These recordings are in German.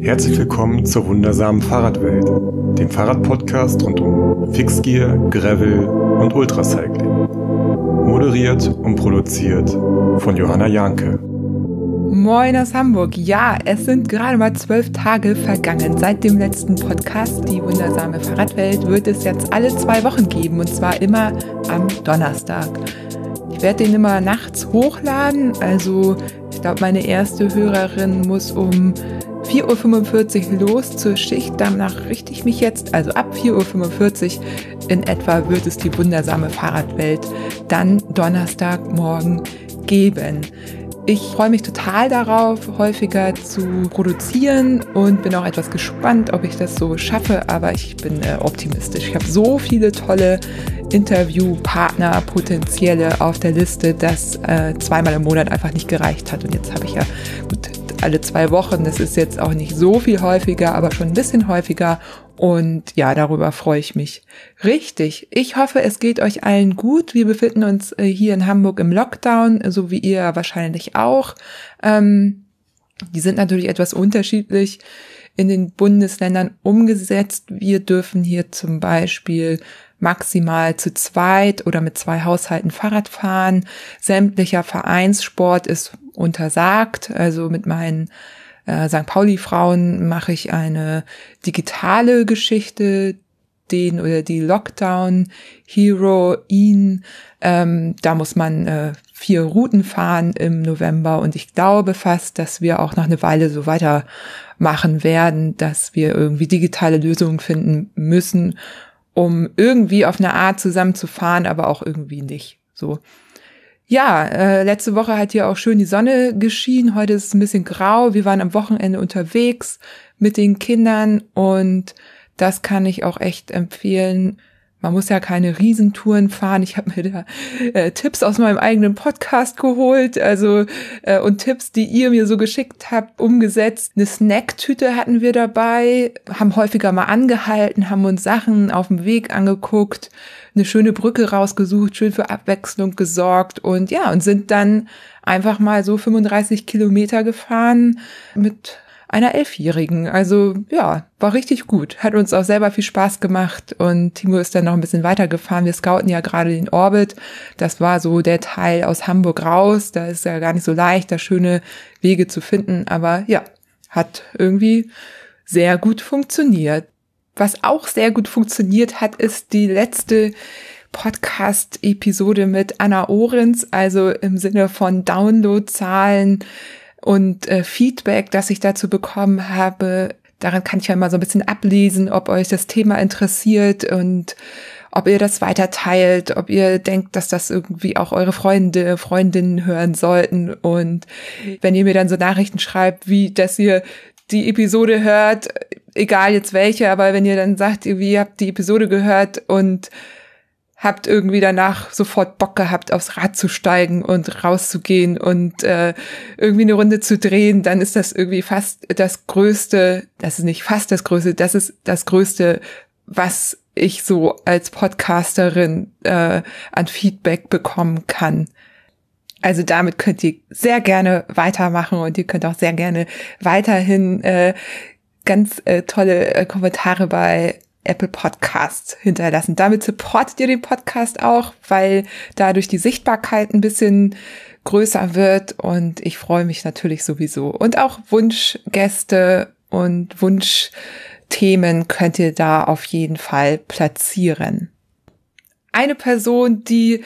Herzlich willkommen zur wundersamen Fahrradwelt, dem Fahrradpodcast rund um Fixgear, Gravel und Ultracycling. Moderiert und produziert von Johanna Janke. Moin aus Hamburg. Ja, es sind gerade mal zwölf Tage vergangen. Seit dem letzten Podcast, die wundersame Fahrradwelt, wird es jetzt alle zwei Wochen geben und zwar immer am Donnerstag. Ich werde den immer nachts hochladen. Also ich glaube, meine erste Hörerin muss um 4.45 Uhr los zur Schicht. Danach richte ich mich jetzt, also ab 4.45 Uhr in etwa wird es die wundersame Fahrradwelt dann Donnerstagmorgen geben. Ich freue mich total darauf, häufiger zu produzieren und bin auch etwas gespannt, ob ich das so schaffe, aber ich bin äh, optimistisch. Ich habe so viele tolle Interviewpartner, potenzielle auf der Liste, dass äh, zweimal im Monat einfach nicht gereicht hat. Und jetzt habe ich ja gut alle zwei Wochen. Das ist jetzt auch nicht so viel häufiger, aber schon ein bisschen häufiger. Und ja, darüber freue ich mich richtig. Ich hoffe, es geht euch allen gut. Wir befinden uns äh, hier in Hamburg im Lockdown, so wie ihr wahrscheinlich auch. Ähm, die sind natürlich etwas unterschiedlich in den Bundesländern umgesetzt. Wir dürfen hier zum Beispiel maximal zu zweit oder mit zwei Haushalten Fahrrad fahren. Sämtlicher Vereinssport ist untersagt. Also mit meinen äh, St. Pauli-Frauen mache ich eine digitale Geschichte, den oder die Lockdown Hero ihn. Ähm, da muss man äh, vier Routen fahren im November und ich glaube fast, dass wir auch noch eine Weile so weitermachen werden, dass wir irgendwie digitale Lösungen finden müssen, um irgendwie auf eine Art zusammenzufahren, aber auch irgendwie nicht. So. Ja, äh, letzte Woche hat hier auch schön die Sonne geschienen. Heute ist es ein bisschen grau. Wir waren am Wochenende unterwegs mit den Kindern und das kann ich auch echt empfehlen. Man muss ja keine Riesentouren fahren. Ich habe mir da äh, Tipps aus meinem eigenen Podcast geholt, also äh, und Tipps, die ihr mir so geschickt habt, umgesetzt. Eine Snacktüte hatten wir dabei, haben häufiger mal angehalten, haben uns Sachen auf dem Weg angeguckt, eine schöne Brücke rausgesucht, schön für Abwechslung gesorgt und ja und sind dann einfach mal so 35 Kilometer gefahren mit einer Elfjährigen. Also ja, war richtig gut. Hat uns auch selber viel Spaß gemacht und Timo ist dann noch ein bisschen weitergefahren. Wir scouten ja gerade den Orbit. Das war so der Teil aus Hamburg raus. Da ist ja gar nicht so leicht, da schöne Wege zu finden. Aber ja, hat irgendwie sehr gut funktioniert. Was auch sehr gut funktioniert hat, ist die letzte Podcast-Episode mit Anna Ohrens, also im Sinne von Downloadzahlen, und äh, Feedback, das ich dazu bekommen habe, daran kann ich ja immer so ein bisschen ablesen, ob euch das Thema interessiert und ob ihr das weiter teilt, ob ihr denkt, dass das irgendwie auch eure Freunde, Freundinnen hören sollten. Und wenn ihr mir dann so Nachrichten schreibt, wie, dass ihr die Episode hört, egal jetzt welche, aber wenn ihr dann sagt, ihr habt die Episode gehört und habt irgendwie danach sofort Bock gehabt, aufs Rad zu steigen und rauszugehen und äh, irgendwie eine Runde zu drehen, dann ist das irgendwie fast das Größte, das ist nicht fast das Größte, das ist das Größte, was ich so als Podcasterin äh, an Feedback bekommen kann. Also damit könnt ihr sehr gerne weitermachen und ihr könnt auch sehr gerne weiterhin äh, ganz äh, tolle äh, Kommentare bei Apple Podcasts hinterlassen. Damit supportet ihr den Podcast auch, weil dadurch die Sichtbarkeit ein bisschen größer wird und ich freue mich natürlich sowieso. Und auch Wunschgäste und Wunschthemen könnt ihr da auf jeden Fall platzieren. Eine Person, die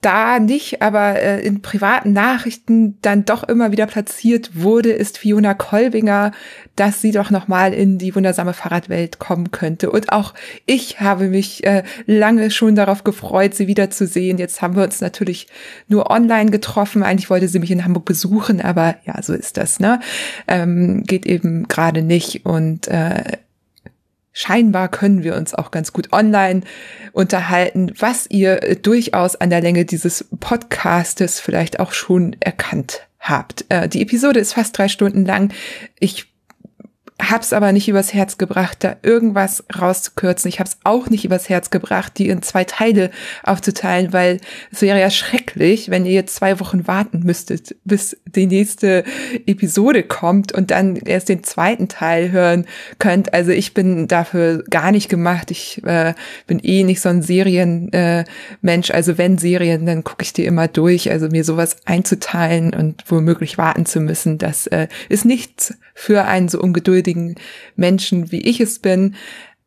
da nicht, aber äh, in privaten Nachrichten dann doch immer wieder platziert wurde, ist Fiona Kolbinger, dass sie doch nochmal in die wundersame Fahrradwelt kommen könnte. Und auch ich habe mich äh, lange schon darauf gefreut, sie wiederzusehen. Jetzt haben wir uns natürlich nur online getroffen. Eigentlich wollte sie mich in Hamburg besuchen, aber ja, so ist das, ne? Ähm, geht eben gerade nicht. Und äh, scheinbar können wir uns auch ganz gut online unterhalten, was ihr durchaus an der Länge dieses Podcastes vielleicht auch schon erkannt habt. Äh, die Episode ist fast drei Stunden lang. Ich hab's aber nicht übers Herz gebracht, da irgendwas rauszukürzen. Ich hab's auch nicht übers Herz gebracht, die in zwei Teile aufzuteilen, weil es wäre ja schrecklich, wenn ihr jetzt zwei Wochen warten müsstet, bis die nächste Episode kommt und dann erst den zweiten Teil hören könnt. Also ich bin dafür gar nicht gemacht. Ich äh, bin eh nicht so ein Serienmensch. Äh, also wenn Serien, dann gucke ich die immer durch. Also mir sowas einzuteilen und womöglich warten zu müssen, das äh, ist nichts für einen so ungeduldigen Menschen, wie ich es bin.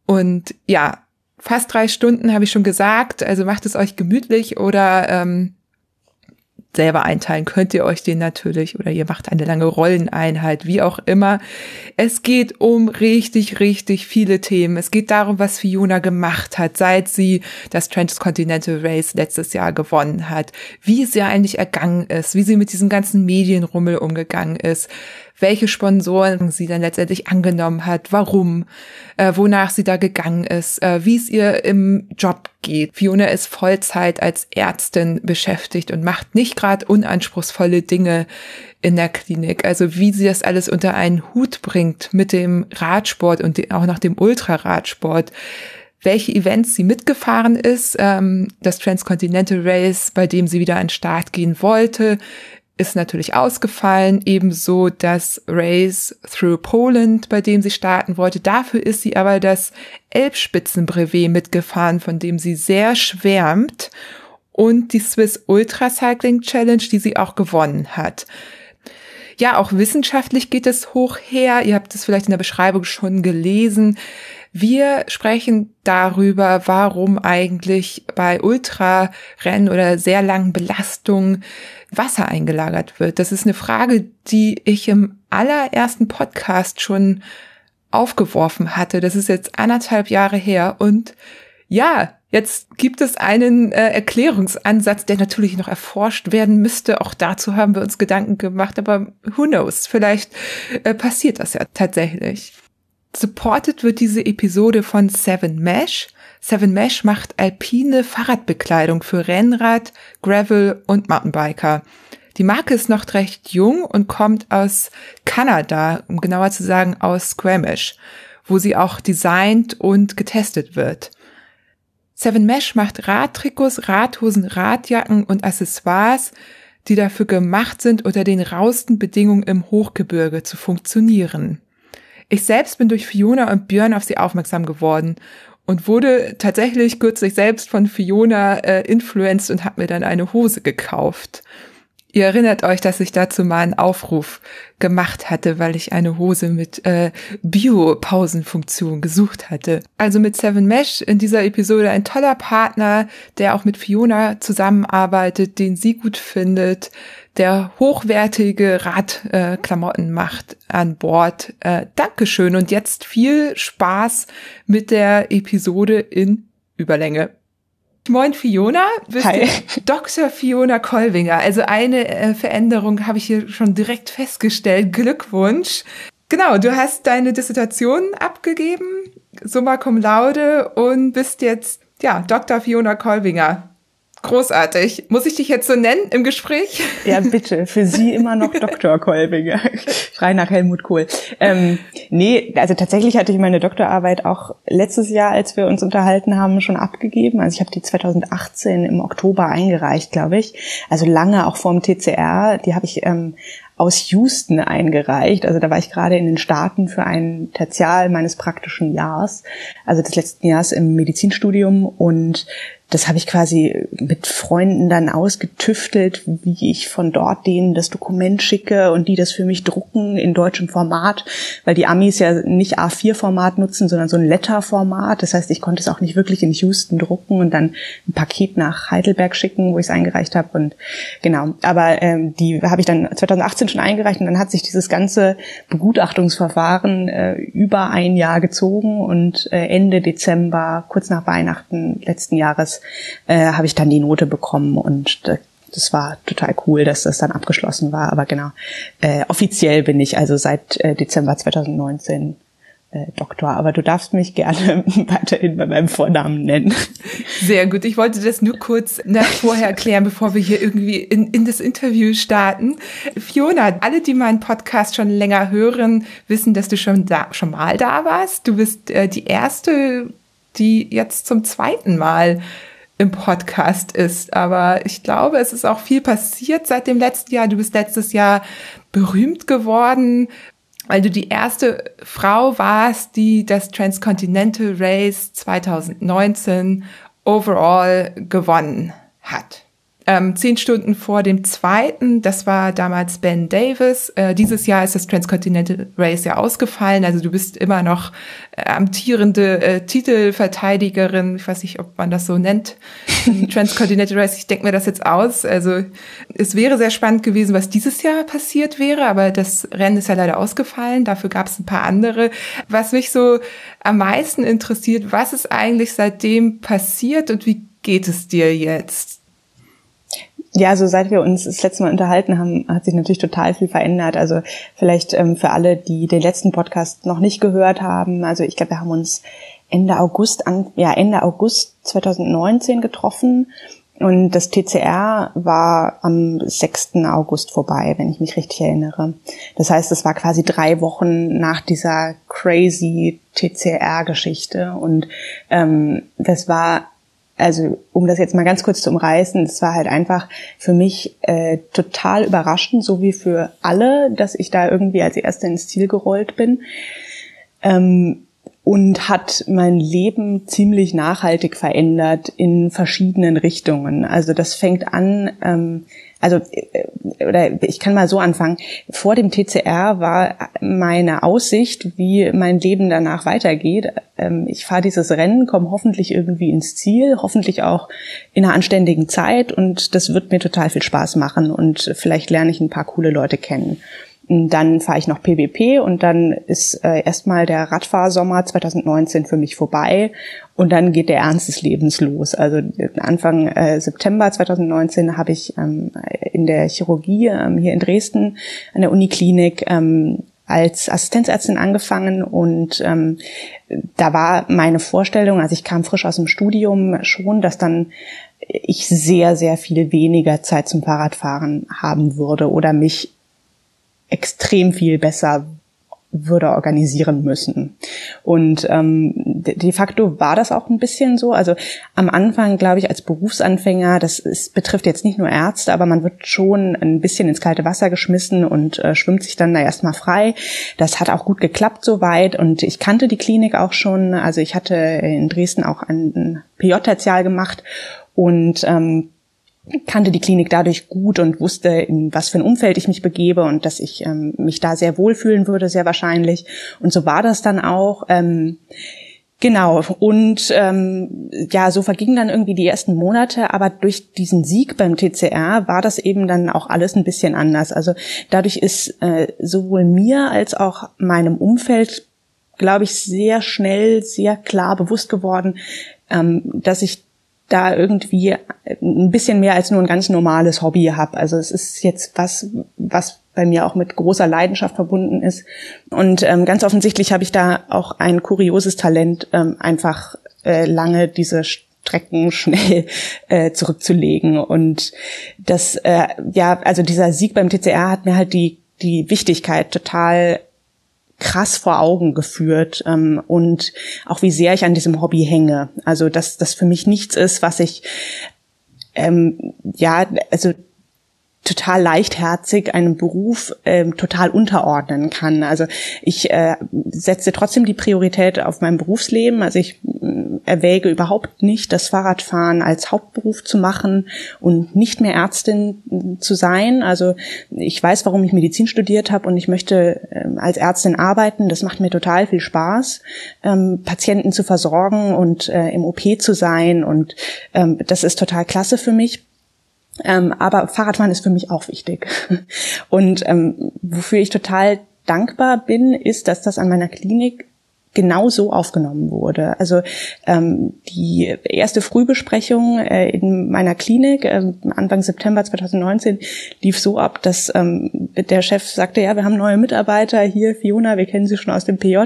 Und ja, fast drei Stunden habe ich schon gesagt. Also macht es euch gemütlich oder ähm, selber einteilen könnt ihr euch den natürlich oder ihr macht eine lange Rolleneinheit, wie auch immer. Es geht um richtig, richtig viele Themen. Es geht darum, was Fiona gemacht hat, seit sie das Transcontinental Race letztes Jahr gewonnen hat, wie es ihr eigentlich ergangen ist, wie sie mit diesem ganzen Medienrummel umgegangen ist, welche Sponsoren sie dann letztendlich angenommen hat, warum, äh, wonach sie da gegangen ist, äh, wie es ihr im Job geht. Fiona ist Vollzeit als Ärztin beschäftigt und macht nicht gerade unanspruchsvolle Dinge in der Klinik. Also wie sie das alles unter einen Hut bringt mit dem Radsport und auch noch dem Ultraradsport welche Events sie mitgefahren ist. Ähm, das Transcontinental Race, bei dem sie wieder an den Start gehen wollte, ist natürlich ausgefallen, ebenso das Race Through Poland, bei dem sie starten wollte. Dafür ist sie aber das Elbspitzenbrevet mitgefahren, von dem sie sehr schwärmt und die Swiss Ultra Cycling Challenge, die sie auch gewonnen hat. Ja, auch wissenschaftlich geht es hoch her. Ihr habt es vielleicht in der Beschreibung schon gelesen. Wir sprechen darüber, warum eigentlich bei Ultrarennen oder sehr langen Belastungen Wasser eingelagert wird. Das ist eine Frage, die ich im allerersten Podcast schon aufgeworfen hatte. Das ist jetzt anderthalb Jahre her und ja, jetzt gibt es einen äh, Erklärungsansatz, der natürlich noch erforscht werden müsste. Auch dazu haben wir uns Gedanken gemacht, aber who knows? Vielleicht äh, passiert das ja tatsächlich. Supported wird diese Episode von Seven Mesh. Seven Mesh macht alpine Fahrradbekleidung für Rennrad, Gravel und Mountainbiker. Die Marke ist noch recht jung und kommt aus Kanada, um genauer zu sagen aus Squamish, wo sie auch designt und getestet wird. Seven Mesh macht Radtrikots, Radhosen, Radjacken und Accessoires, die dafür gemacht sind, unter den rausten Bedingungen im Hochgebirge zu funktionieren. Ich selbst bin durch Fiona und Björn auf sie aufmerksam geworden und wurde tatsächlich kürzlich selbst von Fiona äh, influenced und habe mir dann eine Hose gekauft. Ihr erinnert euch, dass ich dazu mal einen Aufruf gemacht hatte, weil ich eine Hose mit äh, Bio-Pausenfunktion gesucht hatte. Also mit Seven Mesh in dieser Episode ein toller Partner, der auch mit Fiona zusammenarbeitet, den sie gut findet, der hochwertige Radklamotten äh, macht an Bord. Äh, Dankeschön und jetzt viel Spaß mit der Episode in Überlänge. Moin Fiona, bist Hi. Dr. Fiona Kolwinger. Also eine äh, Veränderung habe ich hier schon direkt festgestellt. Glückwunsch. Genau, du hast deine Dissertation abgegeben, summa cum laude und bist jetzt ja Dr. Fiona Kolwinger. Großartig. Muss ich dich jetzt so nennen im Gespräch? Ja, bitte. Für Sie immer noch Dr. Kolbinger. Frei nach Helmut Kohl. Ähm, nee, also tatsächlich hatte ich meine Doktorarbeit auch letztes Jahr, als wir uns unterhalten haben, schon abgegeben. Also ich habe die 2018 im Oktober eingereicht, glaube ich. Also lange auch vorm TCR. Die habe ich ähm, aus Houston eingereicht. Also da war ich gerade in den Staaten für ein Tertial meines praktischen Jahres, also des letzten Jahres im Medizinstudium und das habe ich quasi mit Freunden dann ausgetüftelt, wie ich von dort denen das Dokument schicke und die das für mich drucken in deutschem Format, weil die Amis ja nicht A4-Format nutzen, sondern so ein Letter-Format. Das heißt, ich konnte es auch nicht wirklich in Houston drucken und dann ein Paket nach Heidelberg schicken, wo ich es eingereicht habe. Und genau, aber ähm, die habe ich dann 2018 schon eingereicht und dann hat sich dieses ganze Begutachtungsverfahren äh, über ein Jahr gezogen und äh, Ende Dezember, kurz nach Weihnachten letzten Jahres, äh, habe ich dann die Note bekommen und äh, das war total cool, dass das dann abgeschlossen war. Aber genau, äh, offiziell bin ich also seit äh, Dezember 2019 äh, Doktor, aber du darfst mich gerne weiterhin bei meinem Vornamen nennen. Sehr gut. Ich wollte das nur kurz nach vorher erklären, bevor wir hier irgendwie in, in das Interview starten. Fiona, alle, die meinen Podcast schon länger hören, wissen, dass du schon da, schon mal da warst. Du bist äh, die erste, die jetzt zum zweiten Mal im Podcast ist. Aber ich glaube, es ist auch viel passiert seit dem letzten Jahr. Du bist letztes Jahr berühmt geworden weil du die erste Frau warst, die das Transcontinental Race 2019 overall gewonnen hat ähm, zehn Stunden vor dem zweiten, das war damals Ben Davis. Äh, dieses Jahr ist das Transcontinental Race ja ausgefallen, also du bist immer noch äh, amtierende äh, Titelverteidigerin. Ich weiß nicht, ob man das so nennt. Transcontinental Race, ich denke mir das jetzt aus. Also es wäre sehr spannend gewesen, was dieses Jahr passiert wäre, aber das Rennen ist ja leider ausgefallen. Dafür gab es ein paar andere. Was mich so am meisten interessiert, was ist eigentlich seitdem passiert und wie geht es dir jetzt? Ja, also seit wir uns das letzte Mal unterhalten haben, hat sich natürlich total viel verändert. Also vielleicht ähm, für alle, die den letzten Podcast noch nicht gehört haben. Also ich glaube, wir haben uns Ende August an, ja Ende August 2019 getroffen und das TCR war am 6. August vorbei, wenn ich mich richtig erinnere. Das heißt, es war quasi drei Wochen nach dieser crazy TCR-Geschichte und ähm, das war also um das jetzt mal ganz kurz zu umreißen, es war halt einfach für mich äh, total überraschend, so wie für alle, dass ich da irgendwie als Erste ins Ziel gerollt bin. Ähm, und hat mein Leben ziemlich nachhaltig verändert in verschiedenen Richtungen. Also das fängt an, ähm, also äh, oder ich kann mal so anfangen. Vor dem TCR war meine Aussicht, wie mein Leben danach weitergeht. Ähm, ich fahre dieses Rennen, komme hoffentlich irgendwie ins Ziel, hoffentlich auch in einer anständigen Zeit und das wird mir total viel Spaß machen und vielleicht lerne ich ein paar coole Leute kennen. Dann fahre ich noch PWP und dann ist äh, erstmal der Radfahrsommer 2019 für mich vorbei und dann geht der Ernst des Lebens los. Also Anfang äh, September 2019 habe ich ähm, in der Chirurgie ähm, hier in Dresden an der Uniklinik ähm, als Assistenzärztin angefangen und ähm, da war meine Vorstellung, also ich kam frisch aus dem Studium schon, dass dann ich sehr, sehr viel weniger Zeit zum Fahrradfahren haben würde oder mich extrem viel besser würde organisieren müssen. Und ähm, de facto war das auch ein bisschen so. Also am Anfang, glaube ich, als Berufsanfänger, das ist, betrifft jetzt nicht nur Ärzte, aber man wird schon ein bisschen ins kalte Wasser geschmissen und äh, schwimmt sich dann da erstmal frei. Das hat auch gut geklappt soweit und ich kannte die Klinik auch schon. Also ich hatte in Dresden auch ein PJ-Tertial gemacht und ähm, kannte die Klinik dadurch gut und wusste, in was für ein Umfeld ich mich begebe und dass ich ähm, mich da sehr wohlfühlen würde, sehr wahrscheinlich. Und so war das dann auch. Ähm, Genau, und ähm, ja, so vergingen dann irgendwie die ersten Monate, aber durch diesen Sieg beim TCR war das eben dann auch alles ein bisschen anders. Also dadurch ist äh, sowohl mir als auch meinem Umfeld, glaube ich, sehr schnell, sehr klar bewusst geworden, ähm, dass ich da irgendwie ein bisschen mehr als nur ein ganz normales Hobby habe. Also es ist jetzt was, was bei mir auch mit großer Leidenschaft verbunden ist. Und ähm, ganz offensichtlich habe ich da auch ein kurioses Talent, ähm, einfach äh, lange diese Strecken schnell äh, zurückzulegen. Und das, äh, ja, also dieser Sieg beim TCR hat mir halt die die Wichtigkeit total krass vor Augen geführt ähm, und auch wie sehr ich an diesem Hobby hänge. Also dass das für mich nichts ist, was ich ähm, ja also total leichtherzig einem Beruf ähm, total unterordnen kann. Also ich äh, setze trotzdem die Priorität auf mein Berufsleben. Also ich äh, erwäge überhaupt nicht, das Fahrradfahren als Hauptberuf zu machen und nicht mehr Ärztin zu sein. Also ich weiß, warum ich Medizin studiert habe und ich möchte äh, als Ärztin arbeiten. Das macht mir total viel Spaß, ähm, Patienten zu versorgen und äh, im OP zu sein. Und ähm, das ist total klasse für mich. Ähm, aber Fahrradfahren ist für mich auch wichtig. Und ähm, wofür ich total dankbar bin, ist, dass das an meiner Klinik genau so aufgenommen wurde. Also ähm, die erste Frühbesprechung äh, in meiner Klinik äh, Anfang September 2019 lief so ab, dass ähm, der Chef sagte, ja, wir haben neue Mitarbeiter hier, Fiona, wir kennen sie schon aus dem PJ.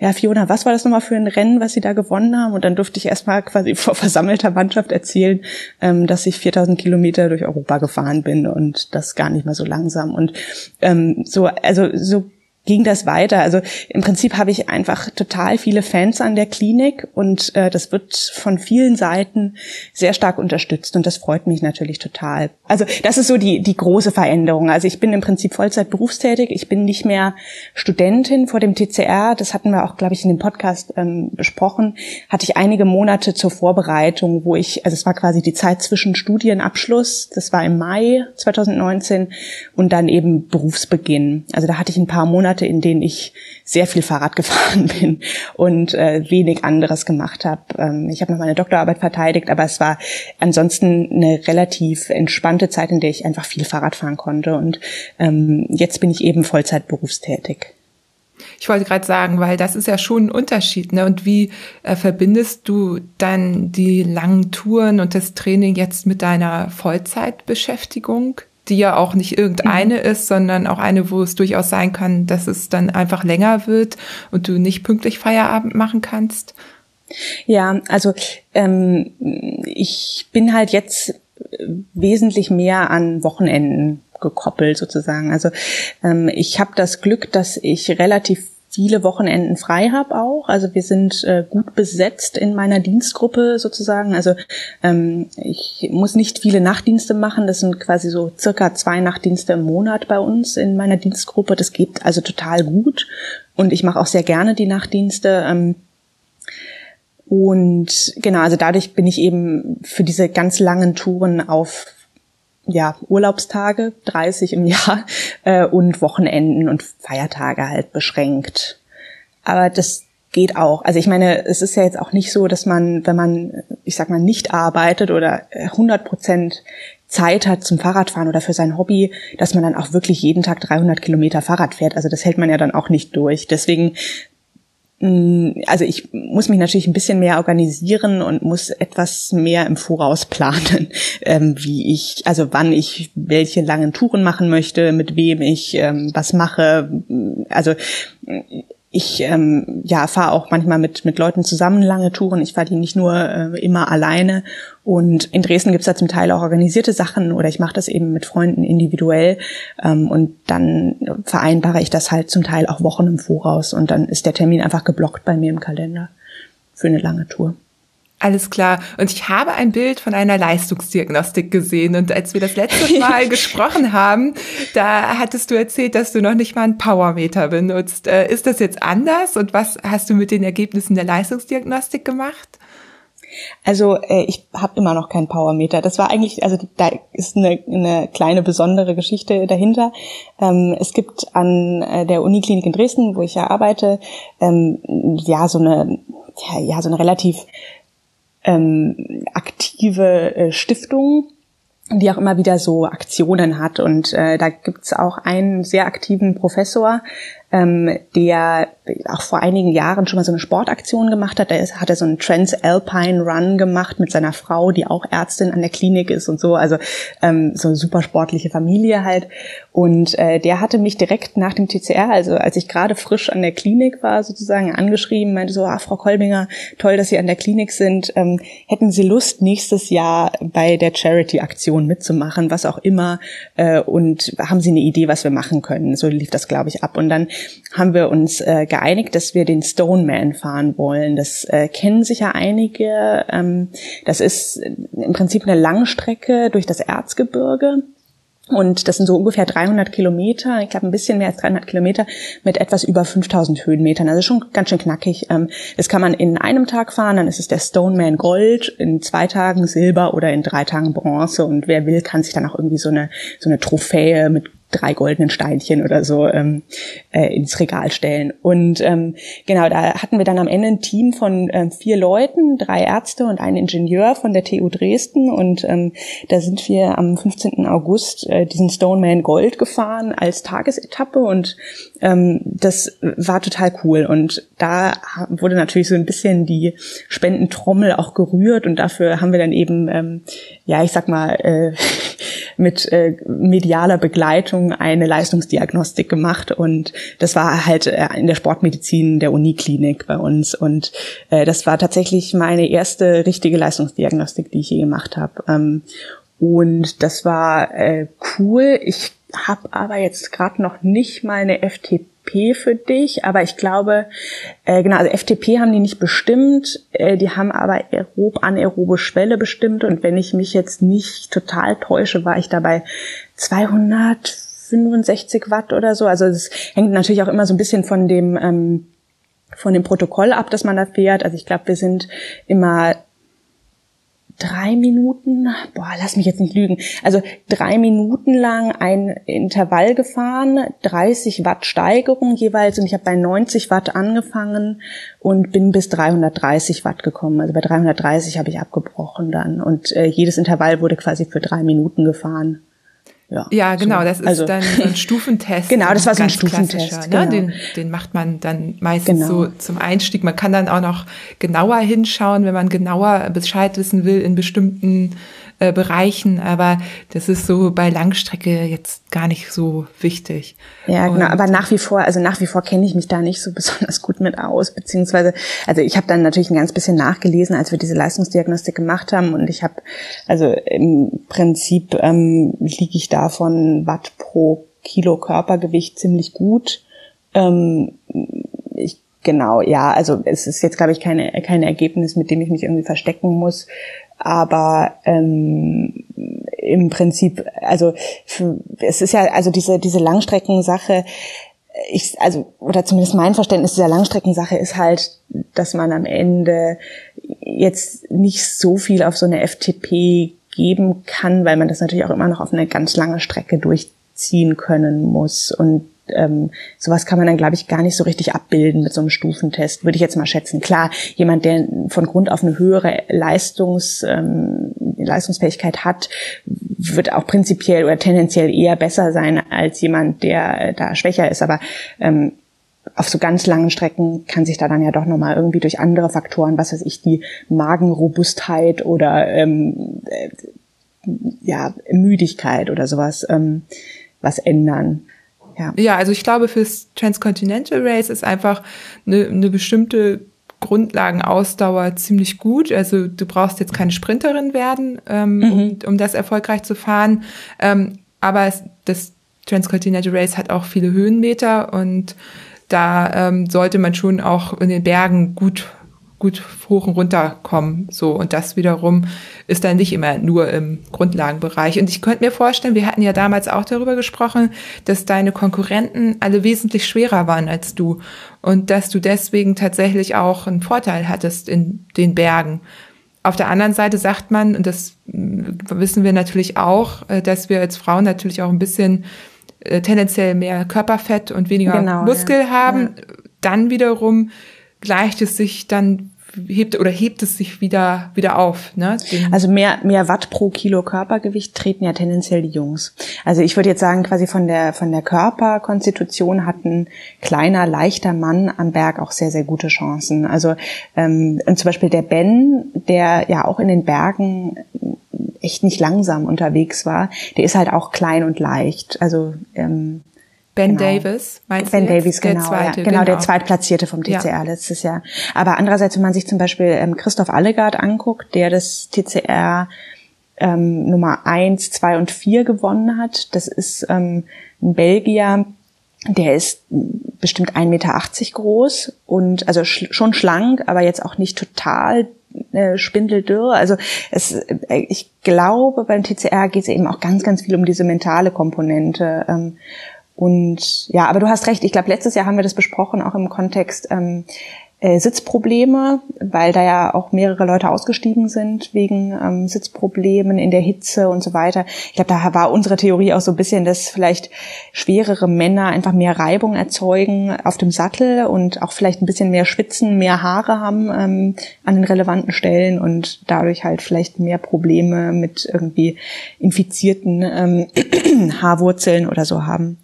Ja, Fiona, was war das nochmal für ein Rennen, was Sie da gewonnen haben? Und dann durfte ich erstmal quasi vor versammelter Mannschaft erzählen, ähm, dass ich 4000 Kilometer durch Europa gefahren bin und das gar nicht mal so langsam. Und ähm, so, also so ging das weiter. Also im Prinzip habe ich einfach total viele Fans an der Klinik und äh, das wird von vielen Seiten sehr stark unterstützt und das freut mich natürlich total. Also das ist so die, die große Veränderung. Also ich bin im Prinzip Vollzeit berufstätig. Ich bin nicht mehr Studentin vor dem TCR. Das hatten wir auch, glaube ich, in dem Podcast ähm, besprochen. Hatte ich einige Monate zur Vorbereitung, wo ich, also es war quasi die Zeit zwischen Studienabschluss, das war im Mai 2019 und dann eben Berufsbeginn. Also da hatte ich ein paar Monate Monate, in denen ich sehr viel Fahrrad gefahren bin und äh, wenig anderes gemacht habe. Ähm, ich habe noch meine Doktorarbeit verteidigt, aber es war ansonsten eine relativ entspannte Zeit, in der ich einfach viel Fahrrad fahren konnte. Und ähm, jetzt bin ich eben Vollzeit berufstätig. Ich wollte gerade sagen, weil das ist ja schon ein Unterschied. Ne? Und wie äh, verbindest du dann die langen Touren und das Training jetzt mit deiner Vollzeitbeschäftigung? Die ja auch nicht irgendeine mhm. ist, sondern auch eine, wo es durchaus sein kann, dass es dann einfach länger wird und du nicht pünktlich Feierabend machen kannst? Ja, also ähm, ich bin halt jetzt wesentlich mehr an Wochenenden gekoppelt sozusagen. Also ähm, ich habe das Glück, dass ich relativ viele Wochenenden frei habe auch. Also wir sind äh, gut besetzt in meiner Dienstgruppe sozusagen. Also ähm, ich muss nicht viele Nachtdienste machen. Das sind quasi so circa zwei Nachtdienste im Monat bei uns in meiner Dienstgruppe. Das geht also total gut. Und ich mache auch sehr gerne die Nachtdienste. Ähm, und genau, also dadurch bin ich eben für diese ganz langen Touren auf ja, Urlaubstage, 30 im Jahr, äh, und Wochenenden und Feiertage halt beschränkt. Aber das geht auch. Also ich meine, es ist ja jetzt auch nicht so, dass man, wenn man, ich sag mal, nicht arbeitet oder 100 Prozent Zeit hat zum Fahrradfahren oder für sein Hobby, dass man dann auch wirklich jeden Tag 300 Kilometer Fahrrad fährt. Also das hält man ja dann auch nicht durch. Deswegen also ich muss mich natürlich ein bisschen mehr organisieren und muss etwas mehr im Voraus planen, ähm, wie ich, also wann ich welche langen Touren machen möchte, mit wem ich ähm, was mache. Also ich ähm, ja fahre auch manchmal mit mit Leuten zusammen lange Touren. Ich fahre die nicht nur äh, immer alleine. Und in Dresden gibt's da zum Teil auch organisierte Sachen oder ich mache das eben mit Freunden individuell. Ähm, und dann vereinbare ich das halt zum Teil auch Wochen im Voraus und dann ist der Termin einfach geblockt bei mir im Kalender für eine lange Tour. Alles klar. Und ich habe ein Bild von einer Leistungsdiagnostik gesehen. Und als wir das letzte Mal gesprochen haben, da hattest du erzählt, dass du noch nicht mal einen Powermeter benutzt. Äh, ist das jetzt anders? Und was hast du mit den Ergebnissen der Leistungsdiagnostik gemacht? Also äh, ich habe immer noch keinen Powermeter. Das war eigentlich, also da ist eine, eine kleine besondere Geschichte dahinter. Ähm, es gibt an äh, der Uniklinik in Dresden, wo ich ja arbeite, ähm, ja so eine ja, ja so eine relativ ähm, aktive äh, Stiftung, die auch immer wieder so Aktionen hat. Und äh, da gibt's auch einen sehr aktiven Professor, ähm, der auch vor einigen Jahren schon mal so eine Sportaktion gemacht hat. Da ist, hat er so einen Transalpine Run gemacht mit seiner Frau, die auch Ärztin an der Klinik ist und so. Also ähm, so eine super sportliche Familie halt. Und äh, der hatte mich direkt nach dem TCR, also als ich gerade frisch an der Klinik war, sozusagen angeschrieben, meinte so, ah, Frau Kolbinger, toll, dass Sie an der Klinik sind. Ähm, hätten Sie Lust, nächstes Jahr bei der Charity-Aktion mitzumachen, was auch immer? Äh, und haben Sie eine Idee, was wir machen können? So lief das, glaube ich, ab. Und dann haben wir uns äh, geeinigt, dass wir den Stoneman fahren wollen. Das äh, kennen sicher einige. Ähm, das ist im Prinzip eine Langstrecke durch das Erzgebirge. Und das sind so ungefähr 300 Kilometer, ich glaube ein bisschen mehr als 300 Kilometer mit etwas über 5000 Höhenmetern. Also schon ganz schön knackig. Ähm, das kann man in einem Tag fahren, dann ist es der Stoneman Gold, in zwei Tagen Silber oder in drei Tagen Bronze. Und wer will, kann sich dann auch irgendwie so eine, so eine Trophäe mit drei goldenen Steinchen oder so ähm, äh, ins Regal stellen. Und ähm, genau, da hatten wir dann am Ende ein Team von ähm, vier Leuten, drei Ärzte und ein Ingenieur von der TU Dresden. Und ähm, da sind wir am 15. August äh, diesen Stoneman Gold gefahren als Tagesetappe und ähm, das war total cool. Und da wurde natürlich so ein bisschen die Spendentrommel auch gerührt und dafür haben wir dann eben, ähm, ja, ich sag mal, äh, mit äh, medialer Begleitung eine Leistungsdiagnostik gemacht und das war halt äh, in der Sportmedizin der Uniklinik bei uns und äh, das war tatsächlich meine erste richtige Leistungsdiagnostik, die ich je gemacht habe. Ähm, und das war äh, cool. Ich habe aber jetzt gerade noch nicht meine FTP für dich, aber ich glaube, äh, genau, also FTP haben die nicht bestimmt, äh, die haben aber aerob, anaerobe Schwelle bestimmt und wenn ich mich jetzt nicht total täusche, war ich dabei 265 Watt oder so. Also es hängt natürlich auch immer so ein bisschen von dem ähm, von dem Protokoll ab, das man da fährt. Also ich glaube, wir sind immer drei Minuten, boah, lass mich jetzt nicht lügen, also drei Minuten lang ein Intervall gefahren, 30 Watt Steigerung jeweils und ich habe bei 90 Watt angefangen und bin bis 330 Watt gekommen. Also bei 330 habe ich abgebrochen dann und äh, jedes Intervall wurde quasi für drei Minuten gefahren. Ja, ja genau, so. das ist also, dann so ein Stufentest. genau, das war so ein Stufentest. Ne? Genau. Den, den macht man dann meistens genau. so zum Einstieg. Man kann dann auch noch genauer hinschauen, wenn man genauer Bescheid wissen will in bestimmten äh, Bereichen, aber das ist so bei Langstrecke jetzt gar nicht so wichtig. Ja, genau, aber nach wie vor, also nach wie vor kenne ich mich da nicht so besonders gut mit aus, beziehungsweise, also ich habe dann natürlich ein ganz bisschen nachgelesen, als wir diese Leistungsdiagnostik gemacht haben und ich habe, also im Prinzip ähm, liege ich da von Watt pro Kilo Körpergewicht ziemlich gut. Ähm, ich Genau, ja, also es ist jetzt, glaube ich, keine, kein Ergebnis, mit dem ich mich irgendwie verstecken muss. Aber ähm, im Prinzip, also es ist ja, also diese, diese Langstreckensache, ich, also, oder zumindest mein Verständnis dieser Langstreckensache ist halt, dass man am Ende jetzt nicht so viel auf so eine FTP geben kann, weil man das natürlich auch immer noch auf eine ganz lange Strecke durchziehen können muss. Und ähm, sowas kann man dann, glaube ich, gar nicht so richtig abbilden mit so einem Stufentest, würde ich jetzt mal schätzen. Klar, jemand, der von Grund auf eine höhere Leistungs, ähm, Leistungsfähigkeit hat, wird auch prinzipiell oder tendenziell eher besser sein als jemand, der äh, da schwächer ist. Aber ähm, auf so ganz langen Strecken kann sich da dann ja doch nochmal irgendwie durch andere Faktoren, was weiß ich, die Magenrobustheit oder ähm, äh, ja, Müdigkeit oder sowas, ähm, was ändern. Ja. ja, also ich glaube, fürs Transcontinental Race ist einfach eine, eine bestimmte Grundlagenausdauer ziemlich gut. Also du brauchst jetzt keine Sprinterin werden, ähm, mhm. um, um das erfolgreich zu fahren. Ähm, aber es, das Transcontinental Race hat auch viele Höhenmeter und da ähm, sollte man schon auch in den Bergen gut gut hoch und runter kommen. So, und das wiederum ist dann nicht immer nur im Grundlagenbereich. Und ich könnte mir vorstellen, wir hatten ja damals auch darüber gesprochen, dass deine Konkurrenten alle wesentlich schwerer waren als du und dass du deswegen tatsächlich auch einen Vorteil hattest in den Bergen. Auf der anderen Seite sagt man, und das wissen wir natürlich auch, äh, dass wir als Frauen natürlich auch ein bisschen äh, tendenziell mehr Körperfett und weniger genau, Muskel ja. haben. Ja. Dann wiederum gleicht es sich dann hebt oder hebt es sich wieder wieder auf. Ne? Also mehr mehr Watt pro Kilo Körpergewicht treten ja tendenziell die Jungs. Also ich würde jetzt sagen, quasi von der von der Körperkonstitution hat ein kleiner leichter Mann am Berg auch sehr sehr gute Chancen. Also ähm, und zum Beispiel der Ben, der ja auch in den Bergen echt nicht langsam unterwegs war, der ist halt auch klein und leicht. Also ähm, Ben genau. Davis, meinst ben du? Ben Davis, genau. Der zweite, ja, genau, genau, der Zweitplatzierte vom TCR ja. letztes Jahr. Aber andererseits, wenn man sich zum Beispiel ähm, Christoph Allegard anguckt, der das TCR ähm, Nummer eins, zwei und vier gewonnen hat, das ist ähm, ein Belgier, der ist bestimmt 1,80 Meter groß und also sch schon schlank, aber jetzt auch nicht total äh, spindeldürr. Also es, äh, ich glaube, beim TCR geht es eben auch ganz, ganz viel um diese mentale Komponente. Ähm, und ja, aber du hast recht. Ich glaube, letztes Jahr haben wir das besprochen, auch im Kontext, ähm, äh, Sitzprobleme, weil da ja auch mehrere Leute ausgestiegen sind wegen ähm, Sitzproblemen in der Hitze und so weiter. Ich glaube, da war unsere Theorie auch so ein bisschen, dass vielleicht schwerere Männer einfach mehr Reibung erzeugen auf dem Sattel und auch vielleicht ein bisschen mehr schwitzen, mehr Haare haben ähm, an den relevanten Stellen und dadurch halt vielleicht mehr Probleme mit irgendwie infizierten ähm, Haarwurzeln oder so haben.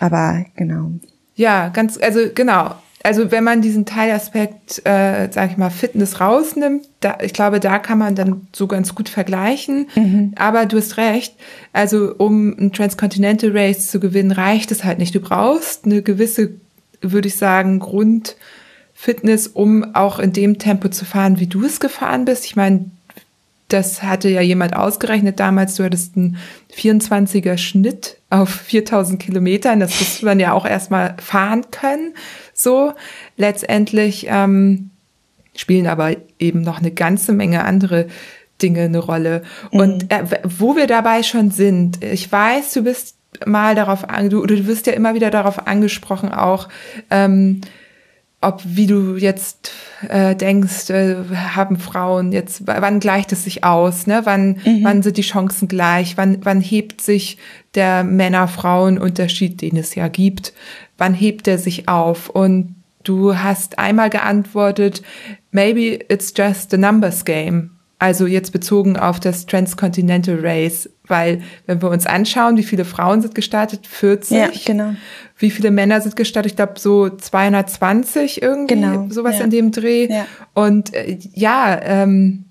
Aber genau. Ja, ganz, also genau also wenn man diesen Teilaspekt, äh, sage ich mal, Fitness rausnimmt, da, ich glaube, da kann man dann so ganz gut vergleichen. Mhm. Aber du hast recht, also um ein Transcontinental Race zu gewinnen, reicht es halt nicht. Du brauchst eine gewisse, würde ich sagen, Grundfitness, um auch in dem Tempo zu fahren, wie du es gefahren bist. Ich meine, das hatte ja jemand ausgerechnet damals, du hattest einen 24er Schnitt auf 4000 Kilometern. Das muss man ja auch erstmal fahren können. So, letztendlich ähm, spielen aber eben noch eine ganze Menge andere Dinge eine Rolle. Mhm. Und äh, wo wir dabei schon sind, ich weiß, du bist mal darauf an, du, du wirst ja immer wieder darauf angesprochen, auch ähm, ob wie du jetzt äh, denkst, äh, haben Frauen jetzt, wann gleicht es sich aus, ne? Wann, mhm. wann sind die Chancen gleich? Wann, wann hebt sich der Männer-Frauen-Unterschied, den es ja gibt, wann hebt er sich auf? Und du hast einmal geantwortet, maybe it's just a numbers game. Also jetzt bezogen auf das Transcontinental Race, weil wenn wir uns anschauen, wie viele Frauen sind gestartet, 40. Ja, genau. Wie viele Männer sind gestartet? Ich glaube so 220 irgendwie, genau, sowas ja. in dem Dreh. Ja. Und äh, ja, ähm,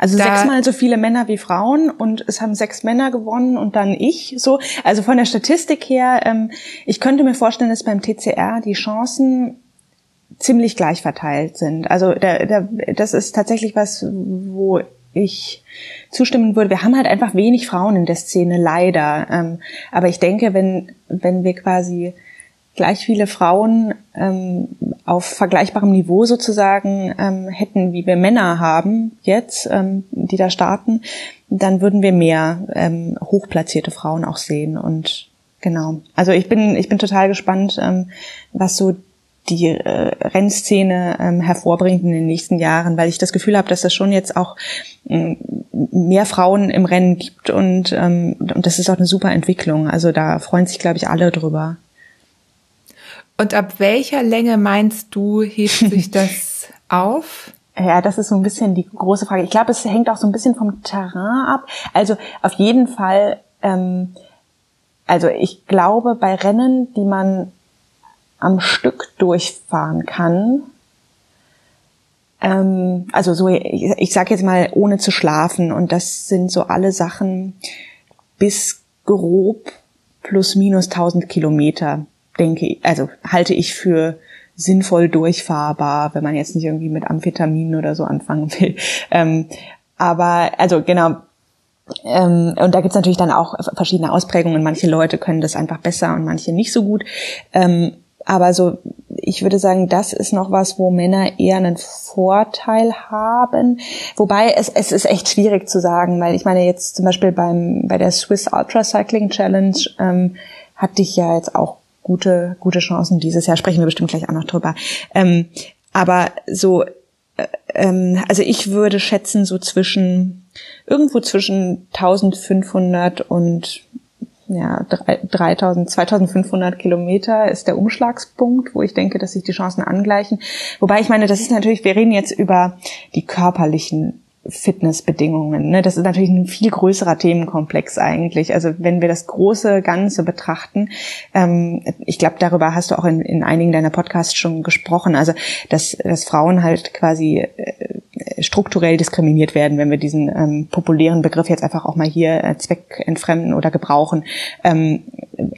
also da, sechsmal so viele Männer wie Frauen und es haben sechs Männer gewonnen und dann ich so. Also von der Statistik her, ähm, ich könnte mir vorstellen, dass beim TCR die Chancen ziemlich gleich verteilt sind. Also der, der, das ist tatsächlich was, wo ich zustimmen würde. Wir haben halt einfach wenig Frauen in der Szene, leider. Ähm, aber ich denke, wenn, wenn wir quasi gleich viele Frauen ähm, auf vergleichbarem Niveau sozusagen ähm, hätten, wie wir Männer haben jetzt, ähm, die da starten, dann würden wir mehr ähm, hochplatzierte Frauen auch sehen. Und genau. Also ich bin, ich bin total gespannt, ähm, was so die äh, Rennszene ähm, hervorbringt in den nächsten Jahren, weil ich das Gefühl habe, dass es schon jetzt auch ähm, mehr Frauen im Rennen gibt und, ähm, und das ist auch eine super Entwicklung. Also da freuen sich, glaube ich, alle drüber. Und ab welcher Länge meinst du, hebt sich das auf? Ja, das ist so ein bisschen die große Frage. Ich glaube, es hängt auch so ein bisschen vom Terrain ab. Also auf jeden Fall, ähm, also ich glaube, bei Rennen, die man am Stück durchfahren kann. Ähm, also so, ich, ich sage jetzt mal, ohne zu schlafen. Und das sind so alle Sachen bis grob plus minus 1000 Kilometer, denke also halte ich für sinnvoll durchfahrbar, wenn man jetzt nicht irgendwie mit Amphetaminen oder so anfangen will. Ähm, aber also genau, ähm, und da gibt's natürlich dann auch verschiedene Ausprägungen. Manche Leute können das einfach besser und manche nicht so gut. Ähm, aber so, ich würde sagen, das ist noch was, wo Männer eher einen Vorteil haben. Wobei es, es ist echt schwierig zu sagen, weil ich meine jetzt zum Beispiel beim, bei der Swiss Ultra Cycling Challenge ähm, hatte ich ja jetzt auch gute, gute Chancen dieses Jahr. Sprechen wir bestimmt gleich auch noch drüber. Ähm, aber so, äh, ähm, also ich würde schätzen so zwischen, irgendwo zwischen 1500 und ja, 3000, 2500 Kilometer ist der Umschlagspunkt, wo ich denke, dass sich die Chancen angleichen. Wobei ich meine, das ist natürlich, wir reden jetzt über die körperlichen Fitnessbedingungen. Ne? Das ist natürlich ein viel größerer Themenkomplex eigentlich. Also wenn wir das große Ganze betrachten, ähm, ich glaube, darüber hast du auch in, in einigen deiner Podcasts schon gesprochen. Also dass, dass Frauen halt quasi äh, strukturell diskriminiert werden, wenn wir diesen ähm, populären Begriff jetzt einfach auch mal hier äh, zweckentfremden oder gebrauchen. Ähm,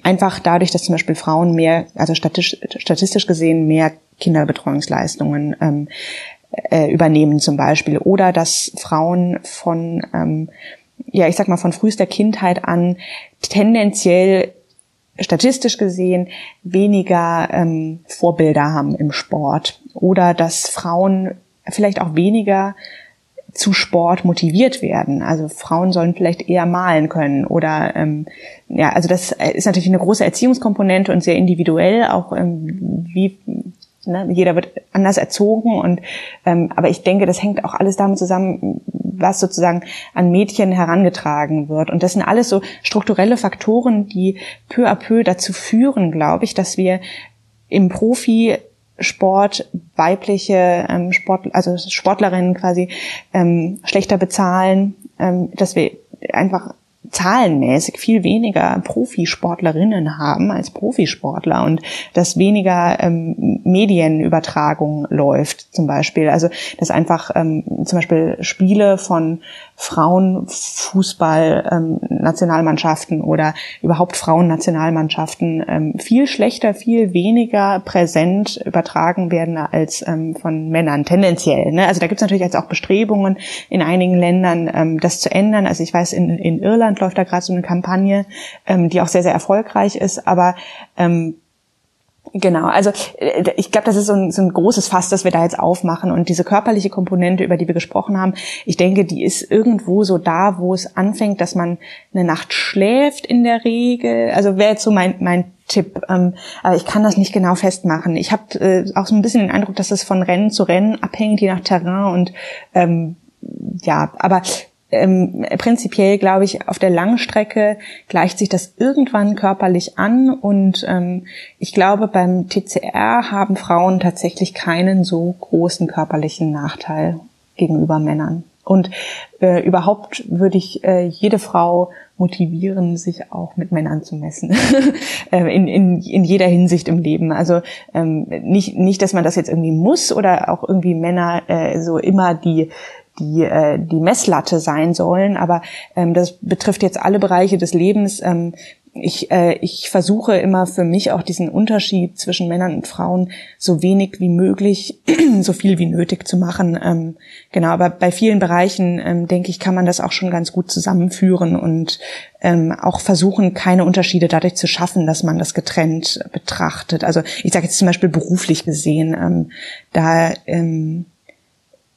einfach dadurch, dass zum Beispiel Frauen mehr, also statistisch, statistisch gesehen mehr Kinderbetreuungsleistungen ähm, äh, übernehmen zum Beispiel oder dass Frauen von ähm, ja ich sag mal von frühester Kindheit an tendenziell statistisch gesehen weniger ähm, Vorbilder haben im Sport oder dass Frauen vielleicht auch weniger zu Sport motiviert werden. Also Frauen sollen vielleicht eher malen können oder ähm, ja, also das ist natürlich eine große Erziehungskomponente und sehr individuell, auch ähm, wie Ne? Jeder wird anders erzogen und ähm, aber ich denke, das hängt auch alles damit zusammen, was sozusagen an Mädchen herangetragen wird. Und das sind alles so strukturelle Faktoren, die peu à peu dazu führen, glaube ich, dass wir im Profisport weibliche ähm, Sport, also Sportlerinnen quasi ähm, schlechter bezahlen, ähm, dass wir einfach zahlenmäßig viel weniger Profisportlerinnen haben als Profisportler und dass weniger ähm, Medienübertragung läuft zum Beispiel. Also dass einfach ähm, zum Beispiel Spiele von Frauenfußball ähm, oder überhaupt Frauennationalmannschaften ähm, viel schlechter, viel weniger präsent übertragen werden als ähm, von Männern tendenziell. Ne? Also da gibt es natürlich jetzt auch Bestrebungen in einigen Ländern, ähm, das zu ändern. Also ich weiß, in, in Irland läuft da gerade so eine Kampagne, ähm, die auch sehr, sehr erfolgreich ist, aber ähm, Genau, also äh, ich glaube, das ist so ein, so ein großes Fass, das wir da jetzt aufmachen. Und diese körperliche Komponente, über die wir gesprochen haben, ich denke, die ist irgendwo so da, wo es anfängt, dass man eine Nacht schläft in der Regel. Also wäre jetzt so mein, mein Tipp. Ähm, aber ich kann das nicht genau festmachen. Ich habe äh, auch so ein bisschen den Eindruck, dass es von Rennen zu Rennen abhängt, je nach Terrain und ähm, ja, aber ähm, prinzipiell glaube ich, auf der Langstrecke gleicht sich das irgendwann körperlich an und ähm, ich glaube, beim TCR haben Frauen tatsächlich keinen so großen körperlichen Nachteil gegenüber Männern. Und äh, überhaupt würde ich äh, jede Frau motivieren, sich auch mit Männern zu messen. Äh, in, in, in jeder Hinsicht im Leben. Also ähm, nicht, nicht, dass man das jetzt irgendwie muss oder auch irgendwie Männer äh, so immer die die, äh, die Messlatte sein sollen, aber ähm, das betrifft jetzt alle Bereiche des Lebens. Ähm, ich, äh, ich versuche immer für mich auch diesen Unterschied zwischen Männern und Frauen so wenig wie möglich, so viel wie nötig zu machen. Ähm, genau, aber bei vielen Bereichen, ähm, denke ich, kann man das auch schon ganz gut zusammenführen und ähm, auch versuchen, keine Unterschiede dadurch zu schaffen, dass man das getrennt betrachtet. Also ich sage jetzt zum Beispiel beruflich gesehen, ähm, da ähm,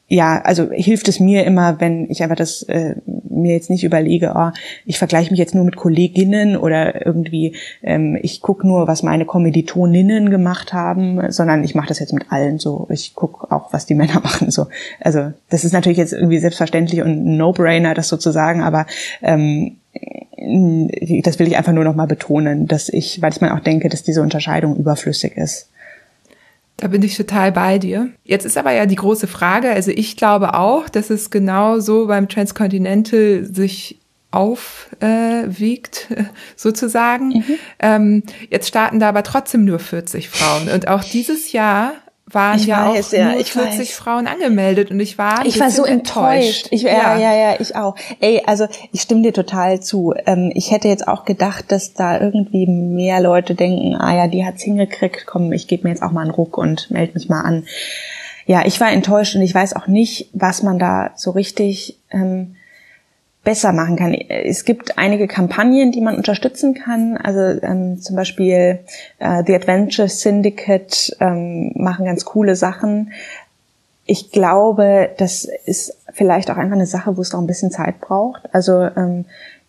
ja, also hilft es mir immer, wenn ich einfach das äh, mir jetzt nicht überlege, oh, ich vergleiche mich jetzt nur mit Kolleginnen oder irgendwie ähm, ich gucke nur, was meine Kommilitoninnen gemacht haben, sondern ich mache das jetzt mit allen so. Ich gucke auch, was die Männer machen. So, also das ist natürlich jetzt irgendwie selbstverständlich und ein No-Brainer, das sozusagen, aber ähm, das will ich einfach nur noch mal betonen, dass ich, weil ich mir auch denke, dass diese Unterscheidung überflüssig ist. Da bin ich total bei dir. Jetzt ist aber ja die große Frage, also ich glaube auch, dass es genau so beim Transcontinental sich aufwiegt, äh, sozusagen. Mhm. Ähm, jetzt starten da aber trotzdem nur 40 Frauen. Und auch dieses Jahr waren ich ja weiß, auch ja, nur 40 weiß. Frauen angemeldet und ich war ich war so enttäuscht. enttäuscht. Ich, ja, ja, ja, ja, ich auch. Ey, also ich stimme dir total zu. Ähm, ich hätte jetzt auch gedacht, dass da irgendwie mehr Leute denken, ah ja, die hat's hingekriegt, komm, ich gebe mir jetzt auch mal einen Ruck und melde mich mal an. Ja, ich war enttäuscht und ich weiß auch nicht, was man da so richtig ähm, besser machen kann. Es gibt einige Kampagnen, die man unterstützen kann. Also ähm, zum Beispiel äh, The Adventure Syndicate ähm, machen ganz coole Sachen. Ich glaube, das ist vielleicht auch einfach eine Sache, wo es noch ein bisschen Zeit braucht. Also ähm,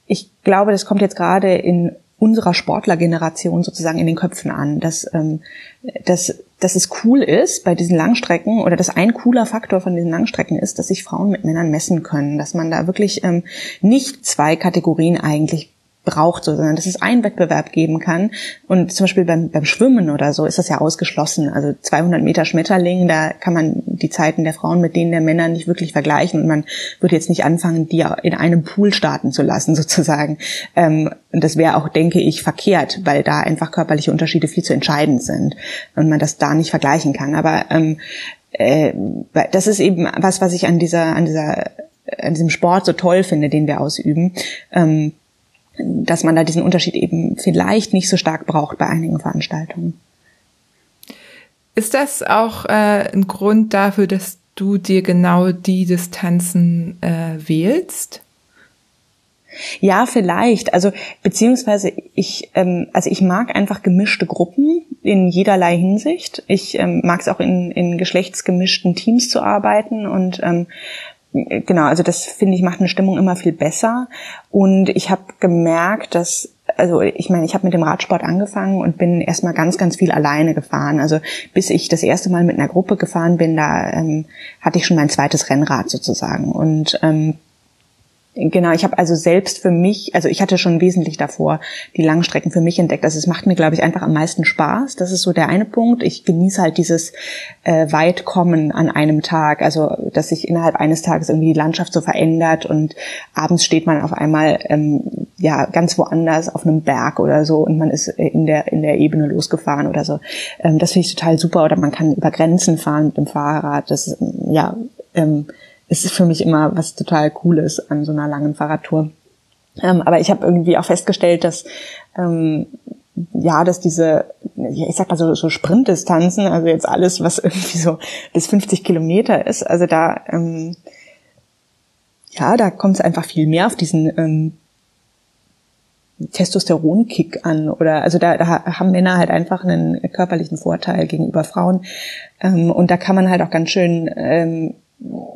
ich glaube, das kommt jetzt gerade in unserer Sportlergeneration sozusagen in den Köpfen an, dass, ähm, dass, dass es cool ist bei diesen Langstrecken oder dass ein cooler Faktor von diesen Langstrecken ist, dass sich Frauen mit Männern messen können, dass man da wirklich ähm, nicht zwei Kategorien eigentlich braucht, sondern dass es einen Wettbewerb geben kann. Und zum Beispiel beim, beim Schwimmen oder so ist das ja ausgeschlossen. Also 200 Meter Schmetterling, da kann man die Zeiten der Frauen mit denen der Männer nicht wirklich vergleichen. Und man würde jetzt nicht anfangen, die in einem Pool starten zu lassen, sozusagen. Ähm, und das wäre auch, denke ich, verkehrt, weil da einfach körperliche Unterschiede viel zu entscheidend sind und man das da nicht vergleichen kann. Aber ähm, äh, das ist eben was, was ich an dieser, an dieser, an diesem Sport so toll finde, den wir ausüben. Ähm, dass man da diesen Unterschied eben vielleicht nicht so stark braucht bei einigen Veranstaltungen. Ist das auch äh, ein Grund dafür, dass du dir genau die Distanzen äh, wählst? Ja, vielleicht. Also beziehungsweise ich, ähm, also ich mag einfach gemischte Gruppen in jederlei Hinsicht. Ich ähm, mag es auch in, in geschlechtsgemischten Teams zu arbeiten und ähm, genau, also das finde ich macht eine Stimmung immer viel besser. Und ich habe gemerkt, dass also ich meine, ich habe mit dem Radsport angefangen und bin erstmal ganz, ganz viel alleine gefahren. Also bis ich das erste Mal mit einer Gruppe gefahren bin, da ähm, hatte ich schon mein zweites Rennrad sozusagen. Und ähm, Genau, ich habe also selbst für mich, also ich hatte schon wesentlich davor die Langstrecken für mich entdeckt. Also es macht mir, glaube ich, einfach am meisten Spaß. Das ist so der eine Punkt. Ich genieße halt dieses äh, Weitkommen an einem Tag, also dass sich innerhalb eines Tages irgendwie die Landschaft so verändert und abends steht man auf einmal ähm, ja ganz woanders auf einem Berg oder so und man ist in der in der Ebene losgefahren oder so. Ähm, das finde ich total super. Oder man kann über Grenzen fahren mit dem Fahrrad. Das ja ähm, ist für mich immer was total Cooles an so einer langen Fahrradtour. Ähm, aber ich habe irgendwie auch festgestellt, dass ähm, ja, dass diese, ich sag mal so, so Sprintdistanzen, also jetzt alles, was irgendwie so bis 50 Kilometer ist, also da, ähm, ja, da kommt es einfach viel mehr auf diesen ähm, Testosteronkick an oder also da, da haben Männer halt einfach einen körperlichen Vorteil gegenüber Frauen ähm, und da kann man halt auch ganz schön ähm,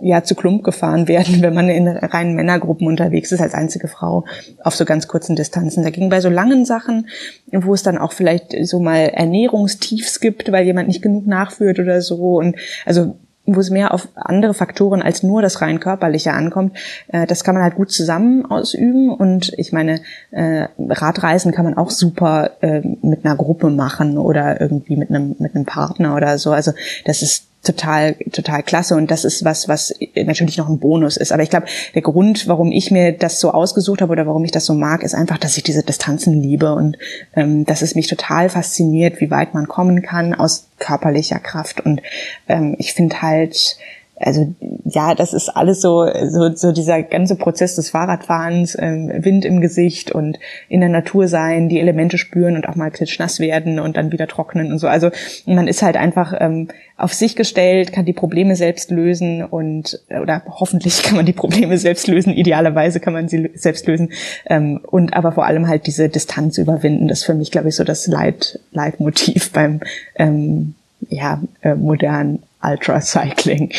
ja zu Klump gefahren werden, wenn man in reinen Männergruppen unterwegs ist als einzige Frau auf so ganz kurzen Distanzen. Da ging bei so langen Sachen, wo es dann auch vielleicht so mal Ernährungstiefs gibt, weil jemand nicht genug nachführt oder so und also wo es mehr auf andere Faktoren als nur das rein körperliche ankommt, äh, das kann man halt gut zusammen ausüben und ich meine, äh, Radreisen kann man auch super äh, mit einer Gruppe machen oder irgendwie mit einem mit einem Partner oder so. Also das ist total, total klasse. Und das ist was, was natürlich noch ein Bonus ist. Aber ich glaube, der Grund, warum ich mir das so ausgesucht habe oder warum ich das so mag, ist einfach, dass ich diese Distanzen liebe und ähm, dass es mich total fasziniert, wie weit man kommen kann aus körperlicher Kraft. Und ähm, ich finde halt, also ja, das ist alles so, so, so dieser ganze Prozess des Fahrradfahrens, ähm, Wind im Gesicht und in der Natur sein, die Elemente spüren und auch mal klitschnass werden und dann wieder trocknen und so. Also man ist halt einfach ähm, auf sich gestellt, kann die Probleme selbst lösen und oder hoffentlich kann man die Probleme selbst lösen, idealerweise kann man sie selbst lösen ähm, und aber vor allem halt diese Distanz überwinden. Das ist für mich, glaube ich, so das Leit, Leitmotiv beim ähm, ja, äh, modernen Ultracycling.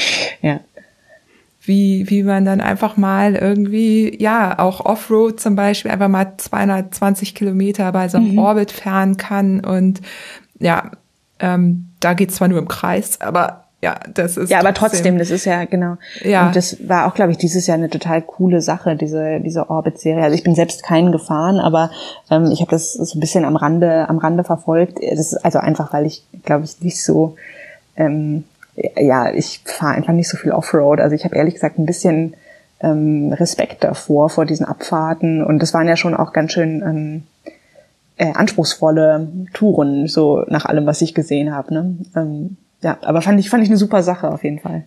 Ja. Wie, wie man dann einfach mal irgendwie, ja, auch Offroad zum Beispiel einfach mal 220 Kilometer bei so einem mhm. Orbit fahren kann und ja, ähm, da geht's zwar nur im Kreis, aber ja, das ist. Ja, aber trotzdem, das ist ja, genau. Ja. Und das war auch, glaube ich, dieses Jahr eine total coole Sache, diese, diese Orbit-Serie. Also ich bin selbst keinen gefahren, aber ähm, ich habe das so ein bisschen am Rande, am Rande verfolgt. Das ist also einfach, weil ich, glaube ich, nicht so ähm, ja, ich fahre einfach nicht so viel Offroad. Also ich habe ehrlich gesagt ein bisschen ähm, Respekt davor, vor diesen Abfahrten. Und das waren ja schon auch ganz schön ähm, äh, anspruchsvolle Touren, so nach allem, was ich gesehen habe. Ne? Ähm, ja, aber fand ich, fand ich eine super Sache auf jeden Fall.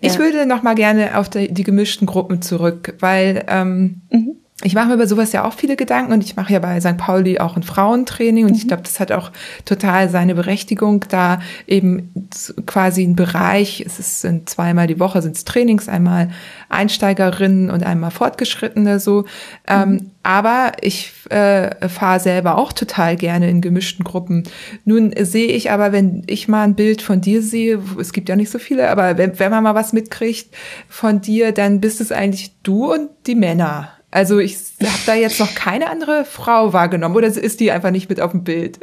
Ich würde noch mal gerne auf die, die gemischten Gruppen zurück, weil ähm, mhm ich mache mir über sowas ja auch viele Gedanken und ich mache ja bei St. Pauli auch ein Frauentraining und mhm. ich glaube, das hat auch total seine Berechtigung, da eben quasi ein Bereich, es ist, sind zweimal die Woche sind es Trainings, einmal Einsteigerinnen und einmal Fortgeschrittene so. Mhm. Ähm, aber ich äh, fahre selber auch total gerne in gemischten Gruppen. Nun sehe ich aber, wenn ich mal ein Bild von dir sehe, es gibt ja nicht so viele, aber wenn, wenn man mal was mitkriegt von dir, dann bist es eigentlich du und die Männer. Also ich habe da jetzt noch keine andere Frau wahrgenommen oder ist die einfach nicht mit auf dem Bild?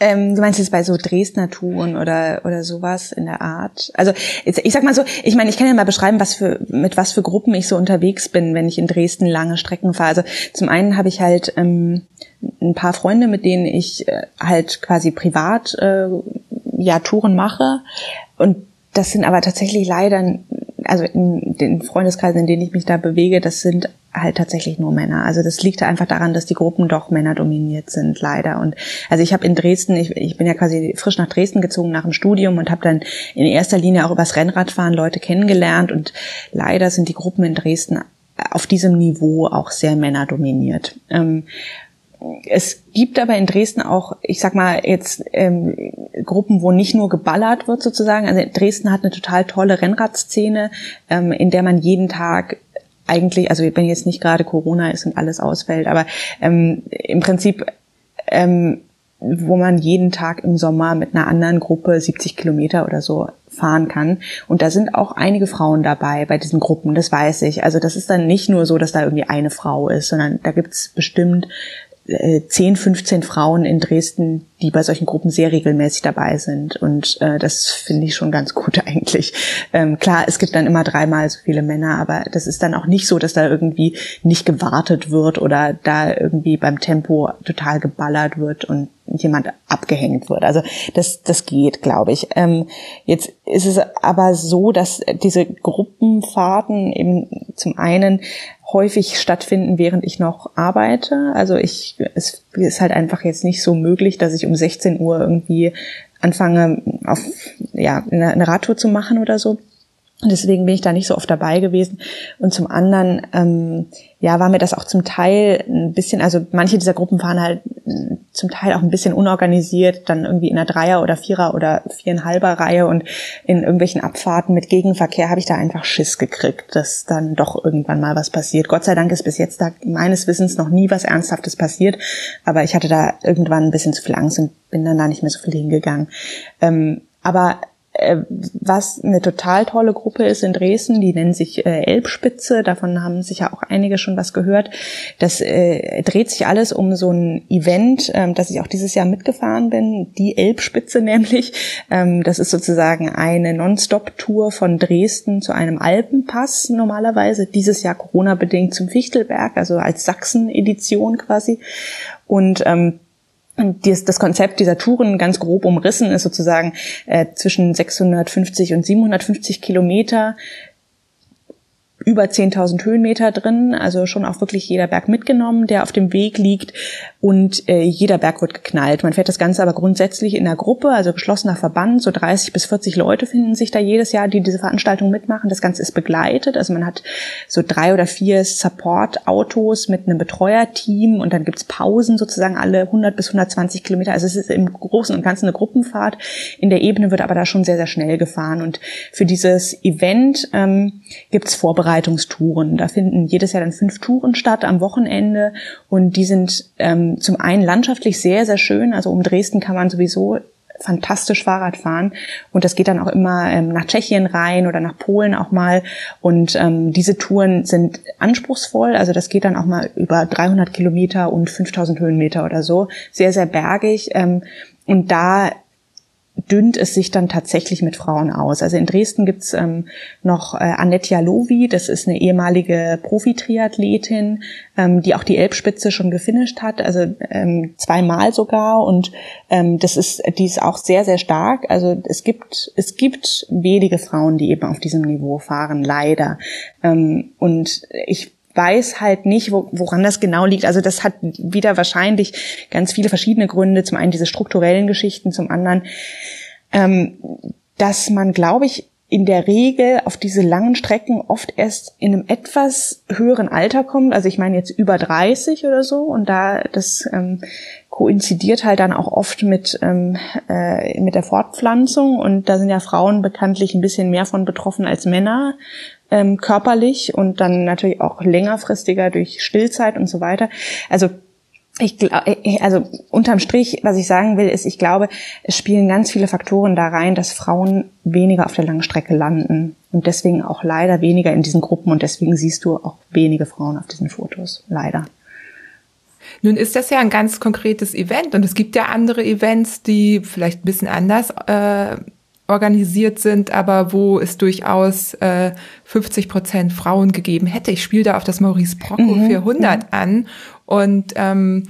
Ähm, du meinst jetzt bei so Dresdner Touren oder oder sowas in der Art? Also jetzt, ich sag mal so, ich meine, ich kann ja mal beschreiben, was für mit was für Gruppen ich so unterwegs bin, wenn ich in Dresden lange Strecken fahre. Also zum einen habe ich halt ähm, ein paar Freunde, mit denen ich äh, halt quasi privat äh, ja Touren mache und das sind aber tatsächlich leider also in den Freundeskreisen, in denen ich mich da bewege, das sind halt tatsächlich nur Männer. Also das liegt einfach daran, dass die Gruppen doch männerdominiert sind, leider. Und also ich habe in Dresden, ich, ich bin ja quasi frisch nach Dresden gezogen nach dem Studium und habe dann in erster Linie auch übers Rennradfahren Leute kennengelernt und leider sind die Gruppen in Dresden auf diesem Niveau auch sehr männerdominiert. Ähm, es gibt aber in Dresden auch, ich sag mal jetzt ähm, Gruppen, wo nicht nur geballert wird sozusagen. Also Dresden hat eine total tolle Rennradszene, ähm, in der man jeden Tag eigentlich, also wenn jetzt nicht gerade Corona ist und alles ausfällt, aber ähm, im Prinzip ähm, wo man jeden Tag im Sommer mit einer anderen Gruppe 70 Kilometer oder so fahren kann. Und da sind auch einige Frauen dabei bei diesen Gruppen, das weiß ich. Also das ist dann nicht nur so, dass da irgendwie eine Frau ist, sondern da gibt's bestimmt äh, 10, 15 Frauen in Dresden, die bei solchen Gruppen sehr regelmäßig dabei sind. Und äh, das finde ich schon ganz gut eigentlich. Ähm, klar, es gibt dann immer dreimal so viele Männer, aber das ist dann auch nicht so, dass da irgendwie nicht gewartet wird oder da irgendwie beim Tempo total geballert wird und jemand abgehängt wird. Also das, das geht, glaube ich. Ähm, jetzt ist es aber so, dass diese Gruppenfahrten eben zum einen häufig stattfinden, während ich noch arbeite. Also ich, es ist halt einfach jetzt nicht so möglich, dass ich um 16 Uhr irgendwie anfange, auf, ja, eine, Radtour zu machen oder so. Und deswegen bin ich da nicht so oft dabei gewesen. Und zum anderen, ähm, ja, war mir das auch zum Teil ein bisschen, also manche dieser Gruppen waren halt äh, zum Teil auch ein bisschen unorganisiert, dann irgendwie in einer Dreier- oder Vierer- oder Viereinhalber Reihe und in irgendwelchen Abfahrten mit Gegenverkehr habe ich da einfach Schiss gekriegt, dass dann doch irgendwann mal was passiert. Gott sei Dank ist bis jetzt da meines Wissens noch nie was Ernsthaftes passiert, aber ich hatte da irgendwann ein bisschen zu viel Angst und bin dann da nicht mehr so viel hingegangen. Ähm, aber was eine total tolle Gruppe ist in Dresden, die nennen sich äh, Elbspitze, davon haben sicher auch einige schon was gehört. Das äh, dreht sich alles um so ein Event, ähm, das ich auch dieses Jahr mitgefahren bin, die Elbspitze nämlich. Ähm, das ist sozusagen eine Non-Stop-Tour von Dresden zu einem Alpenpass normalerweise, dieses Jahr Corona-bedingt zum Fichtelberg, also als Sachsen-Edition quasi. Und ähm, dies, das Konzept dieser Touren ganz grob umrissen ist sozusagen äh, zwischen 650 und 750 Kilometer über 10.000 Höhenmeter drin, also schon auch wirklich jeder Berg mitgenommen, der auf dem Weg liegt und äh, jeder Berg wird geknallt. Man fährt das Ganze aber grundsätzlich in einer Gruppe, also geschlossener Verband, so 30 bis 40 Leute finden sich da jedes Jahr, die diese Veranstaltung mitmachen. Das Ganze ist begleitet, also man hat so drei oder vier Support-Autos mit einem Betreuerteam und dann gibt's Pausen sozusagen alle 100 bis 120 Kilometer. Also es ist im Großen und Ganzen eine Gruppenfahrt. In der Ebene wird aber da schon sehr, sehr schnell gefahren und für dieses Event ähm, gibt's Vorbereitungstouren. Da finden jedes Jahr dann fünf Touren statt am Wochenende und die sind ähm, zum einen landschaftlich sehr, sehr schön. Also um Dresden kann man sowieso fantastisch Fahrrad fahren. Und das geht dann auch immer ähm, nach Tschechien rein oder nach Polen auch mal. Und ähm, diese Touren sind anspruchsvoll, also das geht dann auch mal über 300 Kilometer und 5000 Höhenmeter oder so, sehr, sehr bergig. Ähm, und da dünnt es sich dann tatsächlich mit Frauen aus. Also in Dresden gibt's ähm, noch äh, Annette Jalowi, das ist eine ehemalige Profi-Triathletin, ähm, die auch die Elbspitze schon gefinisht hat, also ähm, zweimal sogar. Und ähm, das ist, die ist auch sehr, sehr stark. Also es gibt, es gibt wenige Frauen, die eben auf diesem Niveau fahren, leider. Ähm, und ich weiß halt nicht, wo, woran das genau liegt. Also das hat wieder wahrscheinlich ganz viele verschiedene Gründe. Zum einen diese strukturellen Geschichten, zum anderen, ähm, dass man, glaube ich, in der Regel auf diese langen Strecken oft erst in einem etwas höheren Alter kommt. Also ich meine jetzt über 30 oder so. Und da das ähm, koinzidiert halt dann auch oft mit, ähm, äh, mit der Fortpflanzung. Und da sind ja Frauen bekanntlich ein bisschen mehr von betroffen als Männer ähm, körperlich und dann natürlich auch längerfristiger durch Stillzeit und so weiter. Also ich äh, also unterm Strich, was ich sagen will, ist, ich glaube, es spielen ganz viele Faktoren da rein, dass Frauen weniger auf der langen Strecke landen und deswegen auch leider weniger in diesen Gruppen und deswegen siehst du auch wenige Frauen auf diesen Fotos, leider. Nun ist das ja ein ganz konkretes Event und es gibt ja andere Events, die vielleicht ein bisschen anders äh, organisiert sind, aber wo es durchaus äh, 50 Prozent Frauen gegeben hätte. Ich spiele da auf das Maurice Brocco mhm. 400 mhm. an und ähm,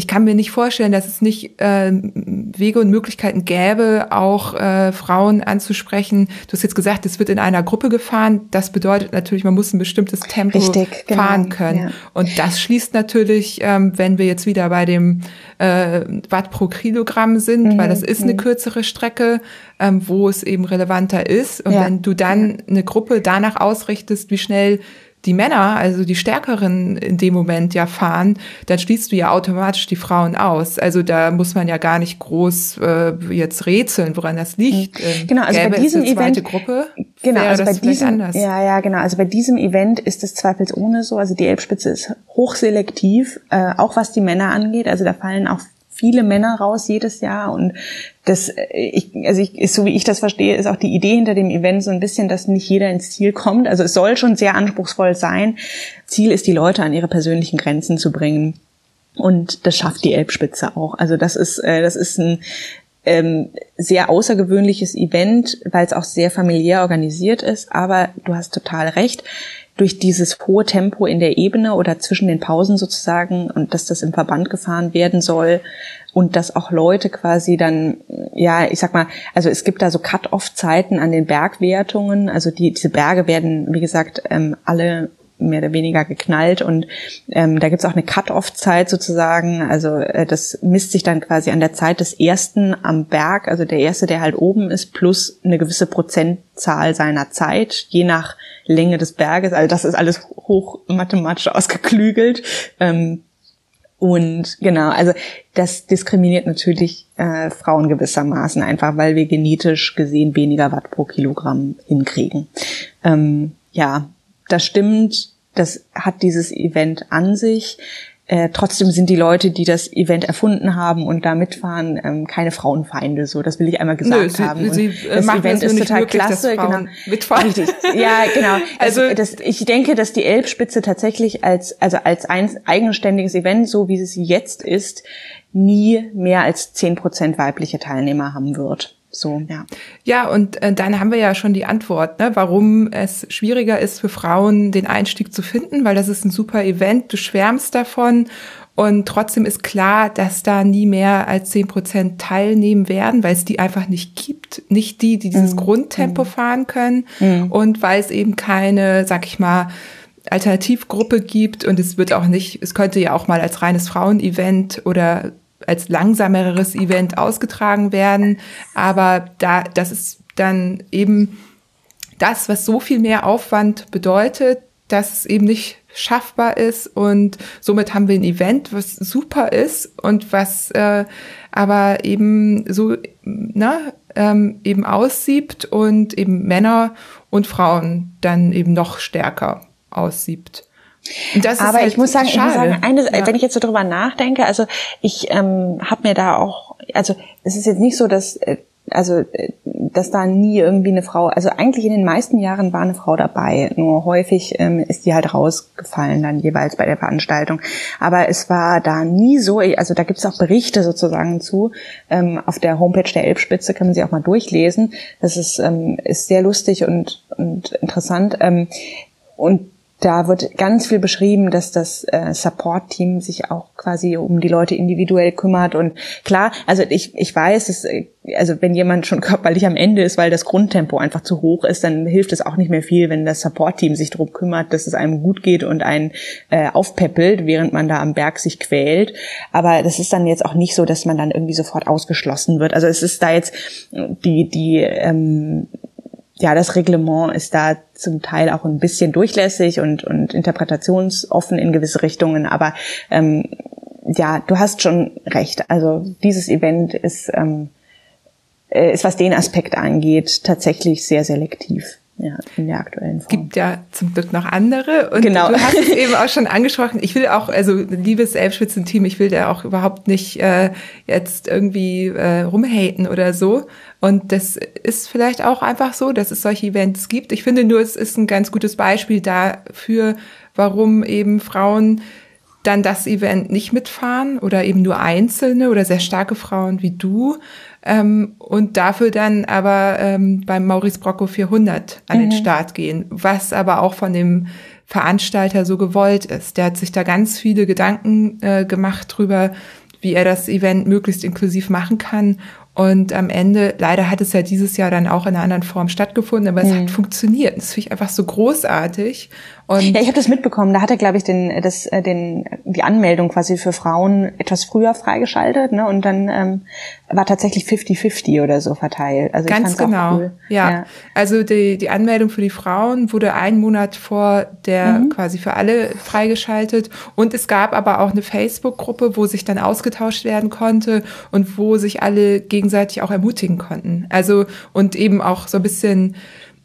ich kann mir nicht vorstellen, dass es nicht äh, Wege und Möglichkeiten gäbe, auch äh, Frauen anzusprechen. Du hast jetzt gesagt, es wird in einer Gruppe gefahren. Das bedeutet natürlich, man muss ein bestimmtes Tempo Richtig, genau, fahren können. Ja. Und das schließt natürlich, ähm, wenn wir jetzt wieder bei dem äh, Watt pro Kilogramm sind, mhm, weil das ist eine mhm. kürzere Strecke, ähm, wo es eben relevanter ist. Und ja. wenn du dann eine Gruppe danach ausrichtest, wie schnell die Männer, also die Stärkeren in dem Moment ja fahren, dann schließt du ja automatisch die Frauen aus. Also da muss man ja gar nicht groß äh, jetzt rätseln, woran das liegt. Mhm. Ähm, genau, also bei diesem Event Gruppe, genau, also bei diesem ja ja genau, also bei diesem Event ist es zweifelsohne so. Also die Elbspitze ist hochselektiv, äh, auch was die Männer angeht. Also da fallen auch viele Männer raus jedes Jahr und das, äh, ich, also ich, so wie ich das verstehe, ist auch die Idee hinter dem Event so ein bisschen, dass nicht jeder ins Ziel kommt. Also es soll schon sehr anspruchsvoll sein. Ziel ist, die Leute an ihre persönlichen Grenzen zu bringen. Und das schafft die Elbspitze auch. Also das ist, äh, das ist ein ähm, sehr außergewöhnliches Event, weil es auch sehr familiär organisiert ist. Aber du hast total recht. Durch dieses hohe Tempo in der Ebene oder zwischen den Pausen sozusagen und dass das im Verband gefahren werden soll und dass auch Leute quasi dann, ja, ich sag mal, also es gibt da so Cut-off-Zeiten an den Bergwertungen. Also die, diese Berge werden, wie gesagt, ähm, alle mehr oder weniger geknallt und ähm, da gibt's auch eine Cut-off-Zeit sozusagen. Also äh, das misst sich dann quasi an der Zeit des ersten am Berg, also der erste, der halt oben ist, plus eine gewisse Prozentzahl seiner Zeit, je nach Länge des Berges. Also das ist alles hoch mathematisch ausgeklügelt. Ähm, und genau, also das diskriminiert natürlich äh, Frauen gewissermaßen einfach, weil wir genetisch gesehen weniger Watt pro Kilogramm hinkriegen. Ähm, ja, das stimmt, das hat dieses Event an sich. Äh, trotzdem sind die Leute, die das Event erfunden haben und da mitfahren, ähm, keine Frauenfeinde. So, das will ich einmal gesagt Nö, sie, haben. Sie, und das Event ist total möglich, klasse. Genau. Mitfahren. Richtig. Ja, genau. Also das, das, ich denke, dass die Elbspitze tatsächlich als also als ein eigenständiges Event, so wie es jetzt ist, nie mehr als zehn Prozent weibliche Teilnehmer haben wird. So, ja. Ja, und äh, dann haben wir ja schon die Antwort, ne, warum es schwieriger ist für Frauen, den Einstieg zu finden, weil das ist ein super Event, du schwärmst davon und trotzdem ist klar, dass da nie mehr als zehn Prozent teilnehmen werden, weil es die einfach nicht gibt. Nicht die, die dieses mhm. Grundtempo mhm. fahren können mhm. und weil es eben keine, sag ich mal, Alternativgruppe gibt und es wird auch nicht, es könnte ja auch mal als reines Frauenevent oder als langsameres Event ausgetragen werden. Aber da, das ist dann eben das, was so viel mehr Aufwand bedeutet, dass es eben nicht schaffbar ist und somit haben wir ein Event, was super ist und was äh, aber eben so na, ähm, eben aussiebt und eben Männer und Frauen dann eben noch stärker aussiebt. Aber halt ich muss sagen, schade. ich muss sagen, eine, ja. wenn ich jetzt so drüber nachdenke, also ich ähm, habe mir da auch, also es ist jetzt nicht so, dass äh, also äh, dass da nie irgendwie eine Frau, also eigentlich in den meisten Jahren war eine Frau dabei, nur häufig ähm, ist die halt rausgefallen dann jeweils bei der Veranstaltung. Aber es war da nie so, also da gibt es auch Berichte sozusagen zu. Ähm, auf der Homepage der Elbspitze kann man sie auch mal durchlesen. Das ist, ähm, ist sehr lustig und, und interessant. Ähm, und da wird ganz viel beschrieben, dass das äh, Support-Team sich auch quasi um die Leute individuell kümmert. Und klar, also ich, ich weiß, dass, äh, also wenn jemand schon körperlich am Ende ist, weil das Grundtempo einfach zu hoch ist, dann hilft es auch nicht mehr viel, wenn das Support-Team sich darum kümmert, dass es einem gut geht und einen äh, aufpeppelt, während man da am Berg sich quält. Aber das ist dann jetzt auch nicht so, dass man dann irgendwie sofort ausgeschlossen wird. Also es ist da jetzt die, die ähm, ja, das Reglement ist da zum Teil auch ein bisschen durchlässig und, und interpretationsoffen in gewisse Richtungen, aber ähm, ja, du hast schon recht. Also dieses Event ist, ähm, äh, ist, was den Aspekt angeht, tatsächlich sehr selektiv. Ja, in der aktuellen Form. Es gibt ja zum Glück noch andere. Und genau. du hast es eben auch schon angesprochen. Ich will auch, also liebes Elbspitzenteam, ich will da auch überhaupt nicht äh, jetzt irgendwie äh, rumhaten oder so. Und das ist vielleicht auch einfach so, dass es solche Events gibt. Ich finde nur, es ist ein ganz gutes Beispiel dafür, warum eben Frauen dann das Event nicht mitfahren oder eben nur einzelne oder sehr starke Frauen wie du ähm, und dafür dann aber ähm, beim Maurice Brocco 400 an mhm. den Start gehen, was aber auch von dem Veranstalter so gewollt ist. Der hat sich da ganz viele Gedanken äh, gemacht drüber, wie er das Event möglichst inklusiv machen kann und am Ende, leider hat es ja dieses Jahr dann auch in einer anderen Form stattgefunden, aber es mhm. hat funktioniert. Das finde ich einfach so großartig. Und ja, ich habe das mitbekommen. Da hat er, glaube ich, den, das, äh, den, die Anmeldung quasi für Frauen etwas früher freigeschaltet, ne? Und dann ähm, war tatsächlich 50-50 oder so verteilt. Also ganz genau. Cool. Ja. ja. also die, die Anmeldung für die Frauen wurde einen Monat vor der mhm. quasi für alle freigeschaltet. Und es gab aber auch eine Facebook-Gruppe, wo sich dann ausgetauscht werden konnte und wo sich alle gegenseitig auch ermutigen konnten. Also und eben auch so ein bisschen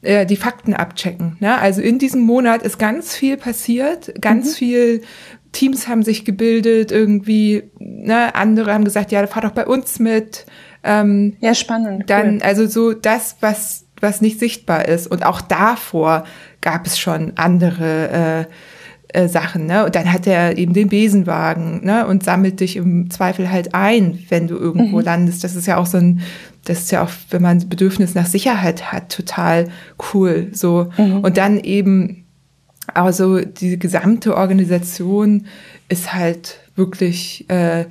äh, die Fakten abchecken. Ne? Also in diesem Monat ist ganz viel passiert, ganz mhm. viel Teams haben sich gebildet, irgendwie, ne, andere haben gesagt, ja, fahr doch bei uns mit. Ähm, ja, spannend. Dann, cool. also so das, was, was nicht sichtbar ist. Und auch davor gab es schon andere äh, äh, Sachen, ne? Und dann hat er eben den Besenwagen, ne? Und sammelt dich im Zweifel halt ein, wenn du irgendwo mhm. landest. Das ist ja auch so ein, das ist ja auch, wenn man Bedürfnis nach Sicherheit hat, total cool. So. Mhm. Und dann eben, also die gesamte Organisation ist halt wirklich äh,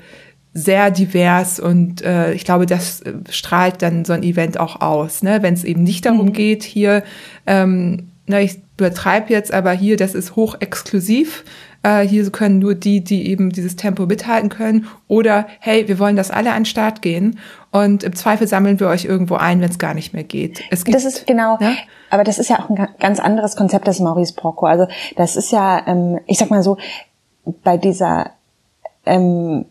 sehr divers und äh, ich glaube, das äh, strahlt dann so ein Event auch aus, ne? wenn es eben nicht darum mhm. geht, hier, ähm, na, ich übertreibe jetzt, aber hier, das ist hoch exklusiv. Äh, hier können nur die, die eben dieses Tempo mithalten können. Oder hey, wir wollen, dass alle an den Start gehen und im Zweifel sammeln wir euch irgendwo ein, wenn es gar nicht mehr geht. Es gibt, das ist genau, ja? aber das ist ja auch ein ganz anderes Konzept des Maurice Brocco. Also das ist ja, ähm, ich sag mal so, bei dieser ähm,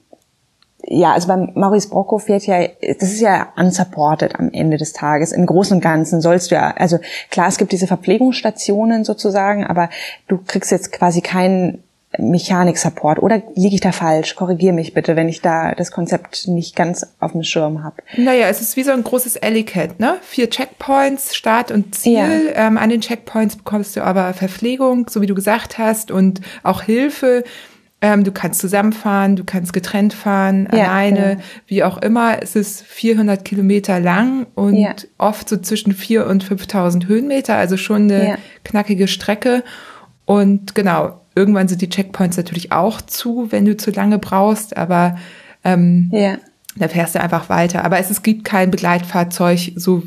ja, also beim Maurice Brocco fährt ja, das ist ja unsupported am Ende des Tages. Im Großen und Ganzen sollst du ja, also klar, es gibt diese Verpflegungsstationen sozusagen, aber du kriegst jetzt quasi keinen Mechanik-Support. Oder liege ich da falsch? Korrigier mich bitte, wenn ich da das Konzept nicht ganz auf dem Schirm habe. Naja, es ist wie so ein großes Ellicat, ne? Vier Checkpoints, Start und Ziel. Ja. Ähm, an den Checkpoints bekommst du aber Verpflegung, so wie du gesagt hast, und auch Hilfe. Ähm, du kannst zusammenfahren, du kannst getrennt fahren, ja, alleine, genau. wie auch immer. Es ist 400 Kilometer lang und ja. oft so zwischen 4 und 5000 Höhenmeter, also schon eine knackige Strecke. Und genau, irgendwann sind die Checkpoints natürlich auch zu, wenn du zu lange brauchst, aber ähm, ja. da fährst du einfach weiter. Aber es, es gibt kein Begleitfahrzeug, so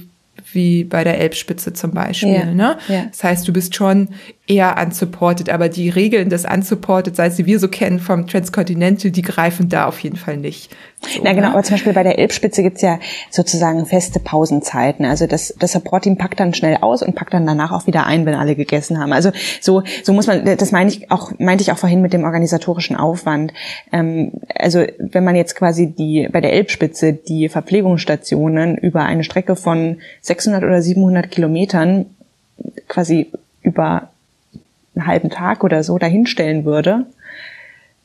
wie bei der Elbspitze zum Beispiel. Ja, ne? Ja. Das heißt, du bist schon eher unsupported, aber die Regeln des unsupported, sei es die wir so kennen vom Transcontinental, die greifen da auf jeden Fall nicht. So, Na genau, ne? aber zum Beispiel bei der Elbspitze gibt's ja sozusagen feste Pausenzeiten. Also das, das Support-Team packt dann schnell aus und packt dann danach auch wieder ein, wenn alle gegessen haben. Also so, so muss man, das meine ich auch, meinte ich auch vorhin mit dem organisatorischen Aufwand. Ähm, also wenn man jetzt quasi die bei der Elbspitze die Verpflegungsstationen über eine Strecke von 600 oder 700 Kilometern quasi über einen halben Tag oder so dahinstellen würde,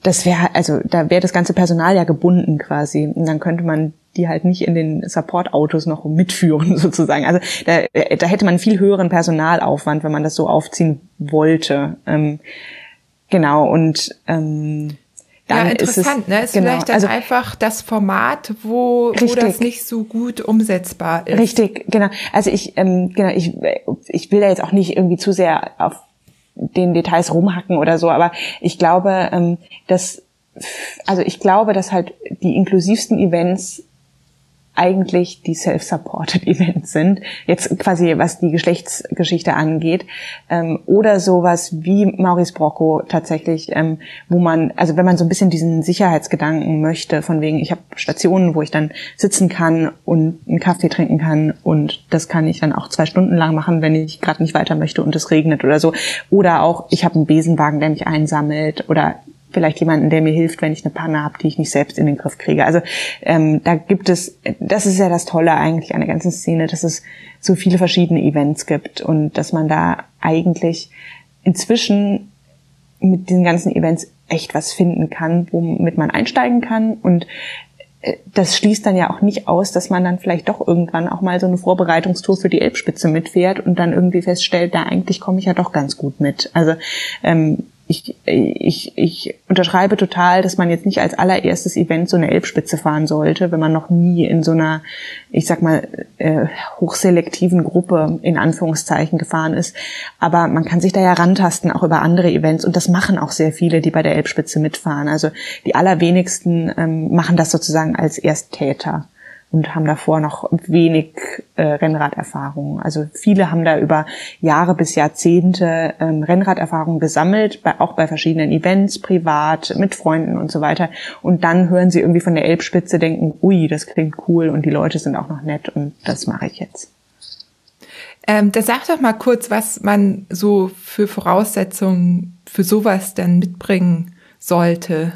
das wäre, also da wäre das ganze Personal ja gebunden quasi. Und dann könnte man die halt nicht in den Support-Autos noch mitführen sozusagen. Also da, da hätte man viel höheren Personalaufwand, wenn man das so aufziehen wollte. Ähm, genau, und ähm, dann ja, interessant, ist es, ne? Ist genau, vielleicht dann also, einfach das Format, wo, richtig, wo das nicht so gut umsetzbar ist. Richtig, genau. Also ich, ähm, genau, ich, ich will da jetzt auch nicht irgendwie zu sehr auf den Details rumhacken oder so, aber ich glaube, ähm, dass also ich glaube, dass halt die inklusivsten Events eigentlich die self-supported Events sind, jetzt quasi was die Geschlechtsgeschichte angeht, ähm, oder sowas wie Maurice Brocco tatsächlich, ähm, wo man, also wenn man so ein bisschen diesen Sicherheitsgedanken möchte, von wegen, ich habe Stationen, wo ich dann sitzen kann und einen Kaffee trinken kann und das kann ich dann auch zwei Stunden lang machen, wenn ich gerade nicht weiter möchte und es regnet oder so, oder auch ich habe einen Besenwagen, der mich einsammelt oder vielleicht jemanden, der mir hilft, wenn ich eine Panne habe, die ich nicht selbst in den Griff kriege. Also ähm, da gibt es, das ist ja das Tolle eigentlich an der ganzen Szene, dass es so viele verschiedene Events gibt und dass man da eigentlich inzwischen mit diesen ganzen Events echt was finden kann, womit man einsteigen kann und äh, das schließt dann ja auch nicht aus, dass man dann vielleicht doch irgendwann auch mal so eine Vorbereitungstour für die Elbspitze mitfährt und dann irgendwie feststellt, da eigentlich komme ich ja doch ganz gut mit. Also ähm, ich, ich, ich unterschreibe total, dass man jetzt nicht als allererstes Event so eine Elbspitze fahren sollte, wenn man noch nie in so einer, ich sag mal, äh, hochselektiven Gruppe in Anführungszeichen gefahren ist. Aber man kann sich da ja rantasten, auch über andere Events. Und das machen auch sehr viele, die bei der Elbspitze mitfahren. Also die allerwenigsten ähm, machen das sozusagen als Ersttäter und haben davor noch wenig äh, Rennraderfahrung. Also viele haben da über Jahre bis Jahrzehnte ähm, Rennraderfahrung gesammelt, bei, auch bei verschiedenen Events, privat, mit Freunden und so weiter. Und dann hören sie irgendwie von der Elbspitze, denken, ui, das klingt cool und die Leute sind auch noch nett und das mache ich jetzt. Ähm, da sag doch mal kurz, was man so für Voraussetzungen für sowas dann mitbringen sollte.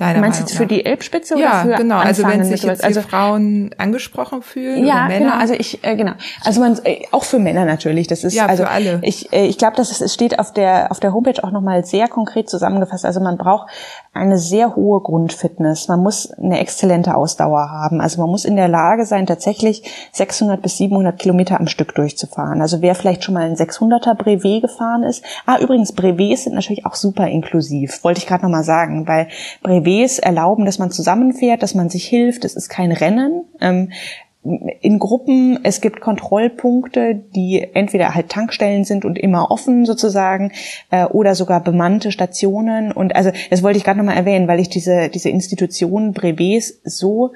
Deiner Meinst du jetzt für die Elbspitze oder ja, für genau. Also wenn sich jetzt also, Frauen angesprochen fühlen ja, oder Männer? genau. Also ich äh, genau. Also man äh, auch für Männer natürlich. Das ist ja, also für alle. ich äh, ich glaube, das es steht auf der auf der Homepage auch nochmal sehr konkret zusammengefasst. Also man braucht eine sehr hohe Grundfitness. Man muss eine exzellente Ausdauer haben. Also man muss in der Lage sein, tatsächlich 600 bis 700 Kilometer am Stück durchzufahren. Also wer vielleicht schon mal ein 600er Brevet gefahren ist. Ah, übrigens, Brevets sind natürlich auch super inklusiv. Wollte ich gerade nochmal sagen, weil Brevets erlauben, dass man zusammenfährt, dass man sich hilft. Es ist kein Rennen. Ähm, in Gruppen, es gibt Kontrollpunkte, die entweder halt Tankstellen sind und immer offen sozusagen äh, oder sogar bemannte Stationen. Und also das wollte ich gerade nochmal erwähnen, weil ich diese, diese Institution Brevets so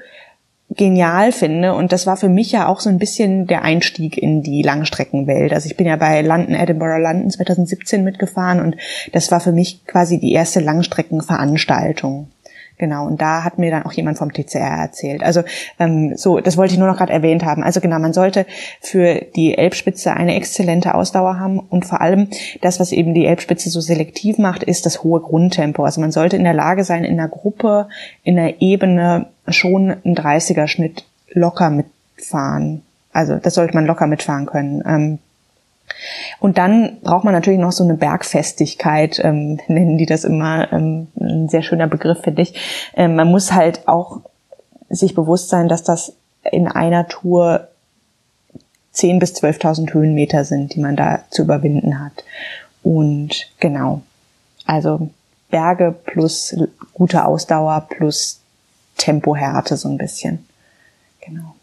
genial finde. Und das war für mich ja auch so ein bisschen der Einstieg in die Langstreckenwelt. Also ich bin ja bei London, Edinburgh London 2017 mitgefahren und das war für mich quasi die erste Langstreckenveranstaltung. Genau, und da hat mir dann auch jemand vom TCR erzählt. Also ähm, so, das wollte ich nur noch gerade erwähnt haben. Also genau, man sollte für die Elbspitze eine exzellente Ausdauer haben und vor allem das, was eben die Elbspitze so selektiv macht, ist das hohe Grundtempo. Also man sollte in der Lage sein, in einer Gruppe, in einer Ebene schon einen 30er Schnitt locker mitfahren. Also das sollte man locker mitfahren können. Ähm, und dann braucht man natürlich noch so eine Bergfestigkeit, ähm, nennen die das immer, ähm, ein sehr schöner Begriff, finde ich. Ähm, man muss halt auch sich bewusst sein, dass das in einer Tour 10.000 bis 12.000 Höhenmeter sind, die man da zu überwinden hat. Und genau, also Berge plus gute Ausdauer plus Tempohärte so ein bisschen. Genau.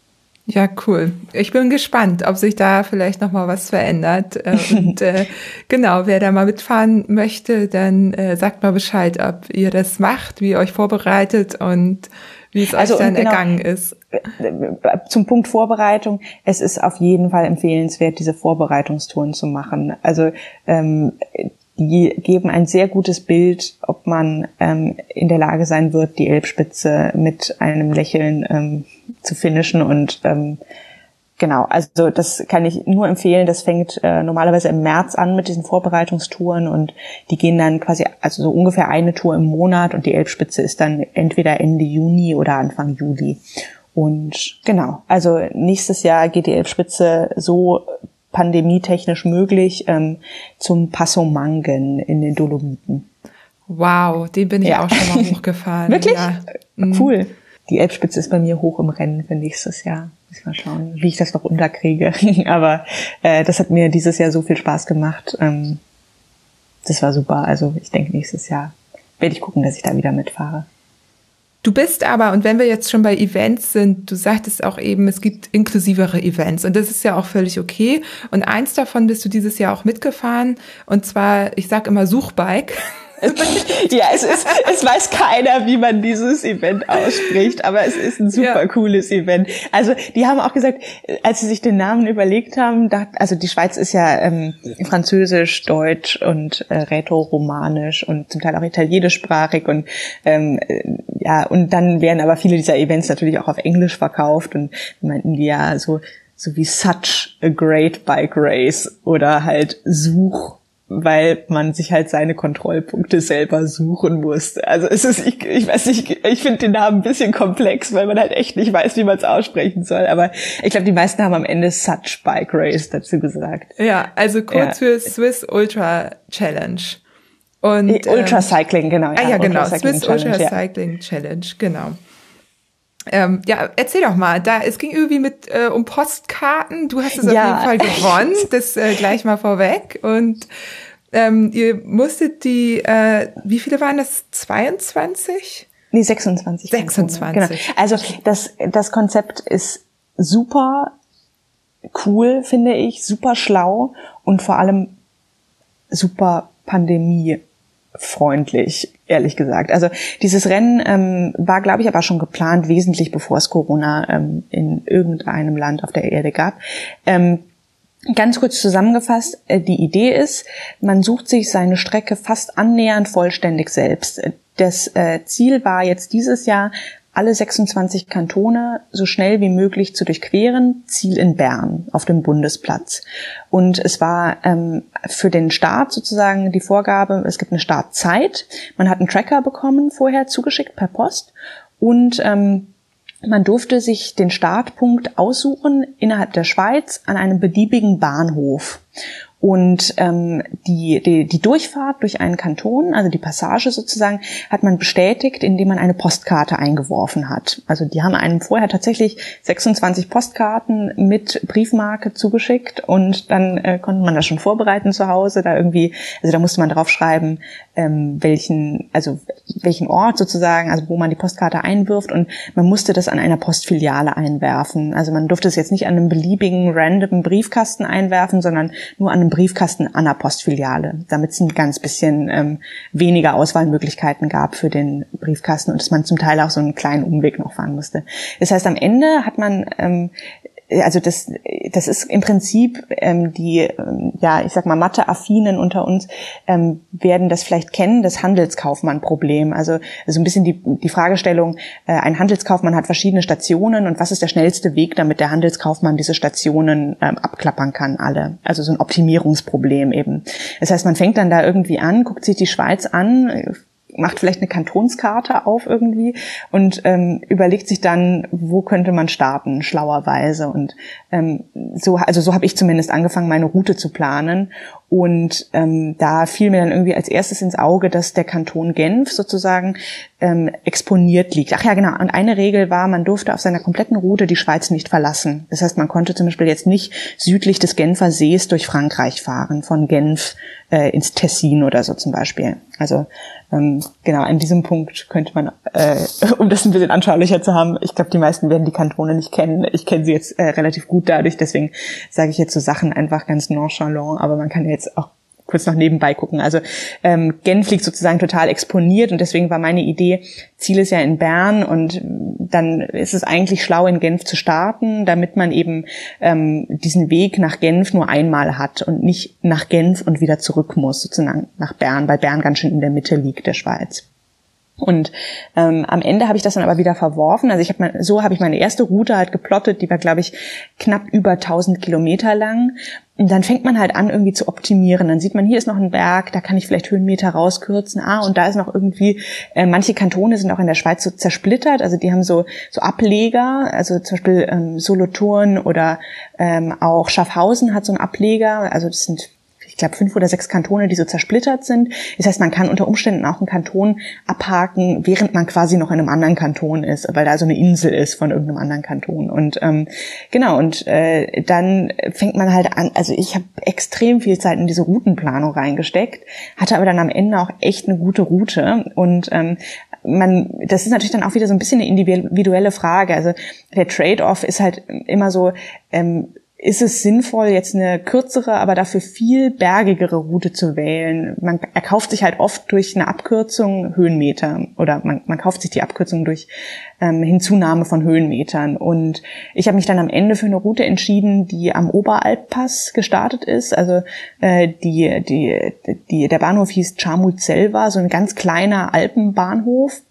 Ja, cool. Ich bin gespannt, ob sich da vielleicht noch mal was verändert. Äh, und äh, genau, wer da mal mitfahren möchte, dann äh, sagt mal Bescheid, ob ihr das macht, wie ihr euch vorbereitet und wie es also, euch dann genau, ergangen ist. Zum Punkt Vorbereitung. Es ist auf jeden Fall empfehlenswert, diese Vorbereitungstouren zu machen. Also ähm, die geben ein sehr gutes Bild, ob man ähm, in der Lage sein wird, die Elbspitze mit einem Lächeln ähm, zu finishen und ähm, genau, also das kann ich nur empfehlen. Das fängt äh, normalerweise im März an mit diesen Vorbereitungstouren und die gehen dann quasi, also so ungefähr eine Tour im Monat und die Elbspitze ist dann entweder Ende Juni oder Anfang Juli. Und genau, also nächstes Jahr geht die Elbspitze so pandemietechnisch möglich ähm, zum Passomangen in den Dolomiten. Wow, den bin ich ja. auch schon mal hochgefahren. Wirklich? Ja. Mhm. Cool. Die Elbspitze ist bei mir hoch im Rennen für nächstes Jahr. Muss mal schauen, wie ich das noch unterkriege. Aber äh, das hat mir dieses Jahr so viel Spaß gemacht. Ähm, das war super. Also ich denke, nächstes Jahr werde ich gucken, dass ich da wieder mitfahre. Du bist aber, und wenn wir jetzt schon bei Events sind, du sagtest auch eben, es gibt inklusivere Events und das ist ja auch völlig okay. Und eins davon bist du dieses Jahr auch mitgefahren und zwar, ich sag immer Suchbike. ja, es ist, es weiß keiner, wie man dieses Event ausspricht, aber es ist ein super ja. cooles Event. Also die haben auch gesagt, als sie sich den Namen überlegt haben, dacht, also die Schweiz ist ja ähm, französisch, deutsch und äh, rätoromanisch und zum Teil auch italienischsprachig und ähm, ja, und dann werden aber viele dieser Events natürlich auch auf Englisch verkauft und meinten die ja so so wie such a great bike race oder halt Such weil man sich halt seine Kontrollpunkte selber suchen muss. Also es ist, ich, ich weiß nicht, ich finde den Namen ein bisschen komplex, weil man halt echt nicht weiß, wie man es aussprechen soll. Aber ich glaube, die meisten haben am Ende Such Bike Race dazu gesagt. Ja, also kurz ja. für Swiss Ultra Challenge. Und, Ultra ähm, Cycling, genau. Ja, ah ja, genau. Swiss Challenge, Ultra Cycling Challenge, genau. Ähm, ja, erzähl doch mal. Da es ging irgendwie mit äh, um Postkarten. Du hast es ja. auf jeden Fall gewonnen. Das äh, gleich mal vorweg. Und ähm, ihr musstet die, äh, wie viele waren das? 22? Nee, 26. 26. Genau. Also das, das Konzept ist super cool, finde ich, super schlau und vor allem super Pandemie freundlich, ehrlich gesagt. Also dieses Rennen ähm, war, glaube ich, aber schon geplant, wesentlich bevor es Corona ähm, in irgendeinem Land auf der Erde gab. Ähm, Ganz kurz zusammengefasst, äh, die Idee ist, man sucht sich seine Strecke fast annähernd vollständig selbst. Das äh, Ziel war jetzt dieses Jahr, alle 26 Kantone so schnell wie möglich zu durchqueren, Ziel in Bern auf dem Bundesplatz. Und es war ähm, für den Start sozusagen die Vorgabe, es gibt eine Startzeit, man hat einen Tracker bekommen vorher zugeschickt per Post und ähm, man durfte sich den Startpunkt aussuchen innerhalb der Schweiz an einem beliebigen Bahnhof. Und ähm, die, die, die Durchfahrt durch einen Kanton, also die Passage sozusagen, hat man bestätigt, indem man eine Postkarte eingeworfen hat. Also die haben einem vorher tatsächlich 26 Postkarten mit Briefmarke zugeschickt und dann äh, konnte man das schon vorbereiten zu Hause. Da irgendwie, also da musste man drauf schreiben, ähm, welchen, also welchen Ort sozusagen, also wo man die Postkarte einwirft und man musste das an einer Postfiliale einwerfen. Also man durfte es jetzt nicht an einem beliebigen random Briefkasten einwerfen, sondern nur an einem Briefkasten an der Postfiliale, damit es ein ganz bisschen ähm, weniger Auswahlmöglichkeiten gab für den Briefkasten und dass man zum Teil auch so einen kleinen Umweg noch fahren musste. Das heißt, am Ende hat man ähm, also das, das ist im Prinzip ähm, die, ähm, ja, ich sag mal, Mathe-Affinen unter uns ähm, werden das vielleicht kennen, das Handelskaufmann-Problem. Also so ein bisschen die, die Fragestellung, äh, ein Handelskaufmann hat verschiedene Stationen und was ist der schnellste Weg, damit der Handelskaufmann diese Stationen ähm, abklappern kann, alle. Also so ein Optimierungsproblem eben. Das heißt, man fängt dann da irgendwie an, guckt sich die Schweiz an, macht vielleicht eine Kantonskarte auf irgendwie und ähm, überlegt sich dann, wo könnte man starten, schlauerweise. Und ähm, so, also so habe ich zumindest angefangen, meine Route zu planen. Und ähm, da fiel mir dann irgendwie als erstes ins Auge, dass der Kanton Genf sozusagen ähm, exponiert liegt. Ach ja, genau. Und eine Regel war, man durfte auf seiner kompletten Route die Schweiz nicht verlassen. Das heißt, man konnte zum Beispiel jetzt nicht südlich des Genfer Sees durch Frankreich fahren, von Genf äh, ins Tessin oder so zum Beispiel. Also ähm, genau, an diesem Punkt könnte man, äh, um das ein bisschen anschaulicher zu haben, ich glaube, die meisten werden die Kantone nicht kennen. Ich kenne sie jetzt äh, relativ gut dadurch, deswegen sage ich jetzt so Sachen einfach ganz nonchalant, aber man kann jetzt jetzt auch kurz noch nebenbei gucken. Also ähm, Genf liegt sozusagen total exponiert und deswegen war meine Idee, Ziel ist ja in Bern und dann ist es eigentlich schlau, in Genf zu starten, damit man eben ähm, diesen Weg nach Genf nur einmal hat und nicht nach Genf und wieder zurück muss, sozusagen nach Bern, weil Bern ganz schön in der Mitte liegt der Schweiz. Und ähm, am Ende habe ich das dann aber wieder verworfen. Also ich habe mal, so habe ich meine erste Route halt geplottet, die war glaube ich knapp über 1000 Kilometer lang. Und dann fängt man halt an irgendwie zu optimieren. Dann sieht man, hier ist noch ein Berg, da kann ich vielleicht Höhenmeter rauskürzen. Ah, und da ist noch irgendwie, äh, manche Kantone sind auch in der Schweiz so zersplittert. Also die haben so, so Ableger, also zum Beispiel ähm, Solothurn oder ähm, auch Schaffhausen hat so einen Ableger. Also das sind ich glaube, fünf oder sechs Kantone, die so zersplittert sind. Das heißt, man kann unter Umständen auch einen Kanton abhaken, während man quasi noch in einem anderen Kanton ist, weil da so eine Insel ist von irgendeinem anderen Kanton. Und ähm, genau, und äh, dann fängt man halt an, also ich habe extrem viel Zeit in diese Routenplanung reingesteckt, hatte aber dann am Ende auch echt eine gute Route. Und ähm, man, das ist natürlich dann auch wieder so ein bisschen eine individuelle Frage. Also der Trade-off ist halt immer so, ähm, ist es sinnvoll, jetzt eine kürzere, aber dafür viel bergigere Route zu wählen. Man erkauft sich halt oft durch eine Abkürzung Höhenmeter oder man, man kauft sich die Abkürzung durch ähm, Hinzunahme von Höhenmetern. Und ich habe mich dann am Ende für eine Route entschieden, die am Oberalppass gestartet ist. Also äh, die, die, die, der Bahnhof hieß Chamut-Selva, so ein ganz kleiner Alpenbahnhof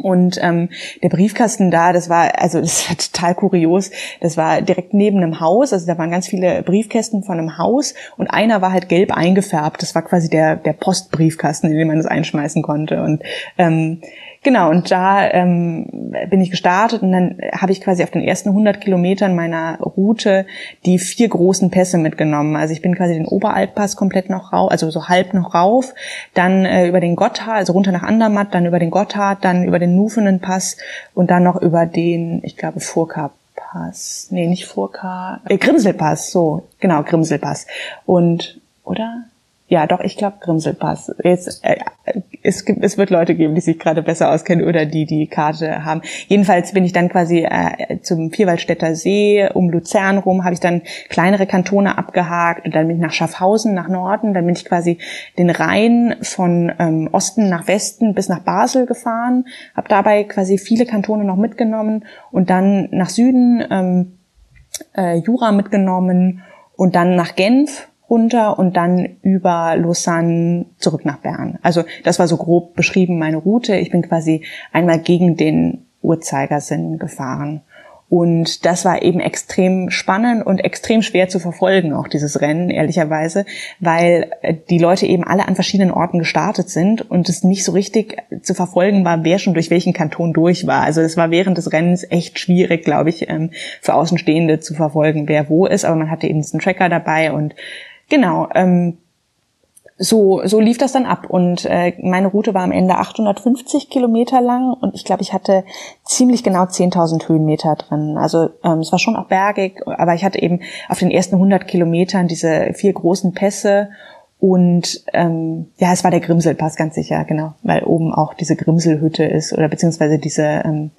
und ähm, der Briefkasten da, das war, also das war total kurios. Das war direkt neben einem Haus, also da waren ganz viele Briefkästen von einem Haus und einer war halt gelb eingefärbt. Das war quasi der, der Postbriefkasten, in den man das einschmeißen konnte. Und ähm, Genau, und da ähm, bin ich gestartet und dann habe ich quasi auf den ersten 100 Kilometern meiner Route die vier großen Pässe mitgenommen. Also ich bin quasi den Oberalppass komplett noch rauf, also so halb noch rauf, dann äh, über den Gotthard, also runter nach Andermatt, dann über den Gotthard, dann über den Nufenenpass und dann noch über den, ich glaube, Furka Pass. Nee, nicht Furka, äh, Grimselpass, so, genau, Grimselpass. Und, oder? Ja, doch, ich glaube Grimselpass. Jetzt, äh, es, gibt, es wird Leute geben, die sich gerade besser auskennen oder die die Karte haben. Jedenfalls bin ich dann quasi äh, zum Vierwaldstätter See, um Luzern rum, habe ich dann kleinere Kantone abgehakt und dann bin ich nach Schaffhausen, nach Norden. Dann bin ich quasi den Rhein von ähm, Osten nach Westen bis nach Basel gefahren, habe dabei quasi viele Kantone noch mitgenommen und dann nach Süden ähm, äh, Jura mitgenommen und dann nach Genf runter und dann über Lausanne zurück nach Bern. Also das war so grob beschrieben meine Route. Ich bin quasi einmal gegen den Uhrzeigersinn gefahren. Und das war eben extrem spannend und extrem schwer zu verfolgen, auch dieses Rennen, ehrlicherweise, weil äh, die Leute eben alle an verschiedenen Orten gestartet sind und es nicht so richtig zu verfolgen war, wer schon durch welchen Kanton durch war. Also es war während des Rennens echt schwierig, glaube ich, ähm, für Außenstehende zu verfolgen, wer wo ist, aber man hatte eben diesen Tracker dabei und genau. Ähm, so, so lief das dann ab. Und äh, meine Route war am Ende 850 Kilometer lang und ich glaube, ich hatte ziemlich genau 10.000 Höhenmeter drin. Also ähm, es war schon auch bergig, aber ich hatte eben auf den ersten 100 Kilometern diese vier großen Pässe und ähm, ja, es war der Grimselpass, ganz sicher, genau, weil oben auch diese Grimselhütte ist oder beziehungsweise diese, ähm,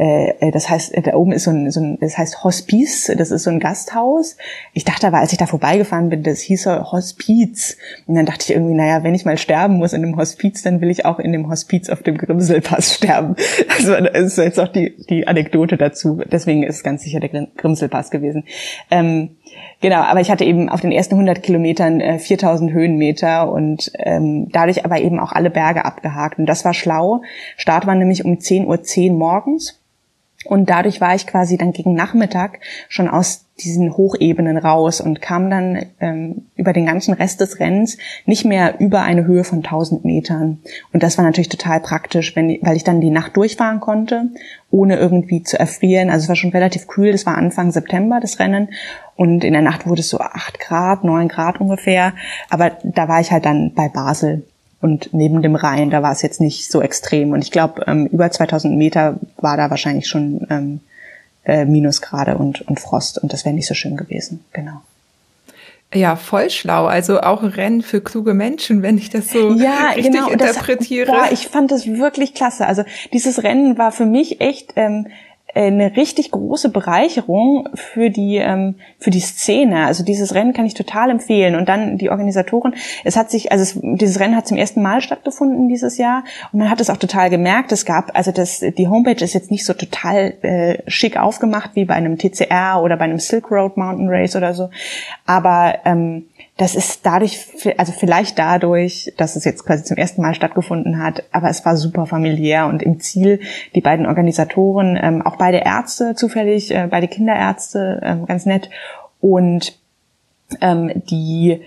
äh, äh das heißt, da oben ist so ein, so ein, das heißt Hospiz, das ist so ein Gasthaus. Ich dachte aber, als ich da vorbeigefahren bin, das hieß Hospiz. Und dann dachte ich irgendwie, naja, wenn ich mal sterben muss in dem Hospiz, dann will ich auch in dem Hospiz auf dem Grimselpass sterben. Also das ist jetzt auch die, die Anekdote dazu. Deswegen ist ganz sicher der Grimselpass gewesen. Ähm, Genau, aber ich hatte eben auf den ersten 100 Kilometern äh, 4000 Höhenmeter und ähm, dadurch aber eben auch alle Berge abgehakt. Und das war schlau. Start war nämlich um 10.10 Uhr .10 morgens. Und dadurch war ich quasi dann gegen Nachmittag schon aus diesen Hochebenen raus und kam dann ähm, über den ganzen Rest des Rennens nicht mehr über eine Höhe von 1000 Metern. Und das war natürlich total praktisch, wenn, weil ich dann die Nacht durchfahren konnte, ohne irgendwie zu erfrieren. Also es war schon relativ kühl, das war Anfang September, das Rennen. Und in der Nacht wurde es so acht Grad, neun Grad ungefähr. Aber da war ich halt dann bei Basel und neben dem Rhein, da war es jetzt nicht so extrem. Und ich glaube, ähm, über 2000 Meter war da wahrscheinlich schon ähm, äh, Minusgrade und, und Frost und das wäre nicht so schön gewesen. Genau. Ja, voll schlau. Also auch Rennen für kluge Menschen, wenn ich das so ja, richtig genau. interpretiere. Das, boah, ich fand das wirklich klasse. Also dieses Rennen war für mich echt ähm, äh, eine richtig große Bereicherung für die ähm, für die Szene. Also dieses Rennen kann ich total empfehlen. Und dann die Organisatoren. Es hat sich, also es, dieses Rennen hat zum ersten Mal stattgefunden dieses Jahr und man hat es auch total gemerkt. Es gab, also das die Homepage ist jetzt nicht so total äh, schick aufgemacht wie bei einem TCR oder bei einem Silk Road Mountain Race oder so, aber ähm, das ist dadurch, also vielleicht dadurch, dass es jetzt quasi zum ersten Mal stattgefunden hat, aber es war super familiär und im Ziel die beiden Organisatoren, ähm, auch beide Ärzte zufällig, äh, beide Kinderärzte, ähm, ganz nett. Und ähm, die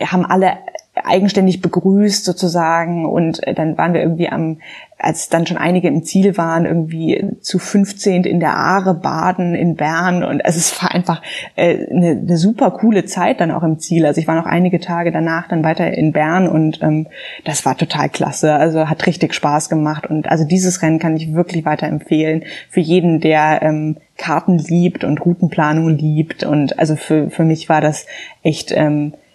haben alle eigenständig begrüßt sozusagen und äh, dann waren wir irgendwie am als dann schon einige im Ziel waren, irgendwie zu 15 in der Aare baden in Bern und also es war einfach äh, eine, eine super coole Zeit dann auch im Ziel. Also ich war noch einige Tage danach dann weiter in Bern und ähm, das war total klasse. Also hat richtig Spaß gemacht und also dieses Rennen kann ich wirklich weiterempfehlen für jeden, der ähm, Karten liebt und Routenplanung liebt und also für für mich war das echt ähm, äh,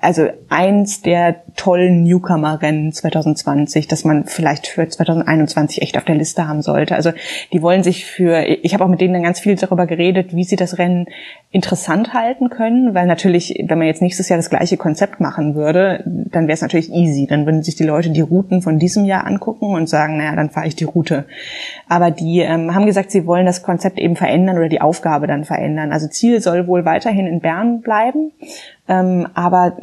also eins der tollen Newcomer-Rennen 2020, dass man vielleicht für 2021 echt auf der Liste haben sollte. Also die wollen sich für, ich habe auch mit denen dann ganz viel darüber geredet, wie sie das Rennen interessant halten können, weil natürlich, wenn man jetzt nächstes Jahr das gleiche Konzept machen würde, dann wäre es natürlich easy. Dann würden sich die Leute die Routen von diesem Jahr angucken und sagen, naja, dann fahre ich die Route. Aber die ähm, haben gesagt, sie wollen das Konzept eben verändern oder die Aufgabe dann verändern. Also Ziel soll wohl weiterhin in Bern bleiben ähm, aber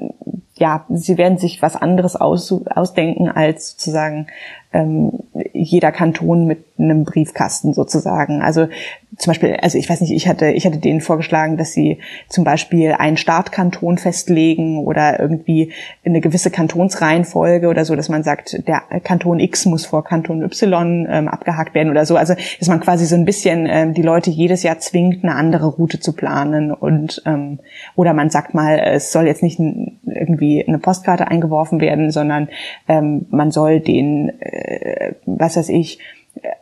ja, sie werden sich was anderes aus, ausdenken als sozusagen ähm, jeder Kanton mit einem Briefkasten sozusagen. Also zum Beispiel, also ich weiß nicht, ich hatte, ich hatte denen vorgeschlagen, dass sie zum Beispiel einen Startkanton festlegen oder irgendwie eine gewisse Kantonsreihenfolge oder so, dass man sagt, der Kanton X muss vor Kanton Y ähm, abgehakt werden oder so. Also dass man quasi so ein bisschen ähm, die Leute jedes Jahr zwingt, eine andere Route zu planen und ähm, oder man sagt mal, es soll jetzt nicht irgendwie eine Postkarte eingeworfen werden, sondern ähm, man soll den äh, äh, was weiß ich,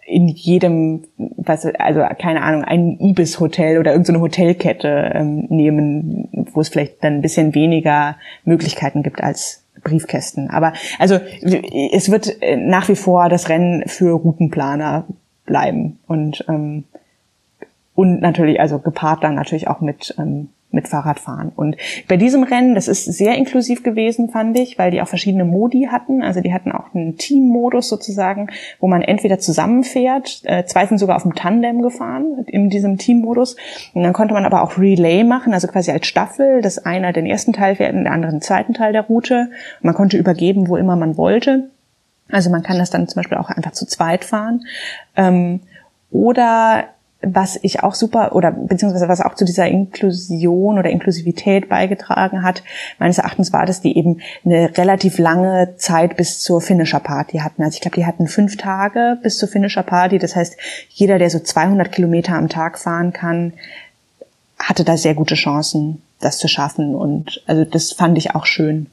in jedem, was, also keine Ahnung, ein Ibis-Hotel oder irgendeine Hotelkette ähm, nehmen, wo es vielleicht dann ein bisschen weniger Möglichkeiten gibt als Briefkästen. Aber also es wird äh, nach wie vor das Rennen für Routenplaner bleiben und ähm, und natürlich also gepaart dann natürlich auch mit ähm, mit Fahrradfahren. Und bei diesem Rennen, das ist sehr inklusiv gewesen, fand ich, weil die auch verschiedene Modi hatten. Also die hatten auch einen Team-Modus sozusagen, wo man entweder zusammenfährt, äh, zwei sind sogar auf dem Tandem gefahren in diesem Team-Modus. Und dann konnte man aber auch Relay machen, also quasi als Staffel, dass einer den ersten Teil fährt und der andere den zweiten Teil der Route. man konnte übergeben, wo immer man wollte. Also man kann das dann zum Beispiel auch einfach zu zweit fahren. Ähm, oder was ich auch super oder beziehungsweise was auch zu dieser Inklusion oder Inklusivität beigetragen hat, meines Erachtens war, dass die eben eine relativ lange Zeit bis zur Finisher Party hatten. Also ich glaube, die hatten fünf Tage bis zur Finisher Party. Das heißt, jeder, der so 200 Kilometer am Tag fahren kann, hatte da sehr gute Chancen, das zu schaffen. Und also das fand ich auch schön.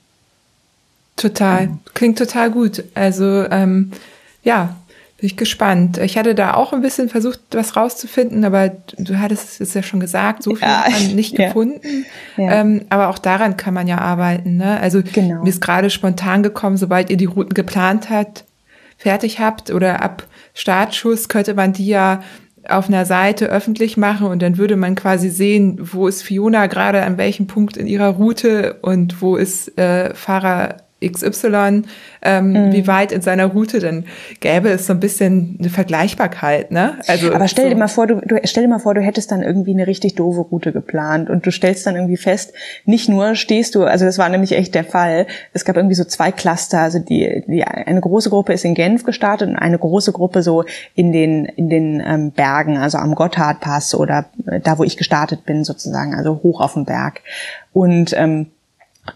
Total. Klingt total gut. Also ähm, ja, bin ich gespannt. Ich hatte da auch ein bisschen versucht, was rauszufinden, aber du hattest es ja schon gesagt, so viel ja, nicht ja. gefunden. Ja. Ähm, aber auch daran kann man ja arbeiten. Ne? Also genau. mir ist gerade spontan gekommen, sobald ihr die Routen geplant habt, fertig habt oder ab Startschuss könnte man die ja auf einer Seite öffentlich machen und dann würde man quasi sehen, wo ist Fiona gerade an welchem Punkt in ihrer Route und wo ist äh, Fahrer XY, ähm, mhm. wie weit in seiner Route, dann gäbe es so ein bisschen eine Vergleichbarkeit, ne? Also aber stell so. dir mal vor, du, du stell dir mal vor, du hättest dann irgendwie eine richtig doofe Route geplant und du stellst dann irgendwie fest, nicht nur stehst du, also das war nämlich echt der Fall. Es gab irgendwie so zwei Cluster, also die, die eine große Gruppe ist in Genf gestartet und eine große Gruppe so in den in den ähm, Bergen, also am Gotthardpass oder äh, da, wo ich gestartet bin sozusagen, also hoch auf dem Berg und ähm,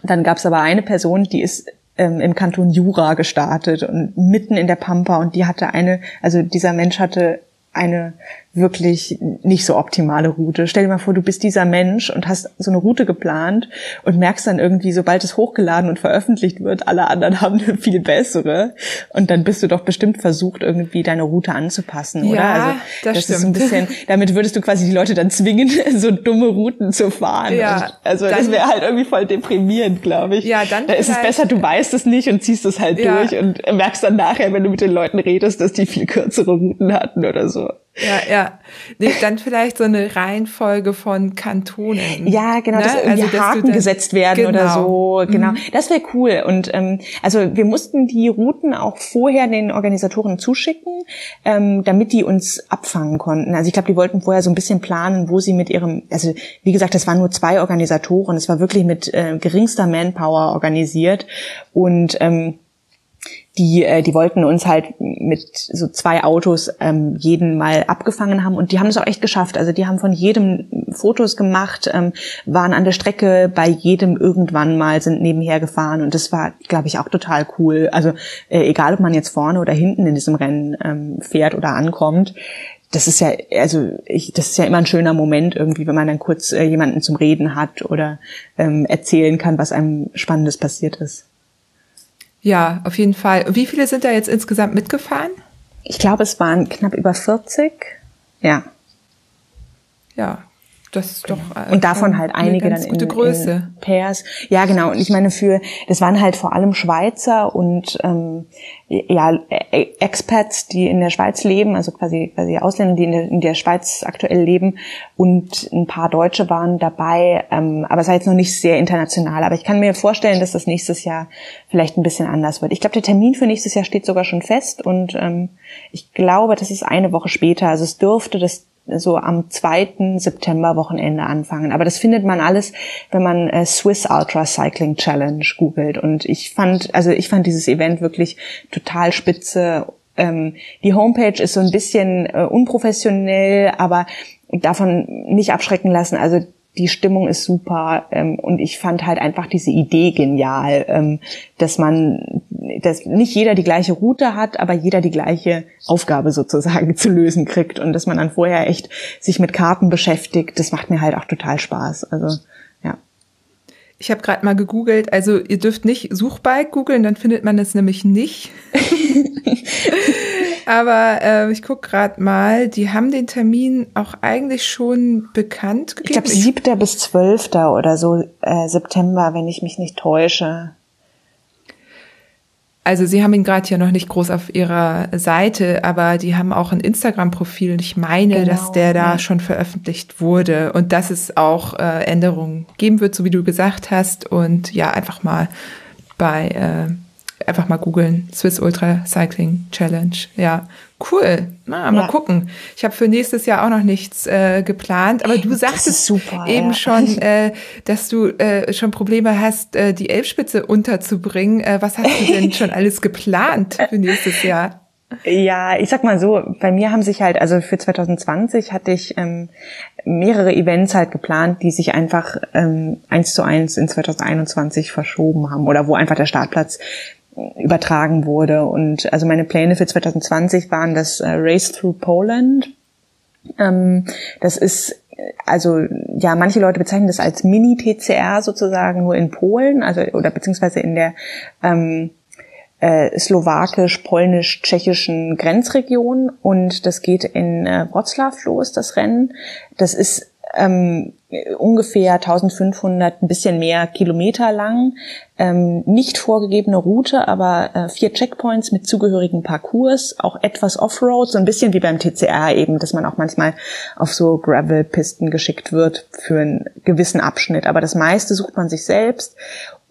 dann gab es aber eine Person, die ist ähm, im Kanton Jura gestartet und mitten in der Pampa und die hatte eine, also dieser Mensch hatte eine wirklich nicht so optimale Route. Stell dir mal vor, du bist dieser Mensch und hast so eine Route geplant und merkst dann irgendwie, sobald es hochgeladen und veröffentlicht wird, alle anderen haben eine viel bessere. Und dann bist du doch bestimmt versucht, irgendwie deine Route anzupassen, oder? Ja, also das, das stimmt. ist ein bisschen, damit würdest du quasi die Leute dann zwingen, so dumme Routen zu fahren. Ja, und also dann, das wäre halt irgendwie voll deprimierend, glaube ich. Ja, dann da ist es besser, du weißt es nicht und ziehst es halt ja. durch und merkst dann nachher, wenn du mit den Leuten redest, dass die viel kürzere Routen hatten oder so. Ja, ja. Nee, dann vielleicht so eine Reihenfolge von Kantonen. Ja, genau, ne? dass irgendwie also, Haken dann, gesetzt werden genau. oder so. Genau, mhm. das wäre cool. Und ähm, also wir mussten die Routen auch vorher den Organisatoren zuschicken, ähm, damit die uns abfangen konnten. Also ich glaube, die wollten vorher so ein bisschen planen, wo sie mit ihrem, also wie gesagt, das waren nur zwei Organisatoren. Es war wirklich mit äh, geringster Manpower organisiert und ähm, die, äh, die wollten uns halt mit so zwei Autos ähm, jeden mal abgefangen haben und die haben es auch echt geschafft. Also die haben von jedem Fotos gemacht, ähm, waren an der Strecke bei jedem irgendwann mal, sind nebenher gefahren und das war, glaube ich, auch total cool. Also äh, egal, ob man jetzt vorne oder hinten in diesem Rennen ähm, fährt oder ankommt, das ist ja, also ich, das ist ja immer ein schöner Moment irgendwie, wenn man dann kurz äh, jemanden zum Reden hat oder ähm, erzählen kann, was einem Spannendes passiert ist. Ja, auf jeden Fall. Wie viele sind da jetzt insgesamt mitgefahren? Ich glaube, es waren knapp über 40. Ja. Ja, das ist doch äh, und davon halt einige dann in, Größe. in Pairs. Ja, genau. Und ich meine für das waren halt vor allem Schweizer und ähm, ja e-, Expats, die in der Schweiz leben, also quasi quasi Ausländer, die in der, in der Schweiz aktuell leben und ein paar Deutsche waren dabei. Ähm, aber es war jetzt noch nicht sehr international. Aber ich kann mir vorstellen, dass das nächstes Jahr vielleicht ein bisschen anders wird. Ich glaube, der Termin für nächstes Jahr steht sogar schon fest und ähm, ich glaube, das ist eine Woche später. Also es dürfte das so am 2. September Wochenende anfangen. Aber das findet man alles, wenn man äh, Swiss Ultra Cycling Challenge googelt. Und ich fand, also ich fand dieses Event wirklich total spitze. Ähm, die Homepage ist so ein bisschen äh, unprofessionell, aber davon nicht abschrecken lassen. Also die Stimmung ist super ähm, und ich fand halt einfach diese Idee genial, ähm, dass man, dass nicht jeder die gleiche Route hat, aber jeder die gleiche Aufgabe sozusagen zu lösen kriegt und dass man dann vorher echt sich mit Karten beschäftigt. Das macht mir halt auch total Spaß. Also ja. Ich habe gerade mal gegoogelt, also ihr dürft nicht Suchbike googeln, dann findet man es nämlich nicht. Aber äh, ich guck gerade mal, die haben den Termin auch eigentlich schon bekannt gegeben. Ich glaube 7. bis 12. oder so äh, September, wenn ich mich nicht täusche. Also sie haben ihn gerade ja noch nicht groß auf ihrer Seite, aber die haben auch ein Instagram-Profil und ich meine, genau, dass der da schon veröffentlicht wurde und dass es auch äh, Änderungen geben wird, so wie du gesagt hast. Und ja, einfach mal bei äh, einfach mal googeln. Swiss Ultra Cycling Challenge. Ja, cool. Na, mal ja. gucken. Ich habe für nächstes Jahr auch noch nichts äh, geplant, aber du sagtest super, eben ja. schon, äh, dass du äh, schon Probleme hast, äh, die Elbspitze unterzubringen. Äh, was hast du denn schon alles geplant für nächstes Jahr? Ja, ich sag mal so, bei mir haben sich halt, also für 2020 hatte ich ähm, mehrere Events halt geplant, die sich einfach ähm, eins zu eins in 2021 verschoben haben oder wo einfach der Startplatz übertragen wurde. Und also meine Pläne für 2020 waren das äh, Race Through Poland. Ähm, das ist also ja, manche Leute bezeichnen das als Mini-TCR sozusagen nur in Polen, also oder beziehungsweise in der ähm, äh, slowakisch-polnisch-tschechischen Grenzregion und das geht in äh, Wroclaw los, das Rennen. Das ist ähm, ungefähr 1500, ein bisschen mehr Kilometer lang, ähm, nicht vorgegebene Route, aber äh, vier Checkpoints mit zugehörigen Parcours, auch etwas Offroad, so ein bisschen wie beim TCR eben, dass man auch manchmal auf so Gravel-Pisten geschickt wird für einen gewissen Abschnitt. Aber das meiste sucht man sich selbst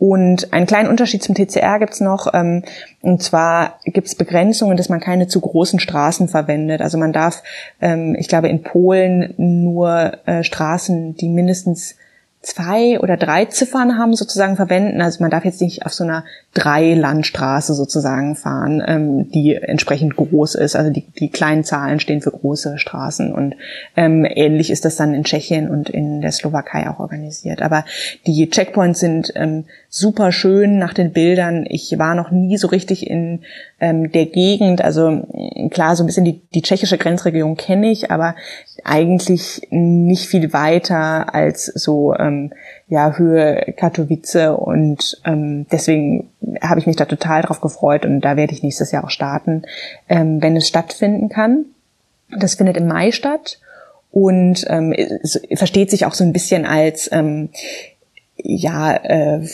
und einen kleinen Unterschied zum TCR gibt's noch, ähm, und zwar gibt's Begrenzungen, dass man keine zu großen Straßen verwendet. Also man darf, ähm, ich glaube, in Polen nur äh, Straßen, die mindestens zwei oder drei Ziffern haben, sozusagen verwenden. Also man darf jetzt nicht auf so einer Drei-Landstraße sozusagen fahren, ähm, die entsprechend groß ist. Also die, die kleinen Zahlen stehen für große Straßen. Und ähm, ähnlich ist das dann in Tschechien und in der Slowakei auch organisiert. Aber die Checkpoints sind ähm, super schön nach den Bildern. Ich war noch nie so richtig in ähm, der Gegend. Also klar, so ein bisschen die, die tschechische Grenzregion kenne ich, aber eigentlich nicht viel weiter als so ähm, ja Höhe Katowice und ähm, deswegen habe ich mich da total drauf gefreut und da werde ich nächstes Jahr auch starten, ähm, wenn es stattfinden kann. Das findet im Mai statt und ähm, versteht sich auch so ein bisschen als ähm, ja, äh,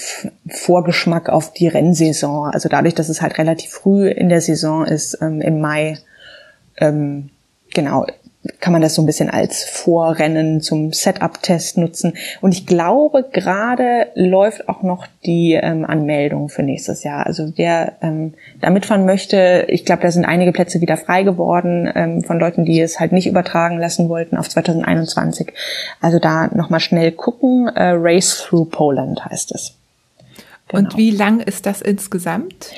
Vorgeschmack auf die Rennsaison. Also dadurch, dass es halt relativ früh in der Saison ist, ähm, im Mai, ähm, genau, kann man das so ein bisschen als Vorrennen zum Setup-Test nutzen. Und ich glaube, gerade läuft auch noch die ähm, Anmeldung für nächstes Jahr. Also wer ähm, da mitfahren möchte, ich glaube, da sind einige Plätze wieder frei geworden ähm, von Leuten, die es halt nicht übertragen lassen wollten auf 2021. Also da nochmal schnell gucken. Äh, Race Through Poland heißt es. Genau. Und wie lang ist das insgesamt?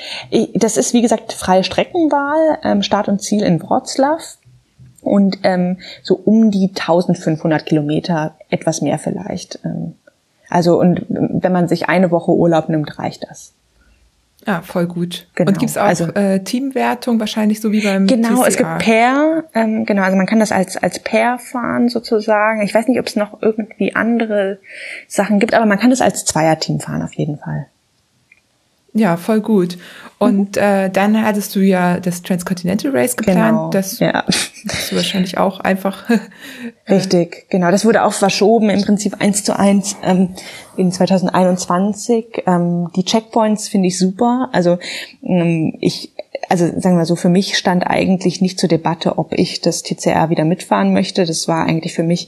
Das ist, wie gesagt, freie Streckenwahl, ähm, Start und Ziel in Wroclaw und ähm, so um die 1500 Kilometer, etwas mehr vielleicht. Ähm, also und wenn man sich eine Woche Urlaub nimmt, reicht das. Ah, voll gut. Genau. Und gibt's auch also, äh, Teamwertung wahrscheinlich so wie beim Genau, TCA? es gibt Pair, ähm, genau, also man kann das als als Pair fahren sozusagen. Ich weiß nicht, ob es noch irgendwie andere Sachen gibt, aber man kann das als Zweierteam fahren auf jeden Fall. Ja, voll gut. Und mhm. äh, dann hattest du ja das Transcontinental Race geplant. Genau, das ja. hast du wahrscheinlich auch einfach. Richtig, genau. Das wurde auch verschoben, im Prinzip eins zu eins ähm, in 2021. Ähm, die Checkpoints finde ich super. Also ähm, ich also sagen wir so, für mich stand eigentlich nicht zur Debatte, ob ich das TCR wieder mitfahren möchte. Das war eigentlich für mich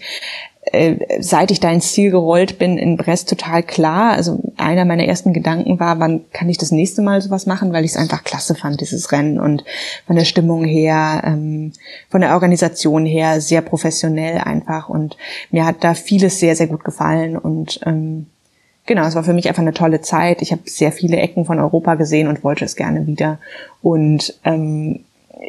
äh, seit ich da ins Ziel gerollt bin in Brest total klar. Also einer meiner ersten Gedanken war, wann kann ich das nächste Mal sowas machen, weil ich es einfach klasse fand, dieses Rennen. Und von der Stimmung her, ähm, von der Organisation her sehr professionell einfach. Und mir hat da vieles sehr, sehr gut gefallen. Und ähm, genau, es war für mich einfach eine tolle Zeit. Ich habe sehr viele Ecken von Europa gesehen und wollte es gerne wieder. Und ähm,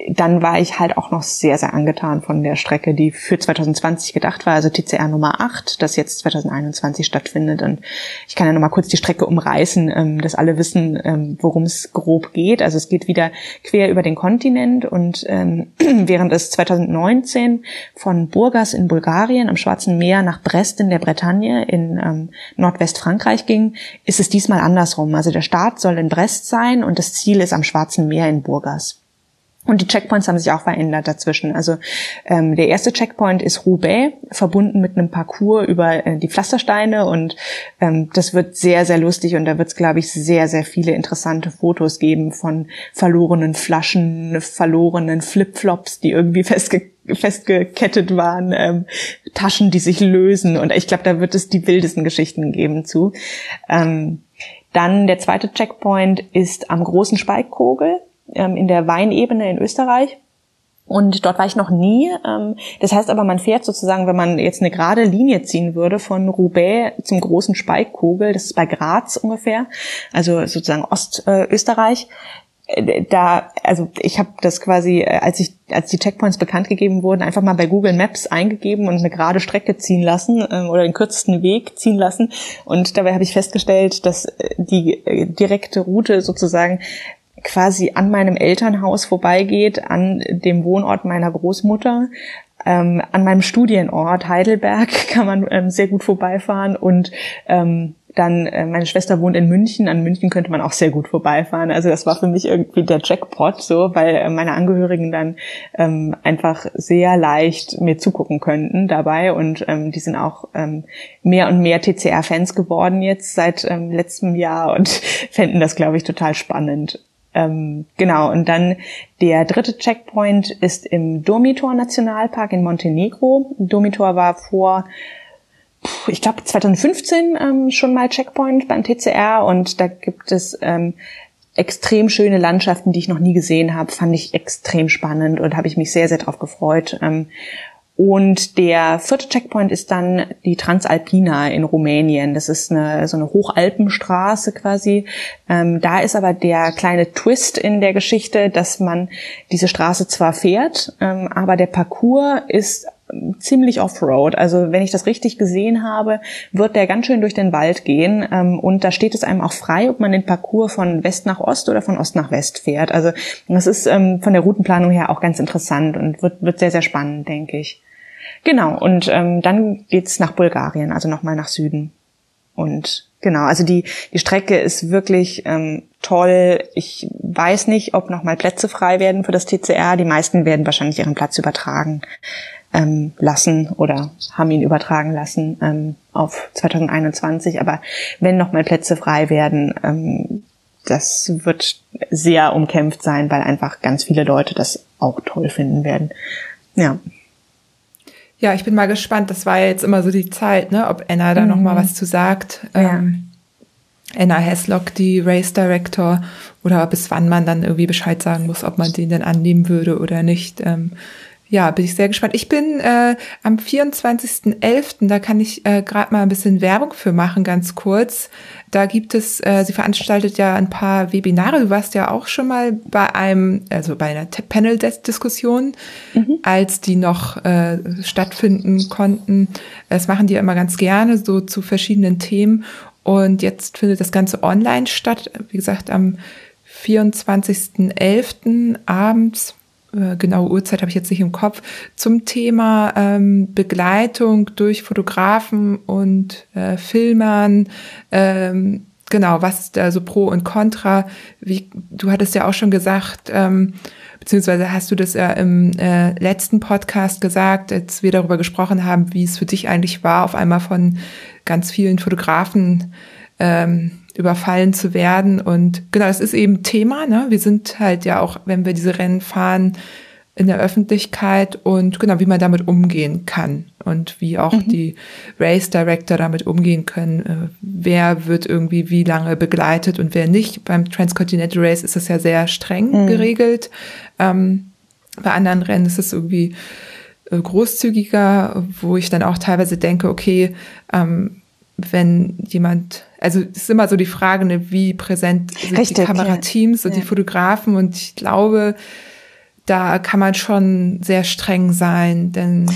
dann war ich halt auch noch sehr, sehr angetan von der Strecke, die für 2020 gedacht war, also TCR Nummer 8, das jetzt 2021 stattfindet. Und ich kann ja nochmal kurz die Strecke umreißen, ähm, dass alle wissen, ähm, worum es grob geht. Also es geht wieder quer über den Kontinent und ähm, während es 2019 von Burgas in Bulgarien am Schwarzen Meer nach Brest in der Bretagne in ähm, Nordwestfrankreich ging, ist es diesmal andersrum. Also der Start soll in Brest sein und das Ziel ist am Schwarzen Meer in Burgas. Und die Checkpoints haben sich auch verändert dazwischen. Also ähm, der erste Checkpoint ist Roubaix, verbunden mit einem Parcours über äh, die Pflastersteine und ähm, das wird sehr, sehr lustig und da wird es, glaube ich, sehr, sehr viele interessante Fotos geben von verlorenen Flaschen, verlorenen Flipflops, die irgendwie festge festgekettet waren, ähm, Taschen, die sich lösen und ich glaube, da wird es die wildesten Geschichten geben zu. Ähm, dann der zweite Checkpoint ist am großen Speikkogel ähm, in der Weinebene in Österreich. Und dort war ich noch nie. Ähm, das heißt aber, man fährt sozusagen, wenn man jetzt eine gerade Linie ziehen würde von Roubaix zum großen Speikkogel, das ist bei Graz ungefähr, also sozusagen Ostösterreich. Äh, da, also ich habe das quasi, äh, als ich, als die Checkpoints bekannt gegeben wurden, einfach mal bei Google Maps eingegeben und eine gerade Strecke ziehen lassen ähm, oder den kürzesten Weg ziehen lassen. Und dabei habe ich festgestellt, dass äh, die direkte Route sozusagen quasi an meinem Elternhaus vorbeigeht, an dem Wohnort meiner Großmutter, ähm, an meinem Studienort Heidelberg kann man ähm, sehr gut vorbeifahren und ähm, dann, äh, meine Schwester wohnt in München, an München könnte man auch sehr gut vorbeifahren. Also das war für mich irgendwie der Jackpot, so, weil äh, meine Angehörigen dann ähm, einfach sehr leicht mir zugucken könnten dabei. Und ähm, die sind auch ähm, mehr und mehr TCR-Fans geworden jetzt seit ähm, letztem Jahr und fänden das, glaube ich, total spannend. Ähm, genau, und dann der dritte Checkpoint ist im Domitor Nationalpark in Montenegro. Domitor war vor ich glaube 2015 ähm, schon mal Checkpoint beim TCR und da gibt es ähm, extrem schöne Landschaften, die ich noch nie gesehen habe. Fand ich extrem spannend und habe ich mich sehr, sehr drauf gefreut. Und der vierte Checkpoint ist dann die Transalpina in Rumänien. Das ist eine, so eine Hochalpenstraße quasi. Ähm, da ist aber der kleine Twist in der Geschichte, dass man diese Straße zwar fährt, ähm, aber der Parcours ist ziemlich Offroad. Also wenn ich das richtig gesehen habe, wird der ganz schön durch den Wald gehen ähm, und da steht es einem auch frei, ob man den Parcours von West nach Ost oder von Ost nach West fährt. Also das ist ähm, von der Routenplanung her auch ganz interessant und wird, wird sehr, sehr spannend, denke ich. Genau, und ähm, dann geht's nach Bulgarien, also nochmal nach Süden. Und genau, also die, die Strecke ist wirklich ähm, toll. Ich weiß nicht, ob nochmal Plätze frei werden für das TCR. Die meisten werden wahrscheinlich ihren Platz übertragen ähm, lassen oder haben ihn übertragen lassen ähm, auf 2021. Aber wenn nochmal Plätze frei werden, ähm, das wird sehr umkämpft sein, weil einfach ganz viele Leute das auch toll finden werden. Ja. Ja, ich bin mal gespannt. Das war ja jetzt immer so die Zeit, ne, ob Anna da mhm. noch mal was zu sagt. Ja. Ähm, Anna Heslock, die Race Director, oder bis wann man dann irgendwie Bescheid sagen muss, ob man den denn annehmen würde oder nicht. Ähm, ja, bin ich sehr gespannt. Ich bin äh, am 24.11., da kann ich äh, gerade mal ein bisschen Werbung für machen, ganz kurz. Da gibt es, äh, sie veranstaltet ja ein paar Webinare. Du warst ja auch schon mal bei einem, also bei einer Panel-Diskussion, mhm. als die noch äh, stattfinden konnten. Das machen die ja immer ganz gerne, so zu verschiedenen Themen. Und jetzt findet das Ganze online statt. Wie gesagt, am 24.11. abends genaue Uhrzeit habe ich jetzt nicht im Kopf, zum Thema ähm, Begleitung durch Fotografen und äh, Filmern. Ähm, genau, was da so Pro und Contra? Wie, du hattest ja auch schon gesagt, ähm, beziehungsweise hast du das ja im äh, letzten Podcast gesagt, als wir darüber gesprochen haben, wie es für dich eigentlich war, auf einmal von ganz vielen Fotografen ähm, überfallen zu werden. Und genau, es ist eben Thema. Ne? Wir sind halt ja auch, wenn wir diese Rennen fahren, in der Öffentlichkeit und genau, wie man damit umgehen kann und wie auch mhm. die Race Director damit umgehen können. Äh, wer wird irgendwie wie lange begleitet und wer nicht. Beim Transcontinental Race ist es ja sehr streng mhm. geregelt. Ähm, bei anderen Rennen ist es irgendwie äh, großzügiger, wo ich dann auch teilweise denke, okay, ähm, wenn jemand, also es ist immer so die Frage, ne, wie präsent sind Richtig, die Kamerateams ja. und ja. die Fotografen und ich glaube, da kann man schon sehr streng sein, denn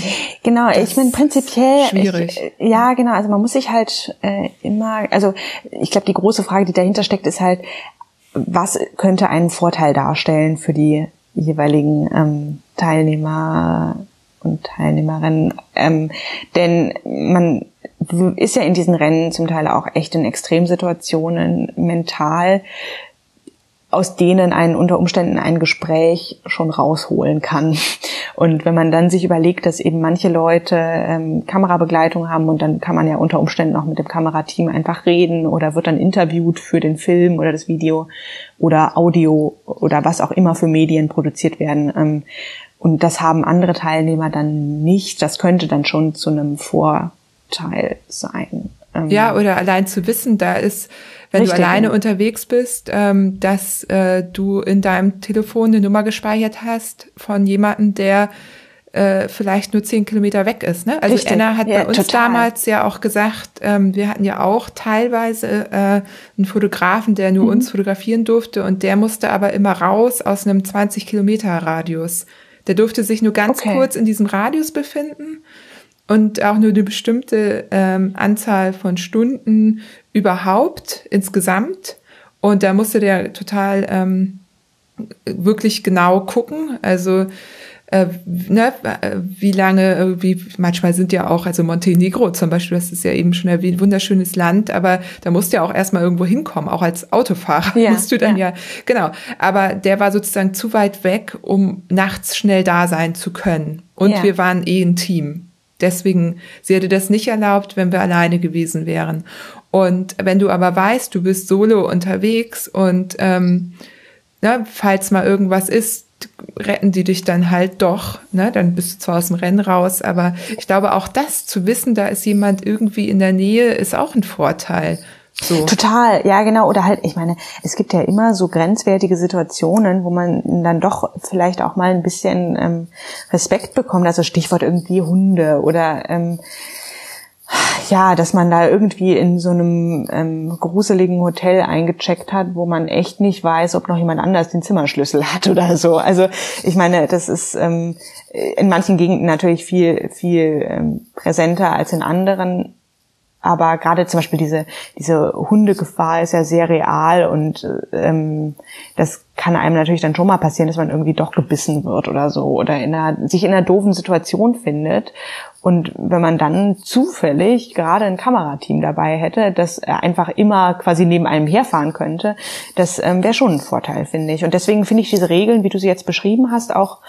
genau, ich bin prinzipiell schwierig. Ich, ja, genau, also man muss sich halt äh, immer, also ich glaube, die große Frage, die dahinter steckt, ist halt, was könnte einen Vorteil darstellen für die jeweiligen ähm, Teilnehmer und Teilnehmerinnen, ähm, denn man ist ja in diesen Rennen zum Teil auch echt in Extremsituationen mental, aus denen ein unter Umständen ein Gespräch schon rausholen kann. Und wenn man dann sich überlegt, dass eben manche Leute ähm, Kamerabegleitung haben und dann kann man ja unter Umständen auch mit dem Kamerateam einfach reden oder wird dann interviewt für den Film oder das Video oder Audio oder was auch immer für Medien produziert werden. Ähm, und das haben andere Teilnehmer dann nicht. Das könnte dann schon zu einem Vor Teil sein. Ähm, ja, oder allein zu wissen, da ist, wenn richtig, du alleine unterwegs bist, ähm, dass äh, du in deinem Telefon eine Nummer gespeichert hast von jemandem, der äh, vielleicht nur zehn Kilometer weg ist. Ne? Also Richtig. Anna hat ja, bei uns total. damals ja auch gesagt, ähm, wir hatten ja auch teilweise äh, einen Fotografen, der nur mhm. uns fotografieren durfte und der musste aber immer raus aus einem 20 Kilometer Radius. Der durfte sich nur ganz okay. kurz in diesem Radius befinden und auch nur eine bestimmte ähm, Anzahl von Stunden überhaupt insgesamt. Und da musste der total ähm, wirklich genau gucken. Also äh, ne, wie lange, wie manchmal sind ja auch, also Montenegro zum Beispiel, das ist ja eben schon ein wunderschönes Land, aber da musst du ja auch erstmal irgendwo hinkommen, auch als Autofahrer ja, musst du dann ja. ja, genau. Aber der war sozusagen zu weit weg, um nachts schnell da sein zu können. Und ja. wir waren eh ein Team. Deswegen, sie hätte das nicht erlaubt, wenn wir alleine gewesen wären. Und wenn du aber weißt, du bist solo unterwegs und ähm, ne, falls mal irgendwas ist, retten die dich dann halt doch, ne? Dann bist du zwar aus dem Rennen raus, aber ich glaube auch das zu wissen, da ist jemand irgendwie in der Nähe, ist auch ein Vorteil. So. Total, ja genau. Oder halt, ich meine, es gibt ja immer so grenzwertige Situationen, wo man dann doch vielleicht auch mal ein bisschen ähm, Respekt bekommt. Also Stichwort irgendwie Hunde oder ähm, ja, dass man da irgendwie in so einem ähm, gruseligen Hotel eingecheckt hat, wo man echt nicht weiß, ob noch jemand anders den Zimmerschlüssel hat oder so. Also ich meine, das ist ähm, in manchen Gegenden natürlich viel viel ähm, präsenter als in anderen. Aber gerade zum Beispiel diese, diese Hundegefahr ist ja sehr real und ähm, das kann einem natürlich dann schon mal passieren, dass man irgendwie doch gebissen wird oder so oder in einer, sich in einer doofen Situation findet. Und wenn man dann zufällig gerade ein Kamerateam dabei hätte, das einfach immer quasi neben einem herfahren könnte, das ähm, wäre schon ein Vorteil, finde ich. Und deswegen finde ich diese Regeln, wie du sie jetzt beschrieben hast, auch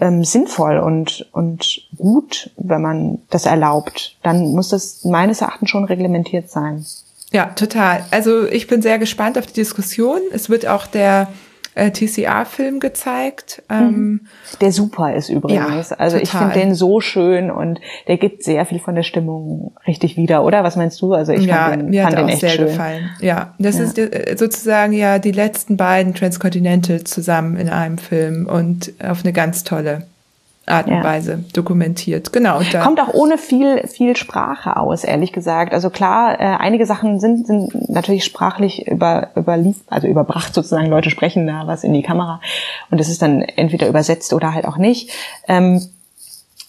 ähm, sinnvoll und, und gut, wenn man das erlaubt. Dann muss das meines Erachtens schon reglementiert sein. Ja, total. Also ich bin sehr gespannt auf die Diskussion. Es wird auch der äh, TCA-Film gezeigt. Ähm, mhm. der super ist übrigens. Ja, also total. ich finde den so schön und der gibt sehr viel von der Stimmung richtig wieder, oder? Was meinst du? Also ich ja, fand den, mir fand hat den auch sehr schön. gefallen. Ja, das ja. ist äh, sozusagen ja die letzten beiden Transcontinental zusammen in einem Film und auf eine ganz tolle Art und. Weise dokumentiert. Genau. Da Kommt auch ohne viel, viel Sprache aus, ehrlich gesagt. Also klar, äh, einige Sachen sind, sind natürlich sprachlich über, überlief, also überbracht sozusagen. Leute sprechen da was in die Kamera und es ist dann entweder übersetzt oder halt auch nicht. Ähm,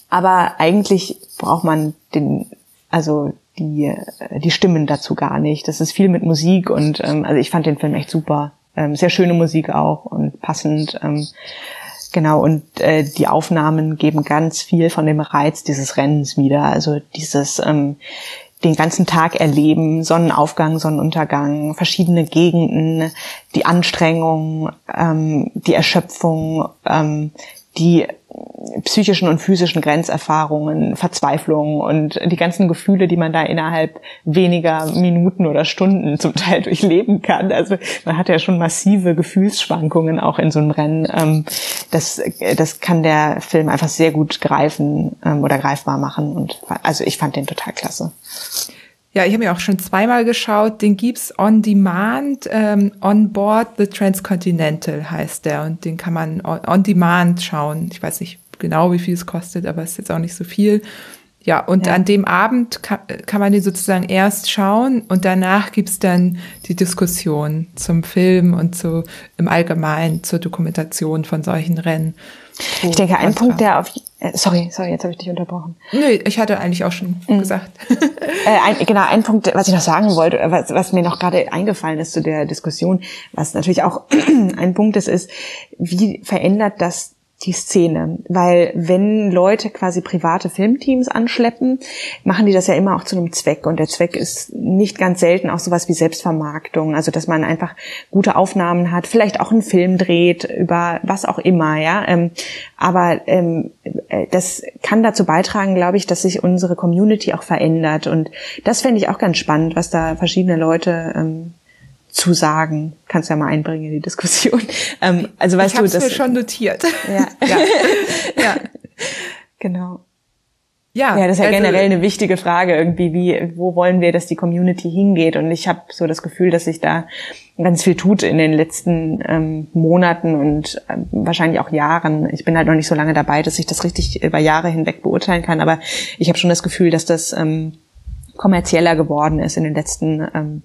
aber eigentlich braucht man den, also die, äh, die Stimmen dazu gar nicht. Das ist viel mit Musik und ähm, also ich fand den Film echt super. Ähm, sehr schöne Musik auch und passend. Ähm, Genau, und äh, die Aufnahmen geben ganz viel von dem Reiz dieses Rennens wieder. Also dieses ähm, den ganzen Tag erleben, Sonnenaufgang, Sonnenuntergang, verschiedene Gegenden, die Anstrengung, ähm, die Erschöpfung, ähm, die psychischen und physischen Grenzerfahrungen, Verzweiflung und die ganzen Gefühle, die man da innerhalb weniger Minuten oder Stunden zum Teil durchleben kann. Also man hat ja schon massive Gefühlsschwankungen auch in so einem Rennen. Ähm, das, das kann der Film einfach sehr gut greifen ähm, oder greifbar machen. Und also ich fand den total klasse. Ja, ich habe mir auch schon zweimal geschaut. Den gibt's on demand, ähm, on board the Transcontinental heißt der und den kann man on, on demand schauen. Ich weiß nicht genau, wie viel es kostet, aber es ist jetzt auch nicht so viel. Ja, und ja. an dem Abend kann, kann man den sozusagen erst schauen und danach gibt's dann die Diskussion zum Film und zu im Allgemeinen zur Dokumentation von solchen Rennen. Ich denke, ein Punkt, der auf äh, sorry, sorry, jetzt habe ich dich unterbrochen. Nö, ich hatte eigentlich auch schon mhm. gesagt. äh, ein, genau, ein Punkt, was ich noch sagen wollte, was, was mir noch gerade eingefallen ist zu der Diskussion, was natürlich auch ein Punkt ist, ist, wie verändert das die Szene, weil wenn Leute quasi private Filmteams anschleppen, machen die das ja immer auch zu einem Zweck. Und der Zweck ist nicht ganz selten auch sowas wie Selbstvermarktung, also dass man einfach gute Aufnahmen hat, vielleicht auch einen Film dreht über was auch immer, ja, ähm, aber ähm, äh, das kann dazu beitragen, glaube ich, dass sich unsere Community auch verändert. Und das fände ich auch ganz spannend, was da verschiedene Leute ähm, zu sagen. Kannst ja mal einbringen in die Diskussion. Ähm, also weißt ich du, das mir schon notiert. Ja. ja. ja. Genau. Ja, ja, das ist ja also, generell eine wichtige Frage irgendwie, wie, wo wollen wir, dass die Community hingeht? Und ich habe so das Gefühl, dass sich da ganz viel tut in den letzten ähm, Monaten und ähm, wahrscheinlich auch Jahren. Ich bin halt noch nicht so lange dabei, dass ich das richtig über Jahre hinweg beurteilen kann, aber ich habe schon das Gefühl, dass das ähm, kommerzieller geworden ist in den letzten ähm,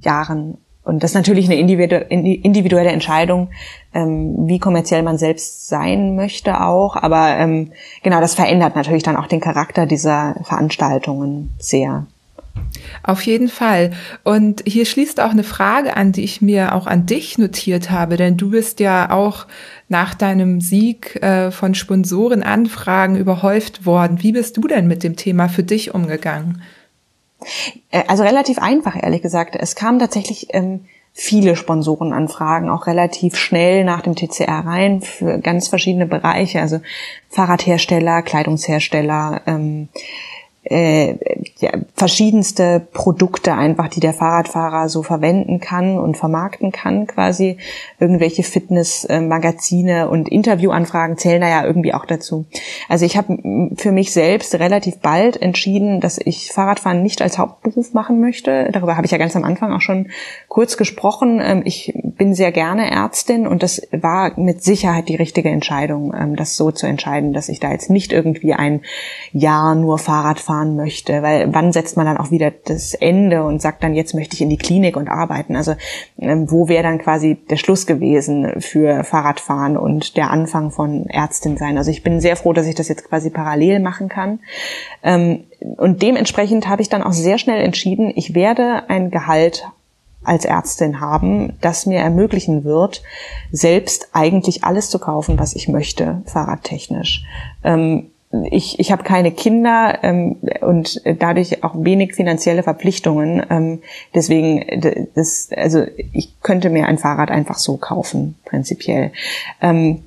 Jahren und das ist natürlich eine individuelle Entscheidung, ähm, wie kommerziell man selbst sein möchte auch. Aber ähm, genau, das verändert natürlich dann auch den Charakter dieser Veranstaltungen sehr. Auf jeden Fall. Und hier schließt auch eine Frage an, die ich mir auch an dich notiert habe, denn du bist ja auch nach deinem Sieg äh, von Sponsorenanfragen überhäuft worden. Wie bist du denn mit dem Thema für dich umgegangen? Äh, also relativ einfach, ehrlich gesagt. Es kamen tatsächlich ähm, viele Sponsorenanfragen, auch relativ schnell nach dem TCR rein für ganz verschiedene Bereiche, also Fahrradhersteller, Kleidungshersteller, ähm, äh, ja, verschiedenste Produkte einfach, die der Fahrradfahrer so verwenden kann und vermarkten kann, quasi. Irgendwelche Fitnessmagazine und Interviewanfragen zählen da ja irgendwie auch dazu. Also ich habe für mich selbst relativ bald entschieden, dass ich Fahrradfahren nicht als Hauptberuf machen möchte. Darüber habe ich ja ganz am Anfang auch schon kurz gesprochen. Ähm, ich bin sehr gerne Ärztin und das war mit Sicherheit die richtige Entscheidung, ähm, das so zu entscheiden, dass ich da jetzt nicht irgendwie ein Jahr nur Fahrrad fahren möchte, weil wann setzt man dann auch wieder das Ende und sagt dann, jetzt möchte ich in die Klinik und arbeiten. Also ähm, wo wäre dann quasi der Schluss gewesen für Fahrradfahren und der Anfang von Ärztin sein? Also ich bin sehr froh, dass ich das jetzt quasi parallel machen kann. Ähm, und dementsprechend habe ich dann auch sehr schnell entschieden, ich werde ein Gehalt als Ärztin haben, das mir ermöglichen wird, selbst eigentlich alles zu kaufen, was ich möchte, fahrradtechnisch. Ähm, ich, ich habe keine Kinder ähm, und dadurch auch wenig finanzielle Verpflichtungen. Ähm, deswegen, das, also ich könnte mir ein Fahrrad einfach so kaufen, prinzipiell. Ähm,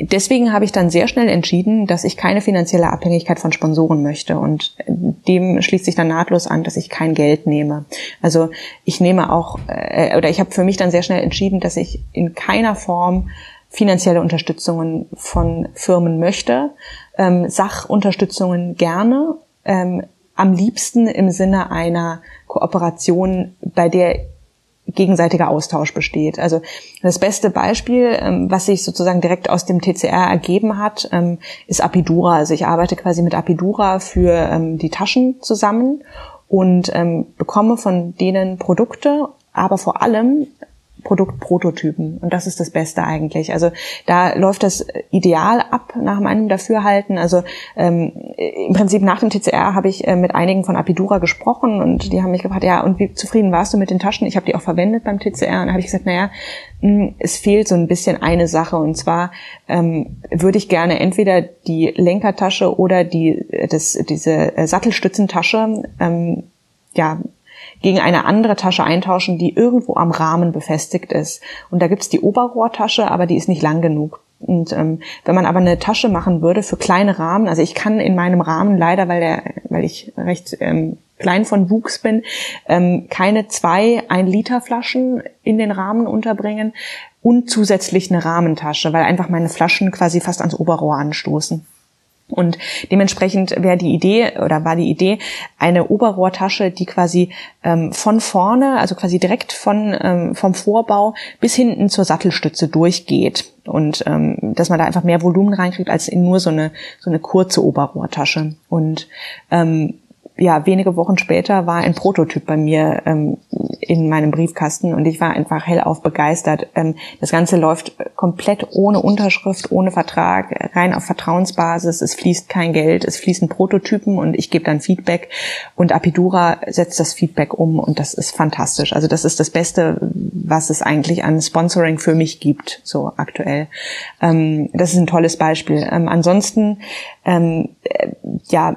deswegen habe ich dann sehr schnell entschieden, dass ich keine finanzielle Abhängigkeit von Sponsoren möchte und dem schließt sich dann nahtlos an, dass ich kein Geld nehme. Also ich nehme auch äh, oder ich habe für mich dann sehr schnell entschieden, dass ich in keiner Form finanzielle Unterstützungen von Firmen möchte, ähm, Sachunterstützungen gerne, ähm, am liebsten im Sinne einer Kooperation, bei der gegenseitiger Austausch besteht. Also das beste Beispiel, ähm, was sich sozusagen direkt aus dem TCR ergeben hat, ähm, ist Apidura. Also ich arbeite quasi mit Apidura für ähm, die Taschen zusammen und bekomme von denen Produkte, aber vor allem Produktprototypen. Und das ist das Beste eigentlich. Also da läuft das ideal ab nach meinem Dafürhalten. Also ähm, im Prinzip nach dem TCR habe ich äh, mit einigen von Apidura gesprochen und die haben mich gefragt, ja, und wie zufrieden warst du mit den Taschen? Ich habe die auch verwendet beim TCR und habe ich gesagt, naja, hm, es fehlt so ein bisschen eine Sache und zwar ähm, würde ich gerne entweder die Lenkertasche oder die das, diese äh, Sattelstützentasche ähm, ja, gegen eine andere Tasche eintauschen, die irgendwo am Rahmen befestigt ist. Und da gibt's die Oberrohrtasche, aber die ist nicht lang genug. Und ähm, wenn man aber eine Tasche machen würde für kleine Rahmen, also ich kann in meinem Rahmen leider, weil der, weil ich recht ähm, klein von Wuchs bin, ähm, keine zwei ein Liter Flaschen in den Rahmen unterbringen und zusätzlich eine Rahmentasche, weil einfach meine Flaschen quasi fast ans Oberrohr anstoßen. Und dementsprechend wäre die Idee oder war die Idee eine Oberrohrtasche, die quasi ähm, von vorne, also quasi direkt von ähm, vom Vorbau bis hinten zur Sattelstütze durchgeht und ähm, dass man da einfach mehr Volumen reinkriegt als in nur so eine so eine kurze Oberrohrtasche. Und ähm, ja, wenige Wochen später war ein Prototyp bei mir ähm, in meinem Briefkasten und ich war einfach hellauf begeistert. Ähm, das Ganze läuft komplett ohne Unterschrift, ohne Vertrag, rein auf Vertrauensbasis. Es fließt kein Geld, es fließen Prototypen und ich gebe dann Feedback und Apidura setzt das Feedback um und das ist fantastisch. Also das ist das Beste, was es eigentlich an Sponsoring für mich gibt, so aktuell. Ähm, das ist ein tolles Beispiel. Ähm, ansonsten, ähm, äh, ja,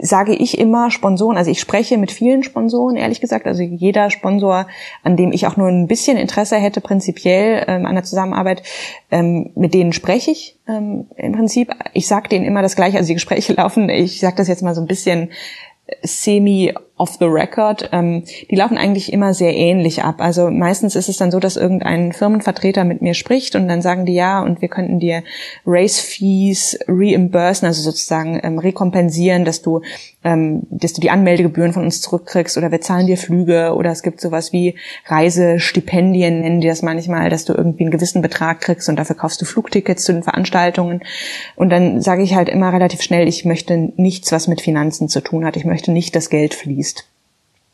sage ich immer Sponsoren, also ich spreche mit vielen Sponsoren, ehrlich gesagt, also jeder Sponsor, an dem ich auch nur ein bisschen Interesse hätte, prinzipiell ähm, an der Zusammenarbeit, ähm, mit denen spreche ich ähm, im Prinzip. Ich sage denen immer das Gleiche, also die Gespräche laufen, ich sage das jetzt mal so ein bisschen semi off the record, ähm, die laufen eigentlich immer sehr ähnlich ab. Also meistens ist es dann so, dass irgendein Firmenvertreter mit mir spricht und dann sagen die ja und wir könnten dir Race Fees reimbursen, also sozusagen ähm, rekompensieren, dass du, ähm, dass du die Anmeldegebühren von uns zurückkriegst oder wir zahlen dir Flüge oder es gibt sowas wie Reisestipendien, nennen die das manchmal, dass du irgendwie einen gewissen Betrag kriegst und dafür kaufst du Flugtickets zu den Veranstaltungen. Und dann sage ich halt immer relativ schnell, ich möchte nichts, was mit Finanzen zu tun hat. Ich möchte nicht, dass Geld fließt.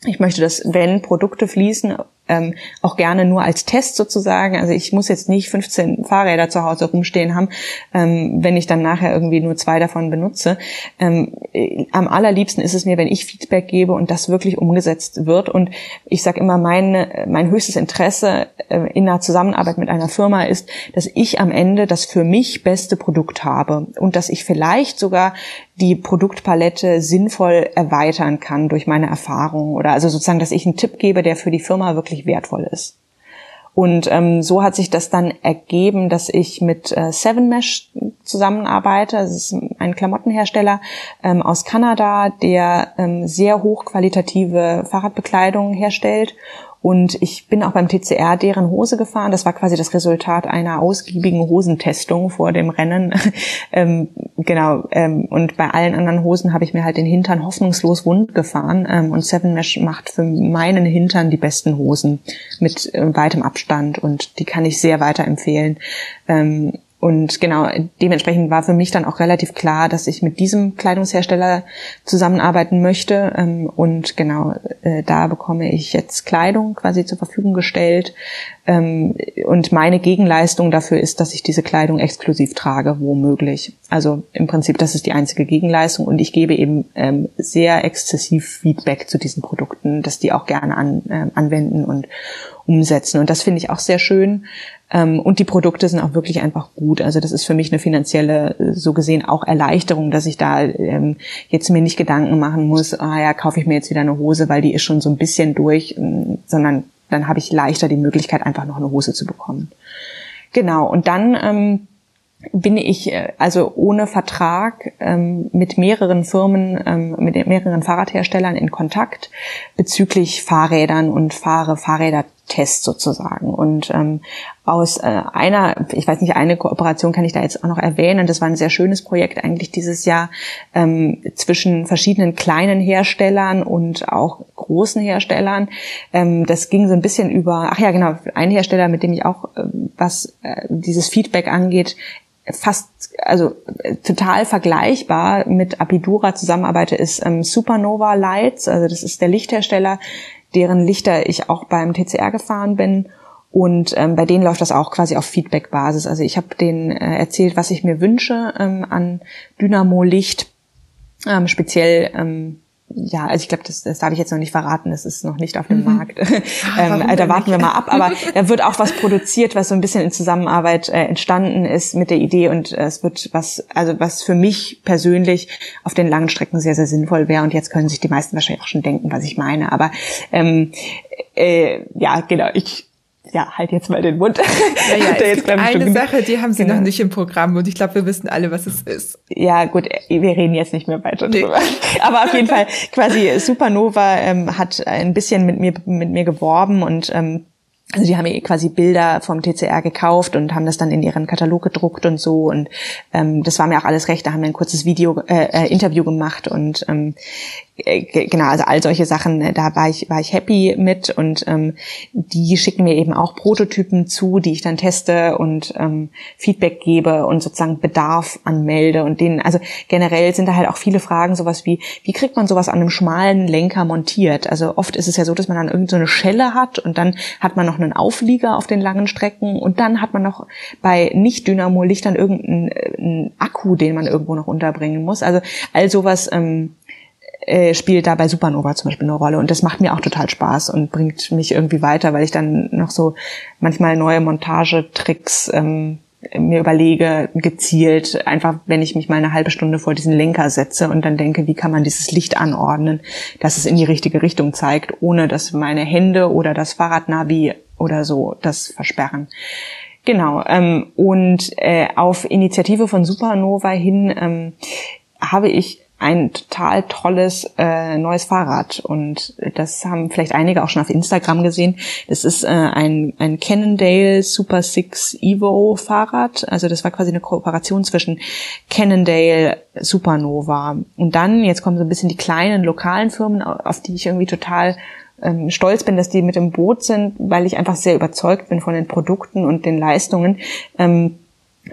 Ich möchte, dass wenn Produkte fließen, ähm, auch gerne nur als Test sozusagen. Also ich muss jetzt nicht 15 Fahrräder zu Hause rumstehen haben, ähm, wenn ich dann nachher irgendwie nur zwei davon benutze. Ähm, äh, am allerliebsten ist es mir, wenn ich Feedback gebe und das wirklich umgesetzt wird. Und ich sage immer, mein, mein höchstes Interesse äh, in einer Zusammenarbeit mit einer Firma ist, dass ich am Ende das für mich beste Produkt habe und dass ich vielleicht sogar die Produktpalette sinnvoll erweitern kann durch meine Erfahrungen oder also sozusagen, dass ich einen Tipp gebe, der für die Firma wirklich wertvoll ist. Und ähm, so hat sich das dann ergeben, dass ich mit äh, Seven Mesh zusammenarbeite. Das ist ein Klamottenhersteller ähm, aus Kanada, der ähm, sehr hochqualitative Fahrradbekleidung herstellt und ich bin auch beim TCR deren Hose gefahren. Das war quasi das Resultat einer ausgiebigen Hosentestung vor dem Rennen. ähm, genau. Ähm, und bei allen anderen Hosen habe ich mir halt den Hintern hoffnungslos wund gefahren. Ähm, und Seven Mesh macht für meinen Hintern die besten Hosen mit äh, weitem Abstand. Und die kann ich sehr weiterempfehlen. Ähm, und genau, dementsprechend war für mich dann auch relativ klar, dass ich mit diesem Kleidungshersteller zusammenarbeiten möchte. Ähm, und genau, äh, da bekomme ich jetzt Kleidung quasi zur Verfügung gestellt. Ähm, und meine Gegenleistung dafür ist, dass ich diese Kleidung exklusiv trage, wo möglich. Also im Prinzip, das ist die einzige Gegenleistung. Und ich gebe eben ähm, sehr exzessiv Feedback zu diesen Produkten, dass die auch gerne an, anwenden und umsetzen. Und das finde ich auch sehr schön. Ähm, und die Produkte sind auch wirklich einfach gut. Also das ist für mich eine finanzielle, so gesehen auch Erleichterung, dass ich da ähm, jetzt mir nicht Gedanken machen muss, ah ja, kaufe ich mir jetzt wieder eine Hose, weil die ist schon so ein bisschen durch, ähm, sondern dann habe ich leichter die Möglichkeit, einfach noch eine Hose zu bekommen. Genau, und dann ähm, bin ich äh, also ohne Vertrag ähm, mit mehreren Firmen, ähm, mit mehreren Fahrradherstellern in Kontakt bezüglich Fahrrädern und fahre Fahrrädertests sozusagen. Und ähm, aus äh, einer, ich weiß nicht, eine Kooperation kann ich da jetzt auch noch erwähnen. Das war ein sehr schönes Projekt eigentlich dieses Jahr ähm, zwischen verschiedenen kleinen Herstellern und auch großen Herstellern. Ähm, das ging so ein bisschen über, ach ja, genau, ein Hersteller, mit dem ich auch, äh, was äh, dieses Feedback angeht, fast, also äh, total vergleichbar mit Apidura zusammenarbeite, ist ähm, Supernova Lights. Also das ist der Lichthersteller, deren Lichter ich auch beim TCR gefahren bin. Und ähm, bei denen läuft das auch quasi auf Feedback-Basis. Also ich habe denen äh, erzählt, was ich mir wünsche ähm, an Dynamo-Licht, ähm, speziell ähm, ja, also ich glaube, das, das darf ich jetzt noch nicht verraten, das ist noch nicht auf dem mhm. Markt. Ah, ähm, da warten wir mal ab, aber da wird auch was produziert, was so ein bisschen in Zusammenarbeit äh, entstanden ist mit der Idee und äh, es wird was, also was für mich persönlich auf den langen Strecken sehr, sehr sinnvoll wäre und jetzt können sich die meisten wahrscheinlich auch schon denken, was ich meine, aber ähm, äh, ja, genau, ich ja, halt jetzt mal den Mund. Ja, ja, es jetzt, eine Sache, die haben Sie genau. noch nicht im Programm und ich glaube, wir wissen alle, was es ist. Ja, gut, wir reden jetzt nicht mehr weiter nee. drüber. Aber auf jeden Fall, quasi Supernova ähm, hat ein bisschen mit mir mit mir geworben und ähm, also die haben quasi Bilder vom TCR gekauft und haben das dann in ihren Katalog gedruckt und so und ähm, das war mir auch alles recht. Da haben wir ein kurzes Video äh, äh Interview gemacht und ähm, äh, genau, also all solche Sachen, äh, da war ich, war ich happy mit und ähm, die schicken mir eben auch Prototypen zu, die ich dann teste und ähm, Feedback gebe und sozusagen Bedarf anmelde und denen, also generell sind da halt auch viele Fragen, sowas wie, wie kriegt man sowas an einem schmalen Lenker montiert? Also oft ist es ja so, dass man dann irgend so eine Schelle hat und dann hat man noch einen Auflieger auf den langen Strecken und dann hat man noch bei Nicht-Dynamo-Lichtern irgendeinen äh, Akku, den man irgendwo noch unterbringen muss. Also all sowas ähm, äh, spielt da bei Supernova zum Beispiel eine Rolle. Und das macht mir auch total Spaß und bringt mich irgendwie weiter, weil ich dann noch so manchmal neue Montagetricks ähm, mir überlege, gezielt, einfach wenn ich mich mal eine halbe Stunde vor diesen Lenker setze und dann denke, wie kann man dieses Licht anordnen, dass es in die richtige Richtung zeigt, ohne dass meine Hände oder das Fahrradnavi oder so das versperren. Genau. Ähm, und äh, auf Initiative von Supernova hin ähm, habe ich ein total tolles äh, neues Fahrrad und das haben vielleicht einige auch schon auf Instagram gesehen. Das ist äh, ein, ein Cannondale Super Six Evo Fahrrad. Also das war quasi eine Kooperation zwischen Cannondale, Supernova und dann, jetzt kommen so ein bisschen die kleinen lokalen Firmen, auf die ich irgendwie total ähm, stolz bin, dass die mit im Boot sind, weil ich einfach sehr überzeugt bin von den Produkten und den Leistungen. Ähm,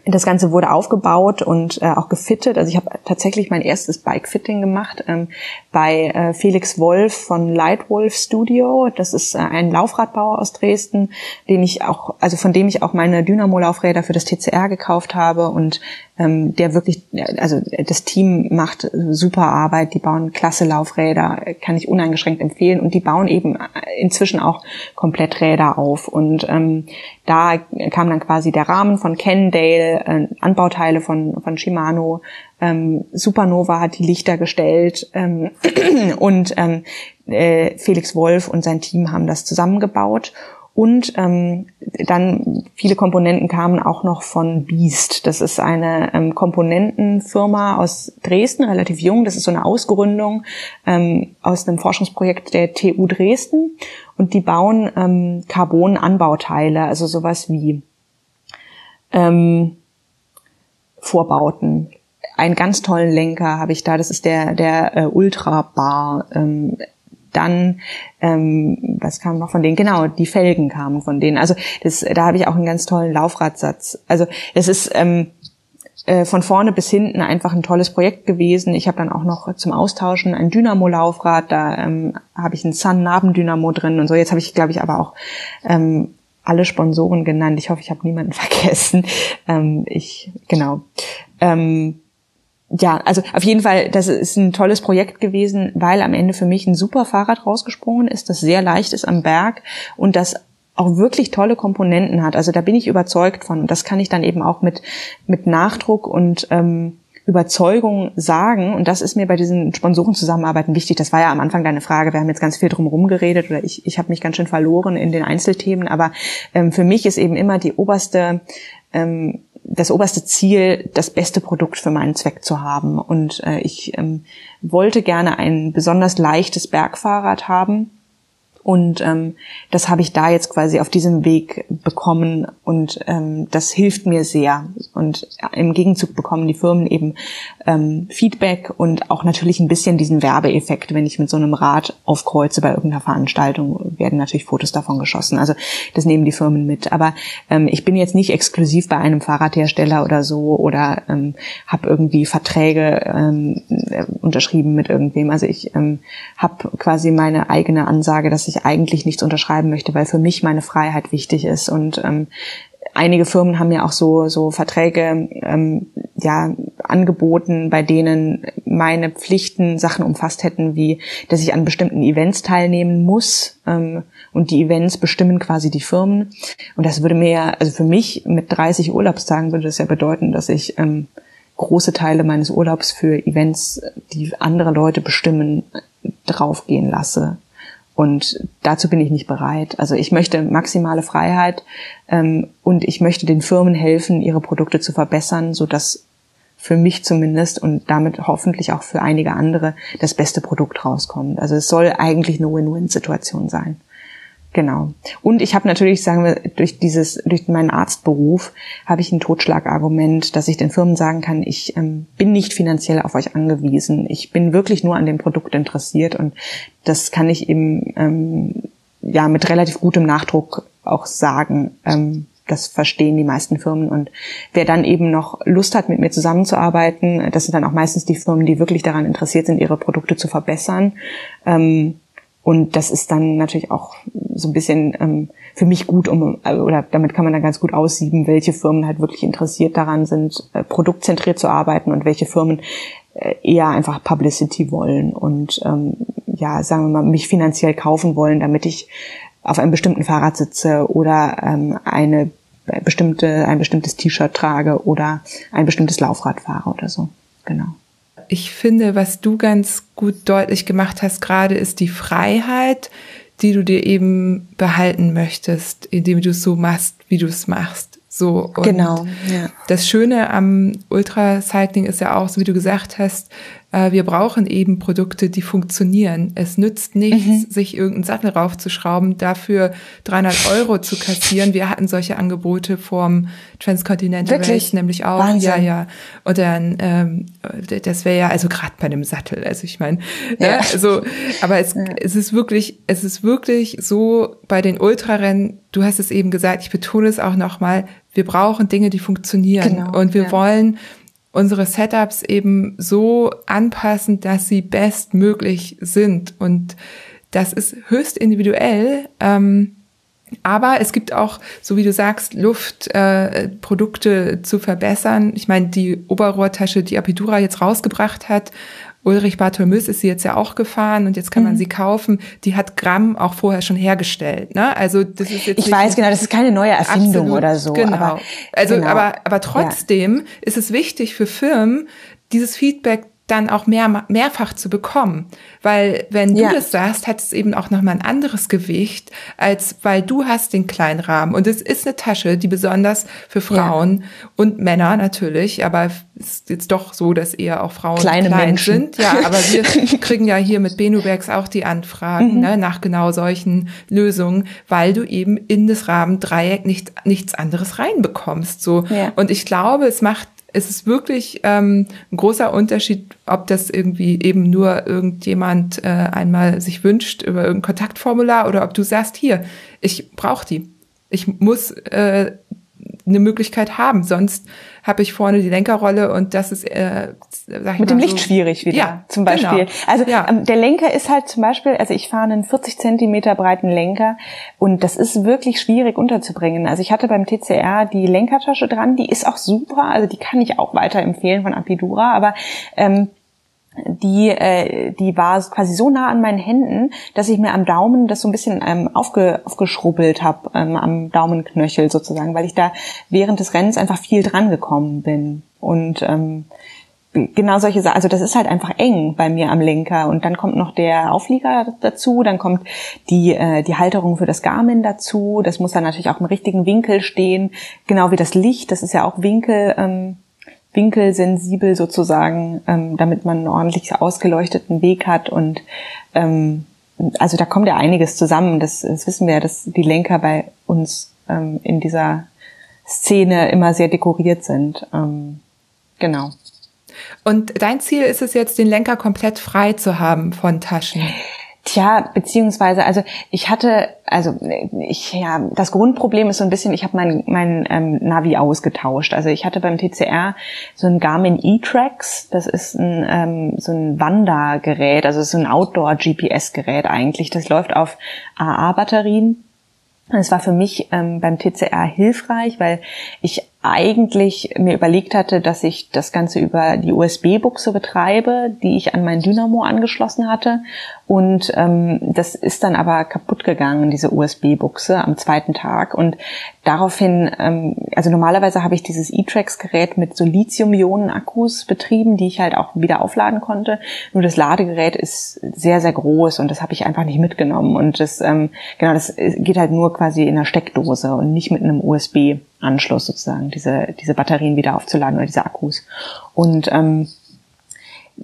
das Ganze wurde aufgebaut und äh, auch gefittet. Also ich habe tatsächlich mein erstes Bike-Fitting gemacht ähm, bei äh, Felix Wolf von Lightwolf Studio. Das ist äh, ein Laufradbauer aus Dresden, den ich auch, also von dem ich auch meine Dynamo-Laufräder für das TCR gekauft habe und ähm, der wirklich, also das Team macht super Arbeit, die bauen klasse Laufräder, kann ich uneingeschränkt empfehlen und die bauen eben inzwischen auch Kompletträder auf. Und ähm, da kam dann quasi der Rahmen von Cannondale, äh, Anbauteile von, von Shimano, ähm, Supernova hat die Lichter gestellt ähm, und ähm, äh, Felix Wolf und sein Team haben das zusammengebaut und ähm, dann viele Komponenten kamen auch noch von Beast. Das ist eine ähm, Komponentenfirma aus Dresden, relativ jung. Das ist so eine Ausgründung ähm, aus einem Forschungsprojekt der TU Dresden. Und die bauen ähm, Carbon-Anbauteile, also sowas wie ähm, Vorbauten. Einen ganz tollen Lenker habe ich da. Das ist der der äh, Ultra Bar. Ähm, dann, ähm, was kam noch von denen? Genau, die Felgen kamen von denen. Also das, da habe ich auch einen ganz tollen Laufradsatz. Also es ist ähm, äh, von vorne bis hinten einfach ein tolles Projekt gewesen. Ich habe dann auch noch zum Austauschen ein Dynamo-Laufrad, da ähm, habe ich ein Sun-Nabendynamo drin und so. Jetzt habe ich, glaube ich, aber auch ähm, alle Sponsoren genannt. Ich hoffe, ich habe niemanden vergessen. Ähm, ich, genau. Ähm, ja, also auf jeden Fall, das ist ein tolles Projekt gewesen, weil am Ende für mich ein super Fahrrad rausgesprungen ist, das sehr leicht ist am Berg und das auch wirklich tolle Komponenten hat. Also da bin ich überzeugt von. Und das kann ich dann eben auch mit, mit Nachdruck und ähm, Überzeugung sagen. Und das ist mir bei diesen Sponsorenzusammenarbeiten wichtig. Das war ja am Anfang deine Frage. Wir haben jetzt ganz viel drum geredet oder ich, ich habe mich ganz schön verloren in den Einzelthemen. Aber ähm, für mich ist eben immer die oberste ähm, das oberste Ziel, das beste Produkt für meinen Zweck zu haben. Und äh, ich ähm, wollte gerne ein besonders leichtes Bergfahrrad haben, und ähm, das habe ich da jetzt quasi auf diesem Weg bekommen und ähm, das hilft mir sehr. Und im Gegenzug bekommen die Firmen eben ähm, Feedback und auch natürlich ein bisschen diesen Werbeeffekt. Wenn ich mit so einem Rad aufkreuze bei irgendeiner Veranstaltung, werden natürlich Fotos davon geschossen. Also das nehmen die Firmen mit. Aber ähm, ich bin jetzt nicht exklusiv bei einem Fahrradhersteller oder so oder ähm, habe irgendwie Verträge ähm, unterschrieben mit irgendwem. Also ich ähm, habe quasi meine eigene Ansage, dass ich ich eigentlich nichts unterschreiben möchte, weil für mich meine Freiheit wichtig ist. Und ähm, einige Firmen haben ja auch so, so Verträge ähm, ja, angeboten, bei denen meine Pflichten Sachen umfasst hätten, wie dass ich an bestimmten Events teilnehmen muss. Ähm, und die Events bestimmen quasi die Firmen. Und das würde mir also für mich mit 30 Urlaubstagen würde das ja bedeuten, dass ich ähm, große Teile meines Urlaubs für Events, die andere Leute bestimmen, draufgehen lasse. Und dazu bin ich nicht bereit. Also ich möchte maximale Freiheit ähm, und ich möchte den Firmen helfen, ihre Produkte zu verbessern, so dass für mich zumindest und damit hoffentlich auch für einige andere das beste Produkt rauskommt. Also es soll eigentlich eine Win-Win-Situation sein. Genau. Und ich habe natürlich, sagen wir, durch dieses, durch meinen Arztberuf habe ich ein Totschlagargument, dass ich den Firmen sagen kann, ich ähm, bin nicht finanziell auf euch angewiesen. Ich bin wirklich nur an dem Produkt interessiert und das kann ich eben ähm, ja mit relativ gutem Nachdruck auch sagen. Ähm, das verstehen die meisten Firmen. Und wer dann eben noch Lust hat, mit mir zusammenzuarbeiten, das sind dann auch meistens die Firmen, die wirklich daran interessiert sind, ihre Produkte zu verbessern. Ähm, und das ist dann natürlich auch so ein bisschen ähm, für mich gut, um oder damit kann man dann ganz gut aussieben, welche Firmen halt wirklich interessiert daran sind, äh, produktzentriert zu arbeiten und welche Firmen äh, eher einfach Publicity wollen und ähm, ja, sagen wir mal, mich finanziell kaufen wollen, damit ich auf einem bestimmten Fahrrad sitze oder ähm, eine bestimmte, ein bestimmtes T-Shirt trage oder ein bestimmtes Laufrad fahre oder so. Genau ich finde, was du ganz gut deutlich gemacht hast gerade, ist die Freiheit, die du dir eben behalten möchtest, indem du es so machst, wie du es machst. So. Und genau. Ja. Das Schöne am Ultracycling ist ja auch, so wie du gesagt hast, wir brauchen eben Produkte, die funktionieren. Es nützt nichts, mhm. sich irgendeinen Sattel raufzuschrauben, dafür 300 Euro zu kassieren. Wir hatten solche Angebote vom Transcontinental Wirklich? Race nämlich auch. Wahnsinn. Ja, ja. Und dann, ähm, das wäre ja, also gerade bei einem Sattel, also ich meine, ne, ja. ne, also, aber es, ja. es ist wirklich, es ist wirklich so bei den Ultrarennen, du hast es eben gesagt, ich betone es auch nochmal, wir brauchen Dinge, die funktionieren. Genau, und wir ja. wollen unsere Setups eben so anpassen, dass sie bestmöglich sind. Und das ist höchst individuell. Ähm, aber es gibt auch, so wie du sagst, Luft, äh, zu verbessern. Ich meine, die Oberrohrtasche, die Apidura jetzt rausgebracht hat, Ulrich Bartholmös ist sie jetzt ja auch gefahren und jetzt kann man mhm. sie kaufen. Die hat Gramm auch vorher schon hergestellt. Ne? Also das ist jetzt ich weiß genau, das ist keine neue Erfindung absolut, oder so. Genau. Aber, also genau. aber aber trotzdem ja. ist es wichtig für Firmen, dieses Feedback dann auch mehr, mehrfach zu bekommen. Weil wenn du ja. das sagst, hat es eben auch nochmal ein anderes Gewicht, als weil du hast den kleinen Rahmen. Und es ist eine Tasche, die besonders für Frauen ja. und Männer natürlich, aber es ist jetzt doch so, dass eher auch Frauen Kleine klein Menschen. sind. Ja, aber wir kriegen ja hier mit Benubergs auch die Anfragen mhm. ne, nach genau solchen Lösungen, weil du eben in das Rahmendreieck nicht, nichts anderes reinbekommst. So. Ja. Und ich glaube, es macht es ist wirklich ähm, ein großer Unterschied, ob das irgendwie eben nur irgendjemand äh, einmal sich wünscht über irgendein Kontaktformular oder ob du sagst, hier, ich brauche die. Ich muss äh, eine Möglichkeit haben. Sonst habe ich vorne die Lenkerrolle und das ist äh, sag ich mit dem Licht so, schwierig wieder. Ja, zum Beispiel. Genau. Also ja. ähm, der Lenker ist halt zum Beispiel, also ich fahre einen 40 Zentimeter breiten Lenker und das ist wirklich schwierig unterzubringen. Also ich hatte beim TCR die Lenkertasche dran, die ist auch super, also die kann ich auch weiterempfehlen von Apidura, aber ähm, die, äh, die war quasi so nah an meinen Händen, dass ich mir am Daumen das so ein bisschen ähm, aufge, aufgeschrubbelt habe, ähm, am Daumenknöchel sozusagen, weil ich da während des Rennens einfach viel dran gekommen bin. Und ähm, genau solche Sachen, also das ist halt einfach eng bei mir am Lenker. Und dann kommt noch der Auflieger dazu, dann kommt die, äh, die Halterung für das Garmin dazu. Das muss dann natürlich auch im richtigen Winkel stehen, genau wie das Licht, das ist ja auch Winkel. Ähm, winkelsensibel sozusagen, ähm, damit man einen ordentlich ausgeleuchteten Weg hat und ähm, also da kommt ja einiges zusammen. Das, das wissen wir ja, dass die Lenker bei uns ähm, in dieser Szene immer sehr dekoriert sind. Ähm, genau. Und dein Ziel ist es jetzt, den Lenker komplett frei zu haben von Taschen? Tja, beziehungsweise, also ich hatte, also ich, ja, das Grundproblem ist so ein bisschen, ich habe mein, mein ähm, Navi ausgetauscht. Also ich hatte beim TCR so ein Garmin E-Tracks, das ist ein, ähm, so ein Wandergerät, also so ein Outdoor-GPS-Gerät eigentlich. Das läuft auf AA-Batterien. Es war für mich ähm, beim TCR hilfreich, weil ich eigentlich mir überlegt hatte, dass ich das Ganze über die USB-Buchse betreibe, die ich an mein Dynamo angeschlossen hatte. Und ähm, das ist dann aber kaputt gegangen, diese USB-Buchse am zweiten Tag. Und daraufhin, ähm, also normalerweise habe ich dieses E-Trax-Gerät mit so Lithium-Ionen-Akkus betrieben, die ich halt auch wieder aufladen konnte. Nur das Ladegerät ist sehr, sehr groß und das habe ich einfach nicht mitgenommen. Und das, ähm, genau, das geht halt nur quasi in einer Steckdose und nicht mit einem USB. Anschluss sozusagen, diese, diese Batterien wieder aufzuladen oder diese Akkus. Und ähm,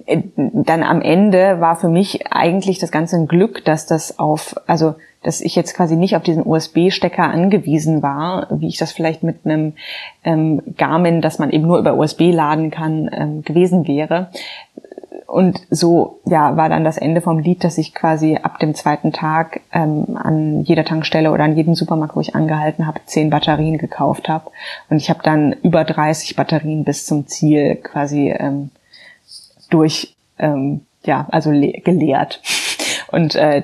äh, dann am Ende war für mich eigentlich das Ganze ein Glück, dass das auf, also dass ich jetzt quasi nicht auf diesen USB-Stecker angewiesen war, wie ich das vielleicht mit einem ähm, Garmin, dass man eben nur über USB laden kann, ähm, gewesen wäre. Und so ja, war dann das Ende vom Lied, dass ich quasi ab dem zweiten Tag ähm, an jeder Tankstelle oder an jedem Supermarkt, wo ich angehalten habe, zehn Batterien gekauft habe. Und ich habe dann über 30 Batterien bis zum Ziel quasi ähm, durch, ähm, ja, also geleert. Und äh,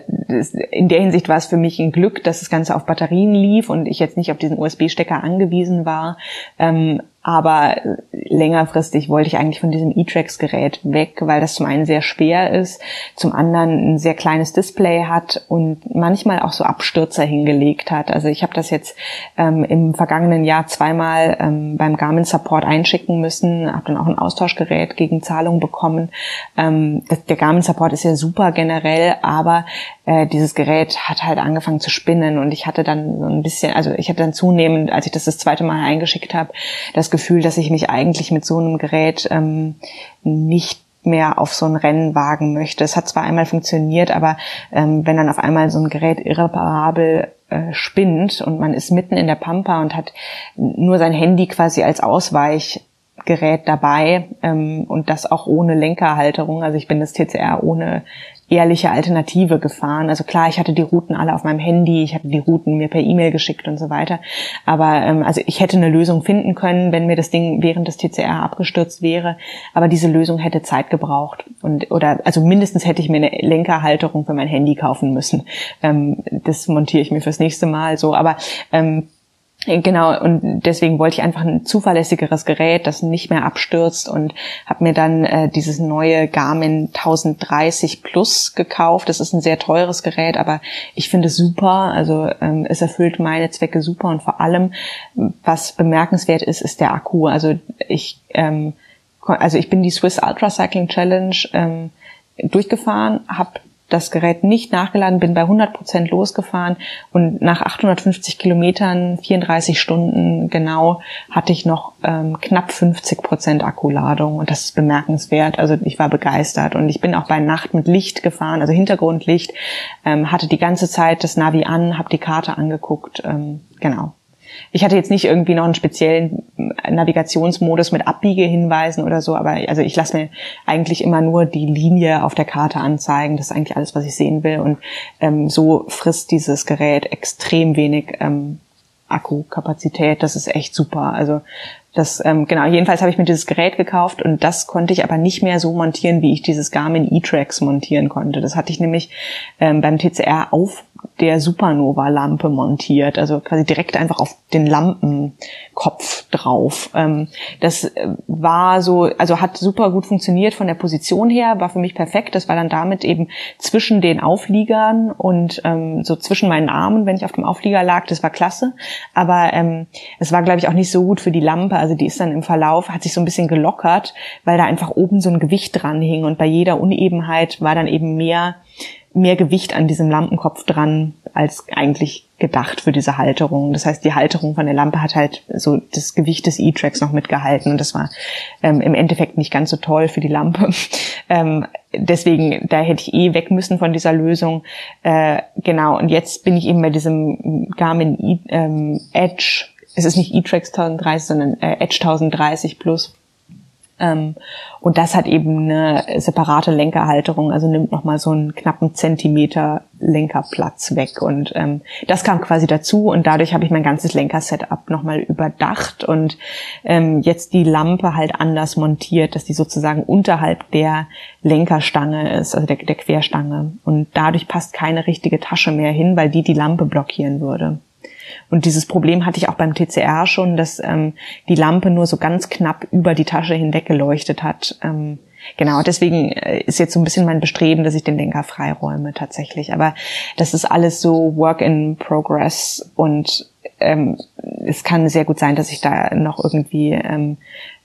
in der Hinsicht war es für mich ein Glück, dass das Ganze auf Batterien lief und ich jetzt nicht auf diesen USB-Stecker angewiesen war. Ähm, aber längerfristig wollte ich eigentlich von diesem E-Tracks-Gerät weg, weil das zum einen sehr schwer ist, zum anderen ein sehr kleines Display hat und manchmal auch so Abstürzer hingelegt hat. Also ich habe das jetzt ähm, im vergangenen Jahr zweimal ähm, beim Garmin Support einschicken müssen, habe dann auch ein Austauschgerät gegen Zahlung bekommen. Ähm, der Garmin Support ist ja super generell, aber äh, dieses Gerät hat halt angefangen zu spinnen und ich hatte dann so ein bisschen, also ich hatte dann zunehmend, als ich das das zweite Mal eingeschickt habe, das Gefühl, dass ich mich eigentlich mit so einem Gerät ähm, nicht mehr auf so ein Rennen wagen möchte. Es hat zwar einmal funktioniert, aber ähm, wenn dann auf einmal so ein Gerät irreparabel äh, spinnt und man ist mitten in der Pampa und hat nur sein Handy quasi als Ausweichgerät dabei ähm, und das auch ohne Lenkerhalterung. Also ich bin das TCR ohne ehrliche Alternative gefahren. Also klar, ich hatte die Routen alle auf meinem Handy, ich hatte die Routen mir per E-Mail geschickt und so weiter. Aber ähm, also ich hätte eine Lösung finden können, wenn mir das Ding während des TCR abgestürzt wäre. Aber diese Lösung hätte Zeit gebraucht und oder also mindestens hätte ich mir eine Lenkerhalterung für mein Handy kaufen müssen. Ähm, das montiere ich mir fürs nächste Mal so. Aber ähm, Genau, und deswegen wollte ich einfach ein zuverlässigeres Gerät, das nicht mehr abstürzt und habe mir dann äh, dieses neue Garmin 1030 Plus gekauft. Das ist ein sehr teures Gerät, aber ich finde es super. Also ähm, es erfüllt meine Zwecke super und vor allem, was bemerkenswert ist, ist der Akku. Also ich, ähm, also ich bin die Swiss Ultra Cycling Challenge ähm, durchgefahren, habe das Gerät nicht nachgeladen, bin bei 100 Prozent losgefahren und nach 850 Kilometern, 34 Stunden genau, hatte ich noch ähm, knapp 50 Prozent Akkuladung und das ist bemerkenswert. Also ich war begeistert und ich bin auch bei Nacht mit Licht gefahren, also Hintergrundlicht, ähm, hatte die ganze Zeit das Navi an, habe die Karte angeguckt, ähm, genau ich hatte jetzt nicht irgendwie noch einen speziellen Navigationsmodus mit Abbiegehinweisen oder so, aber also ich lasse mir eigentlich immer nur die Linie auf der Karte anzeigen. Das ist eigentlich alles, was ich sehen will. Und ähm, so frisst dieses Gerät extrem wenig ähm, Akkukapazität. Das ist echt super. Also das, ähm, genau, jedenfalls habe ich mir dieses Gerät gekauft und das konnte ich aber nicht mehr so montieren, wie ich dieses Garmin E-Tracks montieren konnte. Das hatte ich nämlich ähm, beim TCR auf der Supernova-Lampe montiert, also quasi direkt einfach auf den Lampenkopf drauf. Ähm, das äh, war so, also hat super gut funktioniert von der Position her, war für mich perfekt. Das war dann damit eben zwischen den Aufliegern und ähm, so zwischen meinen Armen, wenn ich auf dem Auflieger lag, das war klasse. Aber ähm, es war, glaube ich, auch nicht so gut für die Lampe. Also die ist dann im Verlauf, hat sich so ein bisschen gelockert, weil da einfach oben so ein Gewicht dran hing und bei jeder Unebenheit war dann eben mehr mehr Gewicht an diesem Lampenkopf dran als eigentlich gedacht für diese Halterung. Das heißt, die Halterung von der Lampe hat halt so das Gewicht des E-Tracks noch mitgehalten und das war ähm, im Endeffekt nicht ganz so toll für die Lampe. ähm, deswegen, da hätte ich eh weg müssen von dieser Lösung. Äh, genau, und jetzt bin ich eben bei diesem Garmin e, ähm, Edge. Es ist nicht E-Tracks 1030, sondern äh, Edge 1030 Plus und das hat eben eine separate Lenkerhalterung, also nimmt nochmal so einen knappen Zentimeter Lenkerplatz weg. Und ähm, das kam quasi dazu und dadurch habe ich mein ganzes Lenkersetup nochmal überdacht und ähm, jetzt die Lampe halt anders montiert, dass die sozusagen unterhalb der Lenkerstange ist, also der, der Querstange. Und dadurch passt keine richtige Tasche mehr hin, weil die die Lampe blockieren würde. Und dieses Problem hatte ich auch beim TCR schon, dass ähm, die Lampe nur so ganz knapp über die Tasche hinweg geleuchtet hat. Ähm, genau, deswegen äh, ist jetzt so ein bisschen mein Bestreben, dass ich den Lenker freiräume tatsächlich. Aber das ist alles so Work in Progress und ähm, es kann sehr gut sein, dass ich da noch irgendwie ähm, äh,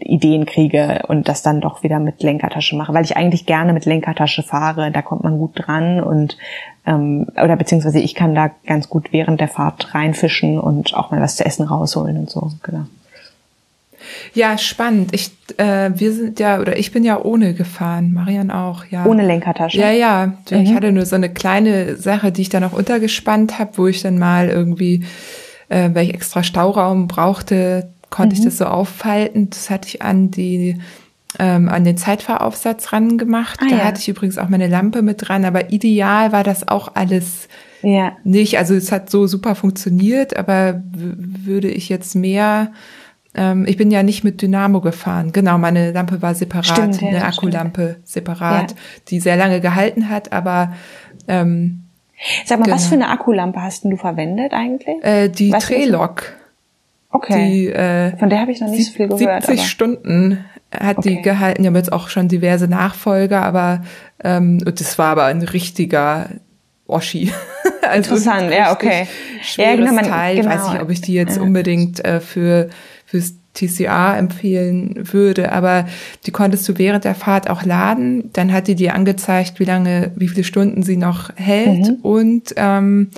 Ideen kriege und das dann doch wieder mit Lenkertasche mache, weil ich eigentlich gerne mit Lenkertasche fahre. Da kommt man gut dran und ähm, oder beziehungsweise ich kann da ganz gut während der Fahrt reinfischen und auch mal was zu essen rausholen und so. Genau. Ja, spannend. Ich, äh, wir sind ja, oder ich bin ja ohne gefahren, Marian auch, ja. Ohne Lenkertasche. Ja, ja. Mhm. Ich hatte nur so eine kleine Sache, die ich dann auch untergespannt habe, wo ich dann mal irgendwie, äh, weil ich extra Stauraum brauchte, konnte mhm. ich das so auffalten. Das hatte ich an die ähm, an den Zeitfahraufsatz ran gemacht. Ah, da ja. hatte ich übrigens auch meine Lampe mit dran, aber ideal war das auch alles ja. nicht. Also es hat so super funktioniert, aber würde ich jetzt mehr ähm, ich bin ja nicht mit Dynamo gefahren. Genau, meine Lampe war separat, stimmt, ja, eine Akkulampe stimmt. separat, die sehr lange gehalten hat, aber ähm, Sag mal, genau. was für eine Akkulampe hast du verwendet eigentlich? Äh, die Trelock. Okay. Die, äh, Von der habe ich noch nicht so viel gehört. 70 aber. Stunden hat okay. die gehalten. Die haben jetzt auch schon diverse Nachfolger, aber ähm, das war aber ein richtiger Oschi. also Interessant, ja, okay. Ja, genau, man, Teil. Genau. Ich weiß nicht, ob ich die jetzt unbedingt äh, für fürs TCA empfehlen würde, aber die konntest du während der Fahrt auch laden. Dann hat die dir angezeigt, wie lange, wie viele Stunden sie noch hält mhm. und ähm,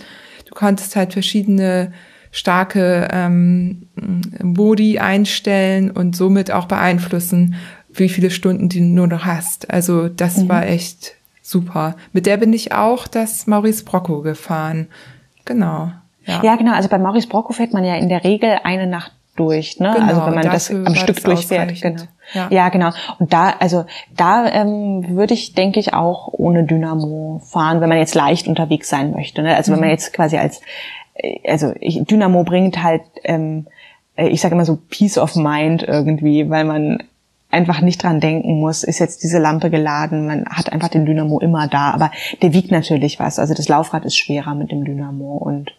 du konntest halt verschiedene starke ähm, Modi einstellen und somit auch beeinflussen, wie viele Stunden du nur noch hast. Also das mhm. war echt super. Mit der bin ich auch das Maurice Brocco gefahren. Genau. Ja. ja, genau. Also bei Maurice Brocco fährt man ja in der Regel eine Nacht durch, ne? Genau, also wenn man das am Stück durchfährt. Genau. Ja. ja, genau. Und da, also da ähm, würde ich, denke ich, auch ohne Dynamo fahren, wenn man jetzt leicht unterwegs sein möchte. Ne? Also mhm. wenn man mhm. jetzt quasi als, also ich, Dynamo bringt halt, ähm, äh, ich sage immer so Peace of Mind irgendwie, weil man einfach nicht dran denken muss, ist jetzt diese Lampe geladen, man hat einfach den Dynamo immer da, aber der wiegt natürlich was. Also das Laufrad ist schwerer mit dem Dynamo und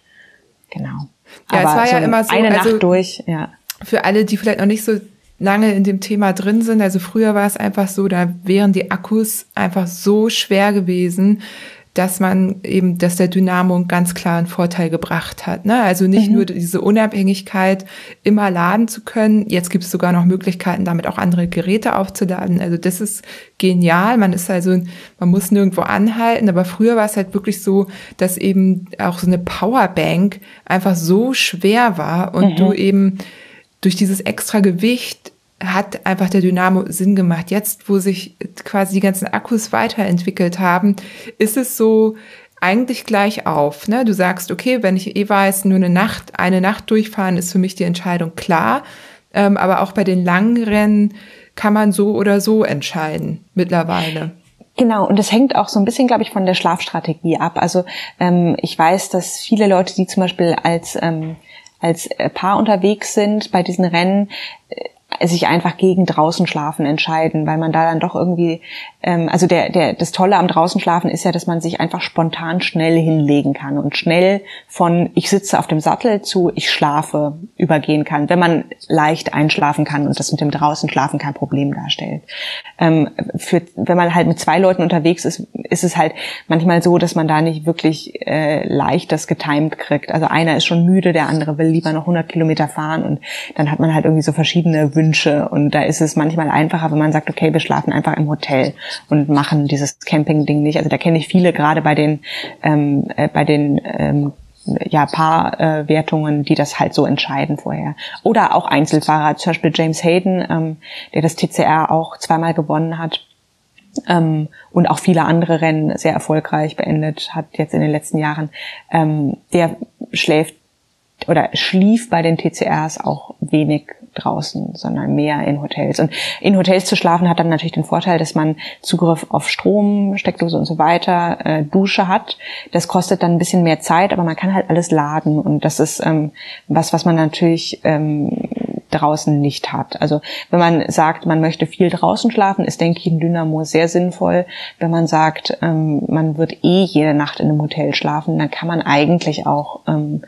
genau. Ja, aber es war so ja immer so eine also Nacht durch, ja. Für alle, die vielleicht noch nicht so lange in dem Thema drin sind, also früher war es einfach so, da wären die Akkus einfach so schwer gewesen, dass man eben, dass der Dynamo einen ganz klaren Vorteil gebracht hat. Ne? Also nicht mhm. nur diese Unabhängigkeit, immer laden zu können. Jetzt gibt es sogar noch Möglichkeiten, damit auch andere Geräte aufzuladen. Also das ist genial. Man ist also, man muss nirgendwo anhalten. Aber früher war es halt wirklich so, dass eben auch so eine Powerbank einfach so schwer war und mhm. du eben durch dieses extra Gewicht hat einfach der Dynamo Sinn gemacht. Jetzt, wo sich quasi die ganzen Akkus weiterentwickelt haben, ist es so eigentlich gleich auf. Ne? Du sagst, okay, wenn ich eh weiß, nur eine Nacht, eine Nacht durchfahren, ist für mich die Entscheidung klar. Ähm, aber auch bei den langen Rennen kann man so oder so entscheiden mittlerweile. Genau, und das hängt auch so ein bisschen, glaube ich, von der Schlafstrategie ab. Also ähm, ich weiß, dass viele Leute, die zum Beispiel als ähm, als Paar unterwegs sind bei diesen Rennen, äh, sich einfach gegen draußen schlafen entscheiden, weil man da dann doch irgendwie, ähm, also der, der, das Tolle am draußen schlafen ist ja, dass man sich einfach spontan schnell hinlegen kann und schnell von ich sitze auf dem Sattel zu ich schlafe übergehen kann, wenn man leicht einschlafen kann und das mit dem draußen schlafen kein Problem darstellt. Ähm, für, wenn man halt mit zwei Leuten unterwegs ist, ist es halt manchmal so, dass man da nicht wirklich äh, leicht das getimed kriegt. Also einer ist schon müde, der andere will lieber noch 100 Kilometer fahren und dann hat man halt irgendwie so verschiedene Wünsche und da ist es manchmal einfacher, wenn man sagt, okay, wir schlafen einfach im Hotel und machen dieses Camping-Ding nicht. Also da kenne ich viele gerade bei den ähm, äh, bei den ähm, ja, Paarwertungen, äh, die das halt so entscheiden vorher. Oder auch Einzelfahrer, zum Beispiel James Hayden, ähm, der das TCR auch zweimal gewonnen hat ähm, und auch viele andere Rennen sehr erfolgreich beendet hat jetzt in den letzten Jahren. Ähm, der schläft oder schlief bei den TCRs auch wenig draußen, sondern mehr in Hotels. Und in Hotels zu schlafen hat dann natürlich den Vorteil, dass man Zugriff auf Strom, Steckdose und so weiter, äh, Dusche hat. Das kostet dann ein bisschen mehr Zeit, aber man kann halt alles laden und das ist ähm, was, was man natürlich ähm, draußen nicht hat. Also wenn man sagt, man möchte viel draußen schlafen, ist, denke ich, ein Dynamo sehr sinnvoll. Wenn man sagt, ähm, man wird eh jede Nacht in einem Hotel schlafen, dann kann man eigentlich auch ähm,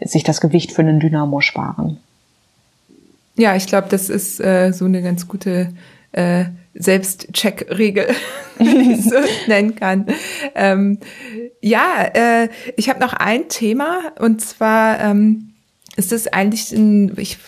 sich das Gewicht für einen Dynamo sparen. Ja, ich glaube, das ist äh, so eine ganz gute äh, Selbstcheck-Regel, wie ich so nennen kann. Ähm, ja, äh, ich habe noch ein Thema und zwar ähm, ist das eigentlich ein, ich,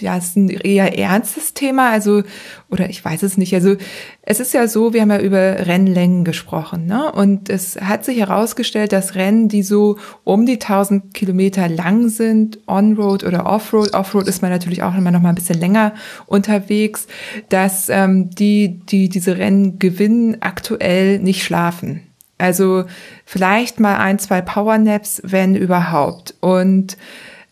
ja, ist ein eher ernstes Thema, also, oder ich weiß es nicht. Also, es ist ja so, wir haben ja über Rennlängen gesprochen, ne? Und es hat sich herausgestellt, dass Rennen, die so um die 1000 Kilometer lang sind, On-Road oder Off-Road, Off-Road ist man natürlich auch immer noch mal ein bisschen länger unterwegs, dass ähm, die, die diese Rennen gewinnen, aktuell nicht schlafen. Also, vielleicht mal ein, zwei Powernaps, wenn überhaupt. Und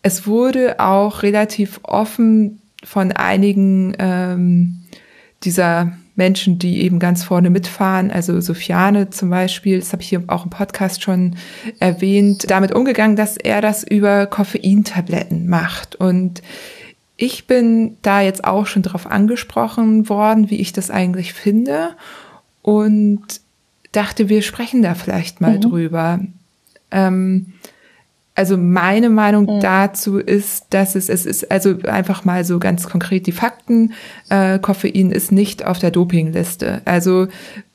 es wurde auch relativ offen von einigen ähm, dieser Menschen, die eben ganz vorne mitfahren, also Sofiane zum Beispiel, das habe ich hier auch im Podcast schon erwähnt, damit umgegangen, dass er das über Koffeintabletten macht. Und ich bin da jetzt auch schon drauf angesprochen worden, wie ich das eigentlich finde und dachte, wir sprechen da vielleicht mal mhm. drüber. Ähm, also meine Meinung mhm. dazu ist, dass es, es ist also einfach mal so ganz konkret die Fakten. Äh, Koffein ist nicht auf der Dopingliste. Also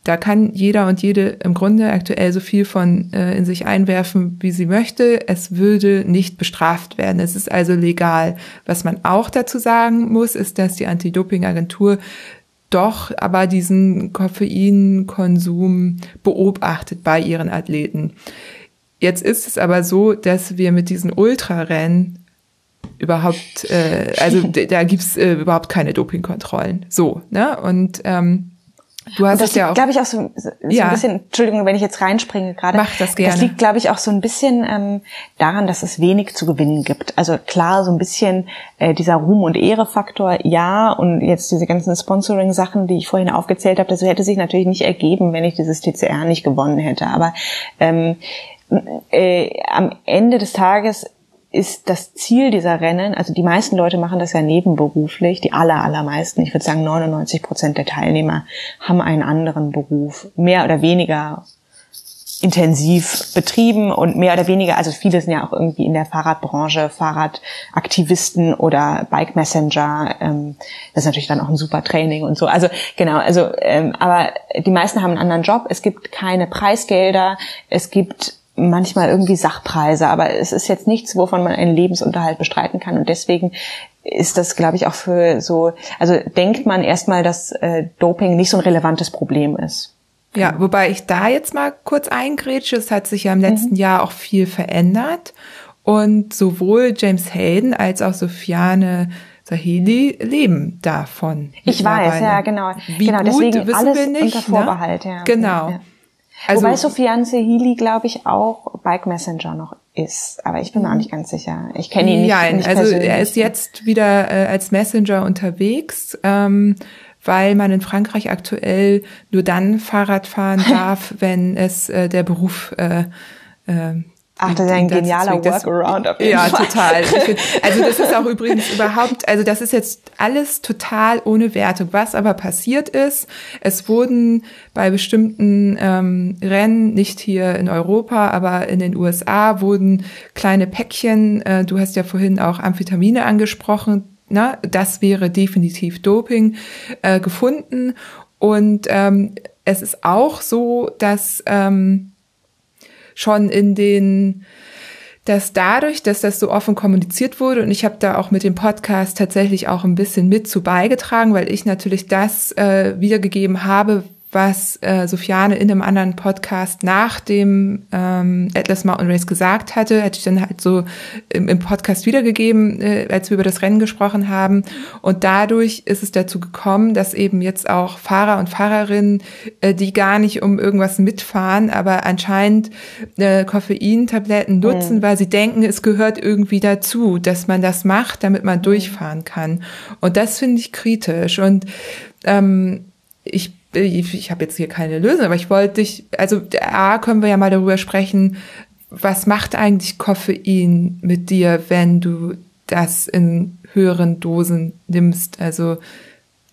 da kann jeder und jede im Grunde aktuell so viel von äh, in sich einwerfen, wie sie möchte. Es würde nicht bestraft werden. Es ist also legal. Was man auch dazu sagen muss, ist, dass die Anti-Doping-Agentur doch aber diesen Koffeinkonsum beobachtet bei ihren Athleten. Jetzt ist es aber so, dass wir mit diesen Ultrarennen überhaupt, äh, also da gibt's äh, überhaupt keine Dopingkontrollen. So, ne? Und ähm, Du hast das es ja auch. glaube ich, auch so, so ja. ein bisschen, Entschuldigung, wenn ich jetzt reinspringe gerade. Mach das gerne. Das liegt, glaube ich, auch so ein bisschen ähm, daran, dass es wenig zu gewinnen gibt. Also klar, so ein bisschen äh, dieser Ruhm- und Ehre-Faktor, ja, und jetzt diese ganzen Sponsoring-Sachen, die ich vorhin aufgezählt habe, das hätte sich natürlich nicht ergeben, wenn ich dieses TCR nicht gewonnen hätte. Aber ähm, äh, am Ende des Tages ist das Ziel dieser Rennen, also die meisten Leute machen das ja nebenberuflich, die aller, allermeisten, ich würde sagen 99 Prozent der Teilnehmer haben einen anderen Beruf, mehr oder weniger intensiv betrieben und mehr oder weniger, also viele sind ja auch irgendwie in der Fahrradbranche, Fahrradaktivisten oder Bike Messenger. Ähm, das ist natürlich dann auch ein super Training und so. Also genau, also ähm, aber die meisten haben einen anderen Job. Es gibt keine Preisgelder. Es gibt manchmal irgendwie Sachpreise, aber es ist jetzt nichts, wovon man einen Lebensunterhalt bestreiten kann und deswegen ist das, glaube ich, auch für so, also denkt man erstmal, dass äh, Doping nicht so ein relevantes Problem ist. Ja, wobei ich da jetzt mal kurz eingrätsche, es hat sich ja im letzten mhm. Jahr auch viel verändert und sowohl James Hayden als auch Sofiane Saheli leben davon. Ich weiß, ja, genau. Wie genau, gut, deswegen alles wir nicht, unter Vorbehalt, ne? ja. Genau. Ja. Also, Wobei Sofiane Sehili, glaube ich, auch Bike Messenger noch ist. Aber ich bin mir auch nicht ganz sicher. Ich kenne ihn nicht. Nein, nicht also er ist jetzt wieder äh, als Messenger unterwegs. Ähm, weil man in Frankreich aktuell nur dann Fahrrad fahren darf, wenn es äh, der Beruf äh, äh, Ach, das ist ein genialer Workaround auf jeden Ja, Fall. total. Find, also das ist auch übrigens überhaupt, also das ist jetzt alles total ohne Wertung. Was aber passiert ist, es wurden bei bestimmten ähm, Rennen, nicht hier in Europa, aber in den USA, wurden kleine Päckchen, äh, du hast ja vorhin auch Amphetamine angesprochen, na, das wäre definitiv Doping, äh, gefunden. Und ähm, es ist auch so, dass... Ähm, schon in den dass dadurch, dass das so offen kommuniziert wurde und ich habe da auch mit dem Podcast tatsächlich auch ein bisschen mit zu beigetragen, weil ich natürlich das äh, wiedergegeben habe, was äh, Sofiane in einem anderen Podcast nach dem ähm, Atlas Mountain Race gesagt hatte, hätte ich dann halt so im, im Podcast wiedergegeben, äh, als wir über das Rennen gesprochen haben. Und dadurch ist es dazu gekommen, dass eben jetzt auch Fahrer und Fahrerinnen, äh, die gar nicht um irgendwas mitfahren, aber anscheinend äh, Koffeintabletten nutzen, mhm. weil sie denken, es gehört irgendwie dazu, dass man das macht, damit man durchfahren kann. Und das finde ich kritisch. Und ähm, ich ich, habe jetzt hier keine Lösung, aber ich wollte dich, also A, können wir ja mal darüber sprechen, was macht eigentlich Koffein mit dir, wenn du das in höheren Dosen nimmst? Also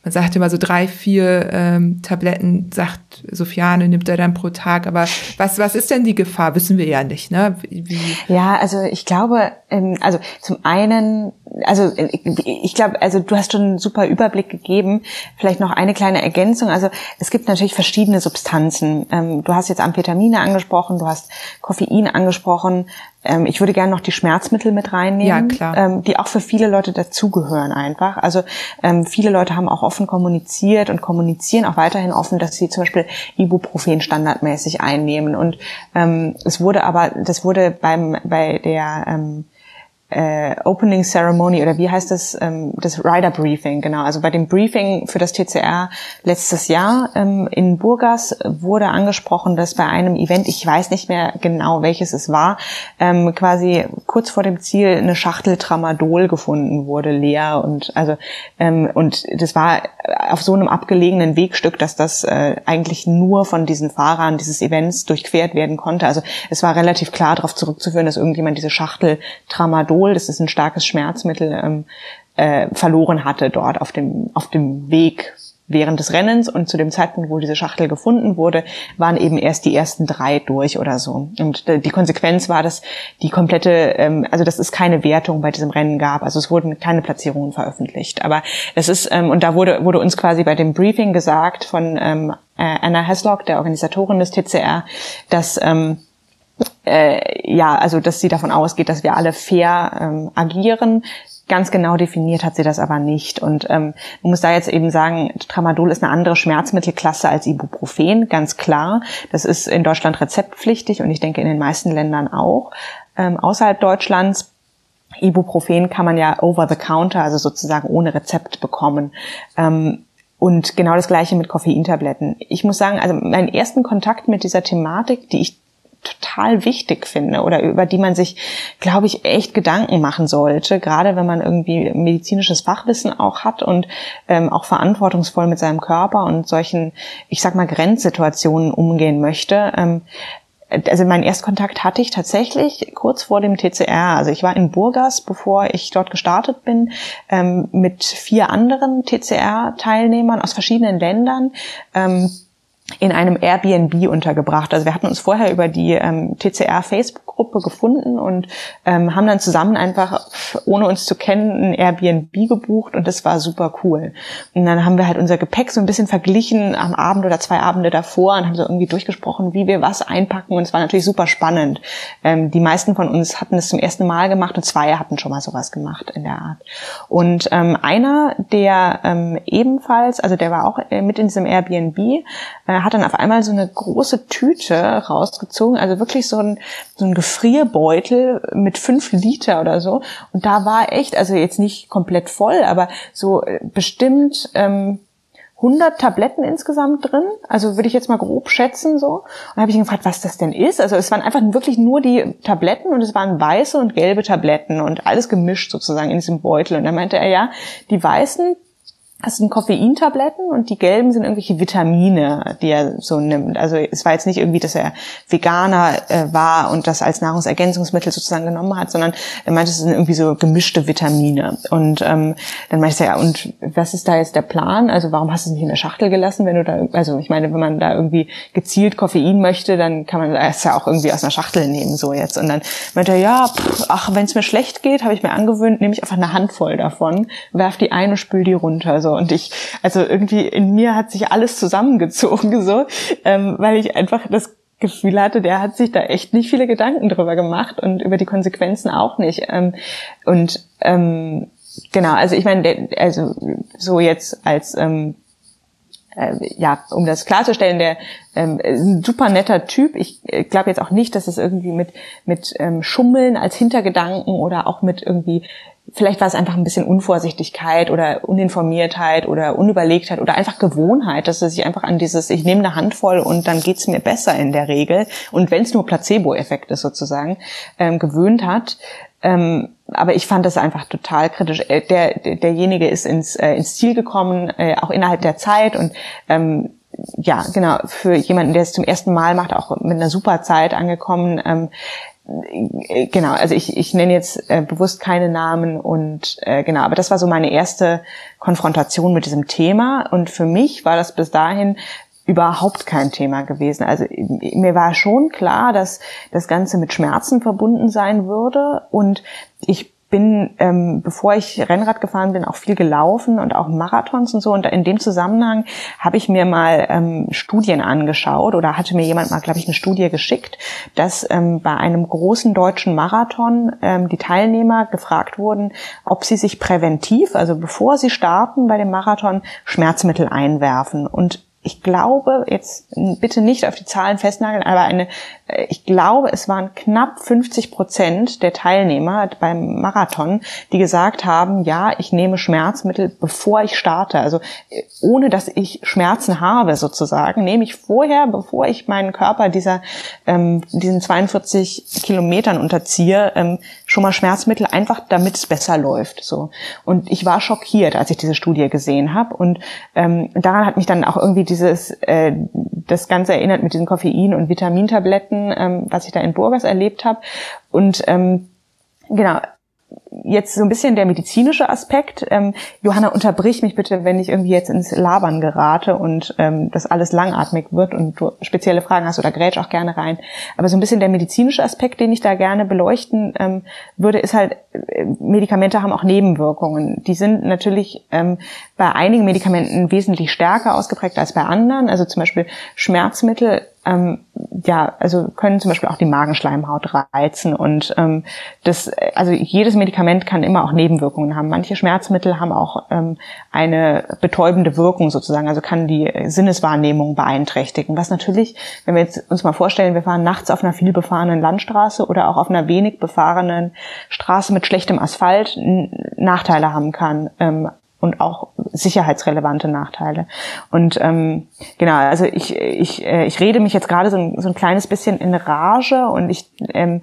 man sagt immer so drei, vier ähm, Tabletten, sagt Sofiane, nimmt er dann pro Tag. Aber was, was ist denn die Gefahr? Wissen wir ja nicht, ne? Wie? Ja, also ich glaube, ähm, also zum einen, also ich glaube, also du hast schon einen super Überblick gegeben. Vielleicht noch eine kleine Ergänzung. Also es gibt natürlich verschiedene Substanzen. Ähm, du hast jetzt Amphetamine angesprochen, du hast Koffein angesprochen. Ähm, ich würde gerne noch die Schmerzmittel mit reinnehmen, ja, klar. Ähm, die auch für viele Leute dazugehören einfach. Also ähm, viele Leute haben auch offen kommuniziert und kommunizieren auch weiterhin offen, dass sie zum Beispiel Ibuprofen standardmäßig einnehmen. Und ähm, es wurde aber, das wurde beim bei der ähm, äh, Opening Ceremony oder wie heißt das, ähm, das Rider Briefing, genau. Also bei dem Briefing für das TCR letztes Jahr ähm, in Burgas wurde angesprochen, dass bei einem Event, ich weiß nicht mehr genau welches es war, ähm, quasi kurz vor dem Ziel eine Schachtel Tramadol gefunden wurde, leer und also ähm, und das war auf so einem abgelegenen Wegstück, dass das äh, eigentlich nur von diesen Fahrern dieses Events durchquert werden konnte. Also es war relativ klar darauf zurückzuführen, dass irgendjemand diese Schachtel Tramadol Tramadol, das ist ein starkes Schmerzmittel, ähm, äh, verloren hatte dort auf dem, auf dem Weg während des Rennens und zu dem Zeitpunkt, wo diese Schachtel gefunden wurde, waren eben erst die ersten drei durch oder so. Und äh, die Konsequenz war, dass die komplette, ähm, also dass es keine Wertung bei diesem Rennen gab. Also es wurden keine Platzierungen veröffentlicht. Aber das ist, ähm, und da wurde, wurde uns quasi bei dem Briefing gesagt von ähm, äh, Anna Heslock, der Organisatorin des TCR, dass ähm, äh, ja, also dass sie davon ausgeht, dass wir alle fair ähm, agieren. Ganz genau definiert hat sie das aber nicht. Und ähm, man muss da jetzt eben sagen, Tramadol ist eine andere Schmerzmittelklasse als Ibuprofen, ganz klar. Das ist in Deutschland rezeptpflichtig und ich denke in den meisten Ländern auch. Ähm, außerhalb Deutschlands Ibuprofen kann man ja over the counter, also sozusagen ohne Rezept bekommen. Ähm, und genau das gleiche mit Koffeintabletten. Ich muss sagen, also meinen ersten Kontakt mit dieser Thematik, die ich total wichtig finde oder über die man sich, glaube ich, echt Gedanken machen sollte, gerade wenn man irgendwie medizinisches Fachwissen auch hat und ähm, auch verantwortungsvoll mit seinem Körper und solchen, ich sag mal, Grenzsituationen umgehen möchte. Ähm, also meinen Erstkontakt hatte ich tatsächlich kurz vor dem TCR. Also ich war in Burgas, bevor ich dort gestartet bin, ähm, mit vier anderen TCR-Teilnehmern aus verschiedenen Ländern. In einem Airbnb untergebracht. Also wir hatten uns vorher über die ähm, TCR Facebook-Gruppe gefunden und ähm, haben dann zusammen einfach, ohne uns zu kennen, ein Airbnb gebucht und das war super cool. Und dann haben wir halt unser Gepäck so ein bisschen verglichen am Abend oder zwei Abende davor und haben so irgendwie durchgesprochen, wie wir was einpacken und es war natürlich super spannend. Ähm, die meisten von uns hatten es zum ersten Mal gemacht und zwei hatten schon mal sowas gemacht in der Art. Und ähm, einer, der ähm, ebenfalls, also der war auch äh, mit in diesem Airbnb, äh, hat dann auf einmal so eine große Tüte rausgezogen, also wirklich so ein, so ein Gefrierbeutel mit fünf Liter oder so. Und da war echt, also jetzt nicht komplett voll, aber so äh, bestimmt ähm, 100 Tabletten insgesamt drin. Also würde ich jetzt mal grob schätzen so. Und habe ich ihn gefragt, was das denn ist. Also es waren einfach wirklich nur die Tabletten und es waren weiße und gelbe Tabletten und alles gemischt sozusagen in diesem Beutel. Und dann meinte er, ja, die weißen, das sind Koffeintabletten und die gelben sind irgendwelche Vitamine, die er so nimmt. Also es war jetzt nicht irgendwie, dass er Veganer äh, war und das als Nahrungsergänzungsmittel sozusagen genommen hat, sondern er meinte, es sind irgendwie so gemischte Vitamine. Und ähm, dann meinte er, ja, und was ist da jetzt der Plan? Also warum hast du es nicht in der Schachtel gelassen, wenn du da, also ich meine, wenn man da irgendwie gezielt Koffein möchte, dann kann man es ja auch irgendwie aus einer Schachtel nehmen, so jetzt. Und dann meinte er, ja, pff, ach, wenn es mir schlecht geht, habe ich mir angewöhnt, nehme ich einfach eine Handvoll davon, werf die ein und spül die runter. So und ich, also irgendwie in mir hat sich alles zusammengezogen, so, ähm, weil ich einfach das Gefühl hatte, der hat sich da echt nicht viele Gedanken drüber gemacht und über die Konsequenzen auch nicht. Ähm, und ähm, genau, also ich meine, also so jetzt als ähm, äh, ja, um das klarzustellen, der ähm, ein super netter Typ. Ich äh, glaube jetzt auch nicht, dass es irgendwie mit mit ähm, Schummeln als Hintergedanken oder auch mit irgendwie vielleicht war es einfach ein bisschen Unvorsichtigkeit oder Uninformiertheit oder Unüberlegtheit oder einfach Gewohnheit, dass er sich einfach an dieses, ich nehme eine Handvoll und dann geht's mir besser in der Regel und wenn es nur Placebo-Effekt ist sozusagen, ähm, gewöhnt hat. Ähm, aber ich fand das einfach total kritisch. Äh, der, derjenige ist ins, äh, ins Ziel gekommen, äh, auch innerhalb der Zeit und ähm, ja, genau, für jemanden, der es zum ersten Mal macht, auch mit einer super Zeit angekommen. Ähm, äh, genau, also ich, ich nenne jetzt äh, bewusst keine Namen und äh, genau, aber das war so meine erste Konfrontation mit diesem Thema und für mich war das bis dahin überhaupt kein Thema gewesen. Also mir war schon klar, dass das Ganze mit Schmerzen verbunden sein würde und ich bin, ähm, bevor ich Rennrad gefahren bin, auch viel gelaufen und auch Marathons und so. Und in dem Zusammenhang habe ich mir mal ähm, Studien angeschaut oder hatte mir jemand mal, glaube ich, eine Studie geschickt, dass ähm, bei einem großen deutschen Marathon ähm, die Teilnehmer gefragt wurden, ob sie sich präventiv, also bevor sie starten bei dem Marathon, Schmerzmittel einwerfen. Und ich glaube, jetzt bitte nicht auf die Zahlen festnageln, aber eine, ich glaube, es waren knapp 50 Prozent der Teilnehmer beim Marathon, die gesagt haben, ja, ich nehme Schmerzmittel, bevor ich starte. Also äh, ohne dass ich Schmerzen habe sozusagen, nehme ich vorher, bevor ich meinen Körper dieser, ähm, diesen 42 Kilometern unterziehe, ähm, schon mal Schmerzmittel, einfach damit es besser läuft. So. Und ich war schockiert, als ich diese Studie gesehen habe. Und ähm, daran hat mich dann auch irgendwie dieses, äh, das Ganze erinnert mit diesen Koffein- und Vitamintabletten, ähm, was ich da in Burgas erlebt habe. Und ähm, genau, jetzt so ein bisschen der medizinische Aspekt. Ähm, Johanna, unterbrich mich bitte, wenn ich irgendwie jetzt ins Labern gerate und ähm, das alles langatmig wird und du spezielle Fragen hast oder grätsch auch gerne rein. Aber so ein bisschen der medizinische Aspekt, den ich da gerne beleuchten ähm, würde, ist halt, äh, Medikamente haben auch Nebenwirkungen. Die sind natürlich ähm, bei einigen Medikamenten wesentlich stärker ausgeprägt als bei anderen. Also zum Beispiel Schmerzmittel ähm, ja, also können zum Beispiel auch die Magenschleimhaut reizen und ähm, das, also jedes Medikament kann immer auch Nebenwirkungen haben. Manche Schmerzmittel haben auch ähm, eine betäubende Wirkung sozusagen, also kann die Sinneswahrnehmung beeinträchtigen. Was natürlich, wenn wir jetzt uns mal vorstellen, wir fahren nachts auf einer viel befahrenen Landstraße oder auch auf einer wenig befahrenen Straße mit schlechtem Asphalt Nachteile haben kann. Ähm, und auch sicherheitsrelevante Nachteile. Und ähm, genau, also ich, ich, äh, ich rede mich jetzt gerade so ein, so ein kleines bisschen in Rage und ich, ähm,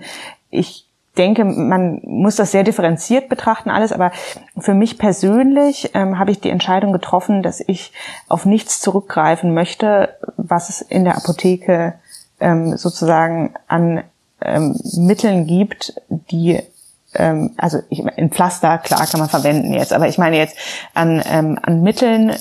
ich denke, man muss das sehr differenziert betrachten alles, aber für mich persönlich ähm, habe ich die Entscheidung getroffen, dass ich auf nichts zurückgreifen möchte, was es in der Apotheke ähm, sozusagen an ähm, Mitteln gibt, die ähm, also ich, ein Pflaster, klar kann man verwenden jetzt, aber ich meine jetzt an, ähm, an Mitteln,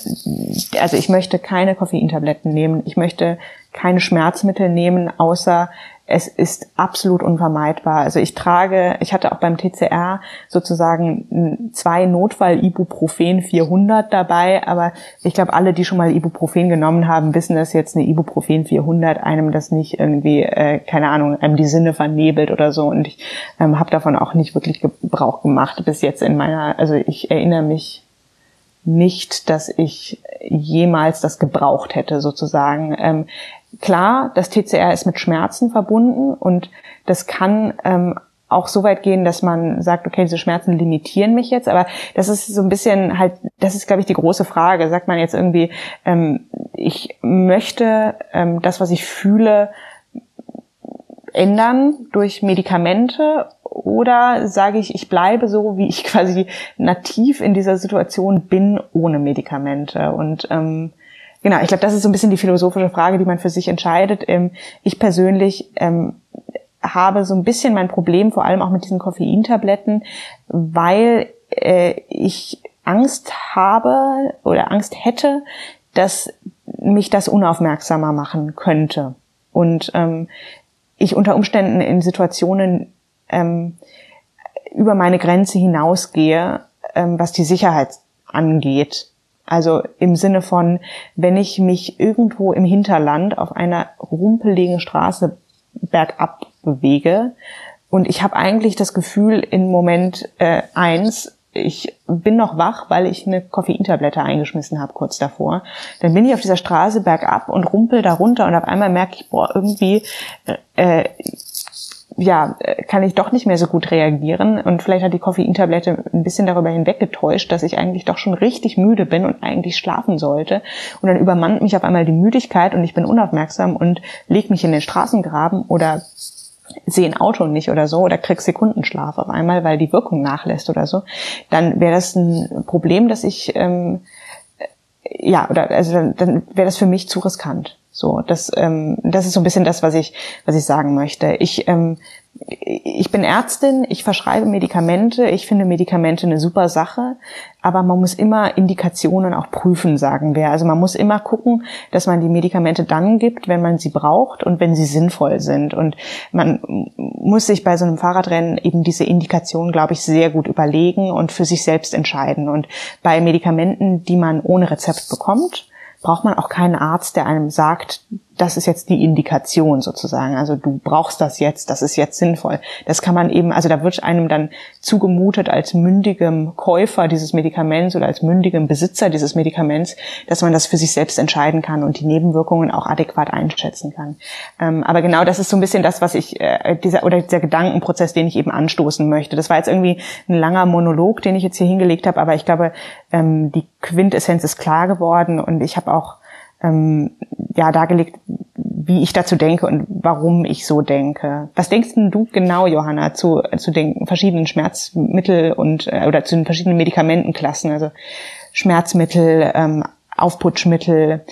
also ich möchte keine Koffeintabletten nehmen, ich möchte keine Schmerzmittel nehmen, außer es ist absolut unvermeidbar. Also ich trage, ich hatte auch beim TCR sozusagen zwei Notfall-Ibuprofen 400 dabei, aber ich glaube, alle, die schon mal Ibuprofen genommen haben, wissen, dass jetzt eine Ibuprofen 400 einem das nicht irgendwie, äh, keine Ahnung, einem die Sinne vernebelt oder so. Und ich ähm, habe davon auch nicht wirklich Gebrauch gemacht bis jetzt in meiner, also ich erinnere mich nicht, dass ich jemals das gebraucht hätte, sozusagen. Ähm, klar, das TCR ist mit Schmerzen verbunden und das kann ähm, auch so weit gehen, dass man sagt, okay, diese Schmerzen limitieren mich jetzt, aber das ist so ein bisschen halt, das ist, glaube ich, die große Frage. Sagt man jetzt irgendwie, ähm, ich möchte ähm, das, was ich fühle, ändern durch Medikamente oder sage ich, ich bleibe so, wie ich quasi nativ in dieser Situation bin, ohne Medikamente. Und ähm, Genau, ich glaube, das ist so ein bisschen die philosophische Frage, die man für sich entscheidet. Ähm, ich persönlich ähm, habe so ein bisschen mein Problem, vor allem auch mit diesen Koffeintabletten, weil äh, ich Angst habe oder Angst hätte, dass mich das unaufmerksamer machen könnte. Und ähm, ich unter Umständen in Situationen ähm, über meine Grenze hinausgehe, ähm, was die Sicherheit angeht. Also im Sinne von, wenn ich mich irgendwo im Hinterland auf einer rumpeligen Straße bergab bewege und ich habe eigentlich das Gefühl in Moment äh, eins, ich bin noch wach, weil ich eine Koffeintablette eingeschmissen habe kurz davor. Dann bin ich auf dieser Straße bergab und rumpel da runter und auf einmal merke ich, boah, irgendwie äh, ja, kann ich doch nicht mehr so gut reagieren. Und vielleicht hat die Koffeintablette ein bisschen darüber hinweggetäuscht, dass ich eigentlich doch schon richtig müde bin und eigentlich schlafen sollte. Und dann übermannt mich auf einmal die Müdigkeit und ich bin unaufmerksam und leg mich in den Straßengraben oder sehe ein Auto nicht oder so oder krieg Sekundenschlaf auf einmal, weil die Wirkung nachlässt oder so, dann wäre das ein Problem, dass ich ähm, ja oder also dann, dann wäre das für mich zu riskant. So, das, ähm, das ist so ein bisschen das, was ich, was ich sagen möchte. Ich, ähm, ich bin Ärztin, ich verschreibe Medikamente, ich finde Medikamente eine super Sache, aber man muss immer Indikationen auch prüfen, sagen wir. Also man muss immer gucken, dass man die Medikamente dann gibt, wenn man sie braucht und wenn sie sinnvoll sind. Und man muss sich bei so einem Fahrradrennen eben diese Indikationen, glaube ich, sehr gut überlegen und für sich selbst entscheiden. Und bei Medikamenten, die man ohne Rezept bekommt, braucht man auch keinen Arzt, der einem sagt, das ist jetzt die Indikation sozusagen. Also du brauchst das jetzt, das ist jetzt sinnvoll. Das kann man eben, also da wird einem dann zugemutet als mündigem Käufer dieses Medikaments oder als mündigem Besitzer dieses Medikaments, dass man das für sich selbst entscheiden kann und die Nebenwirkungen auch adäquat einschätzen kann. Ähm, aber genau das ist so ein bisschen das, was ich, äh, dieser, oder dieser Gedankenprozess, den ich eben anstoßen möchte. Das war jetzt irgendwie ein langer Monolog, den ich jetzt hier hingelegt habe, aber ich glaube, ähm, die Quintessenz ist klar geworden und ich habe auch ähm, ja dargelegt, wie ich dazu denke und warum ich so denke. Was denkst denn du genau, Johanna, zu, zu den verschiedenen Schmerzmittel und äh, oder zu den verschiedenen Medikamentenklassen, also Schmerzmittel, ähm, Aufputschmittel,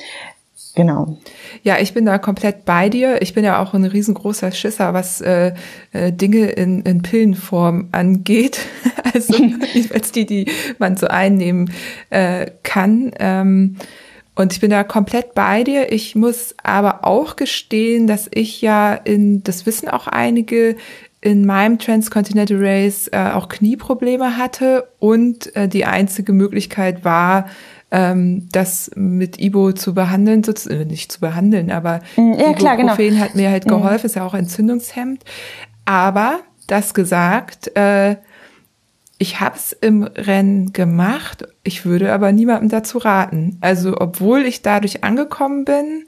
Genau. Ja, ich bin da komplett bei dir. Ich bin ja auch ein riesengroßer Schisser, was äh, äh, Dinge in, in Pillenform angeht. also als die, die man so einnehmen äh, kann. Ähm, und ich bin da komplett bei dir. Ich muss aber auch gestehen, dass ich ja in, das wissen auch einige, in meinem Transcontinental Race äh, auch Knieprobleme hatte und äh, die einzige Möglichkeit war, ähm, das mit Ibo zu behandeln, äh, nicht zu behandeln, aber mm, ja, klar, genau. hat mir halt mm. geholfen, ist ja auch entzündungshemmend. Aber das gesagt, äh, ich habe es im Rennen gemacht, ich würde aber niemandem dazu raten. Also obwohl ich dadurch angekommen bin,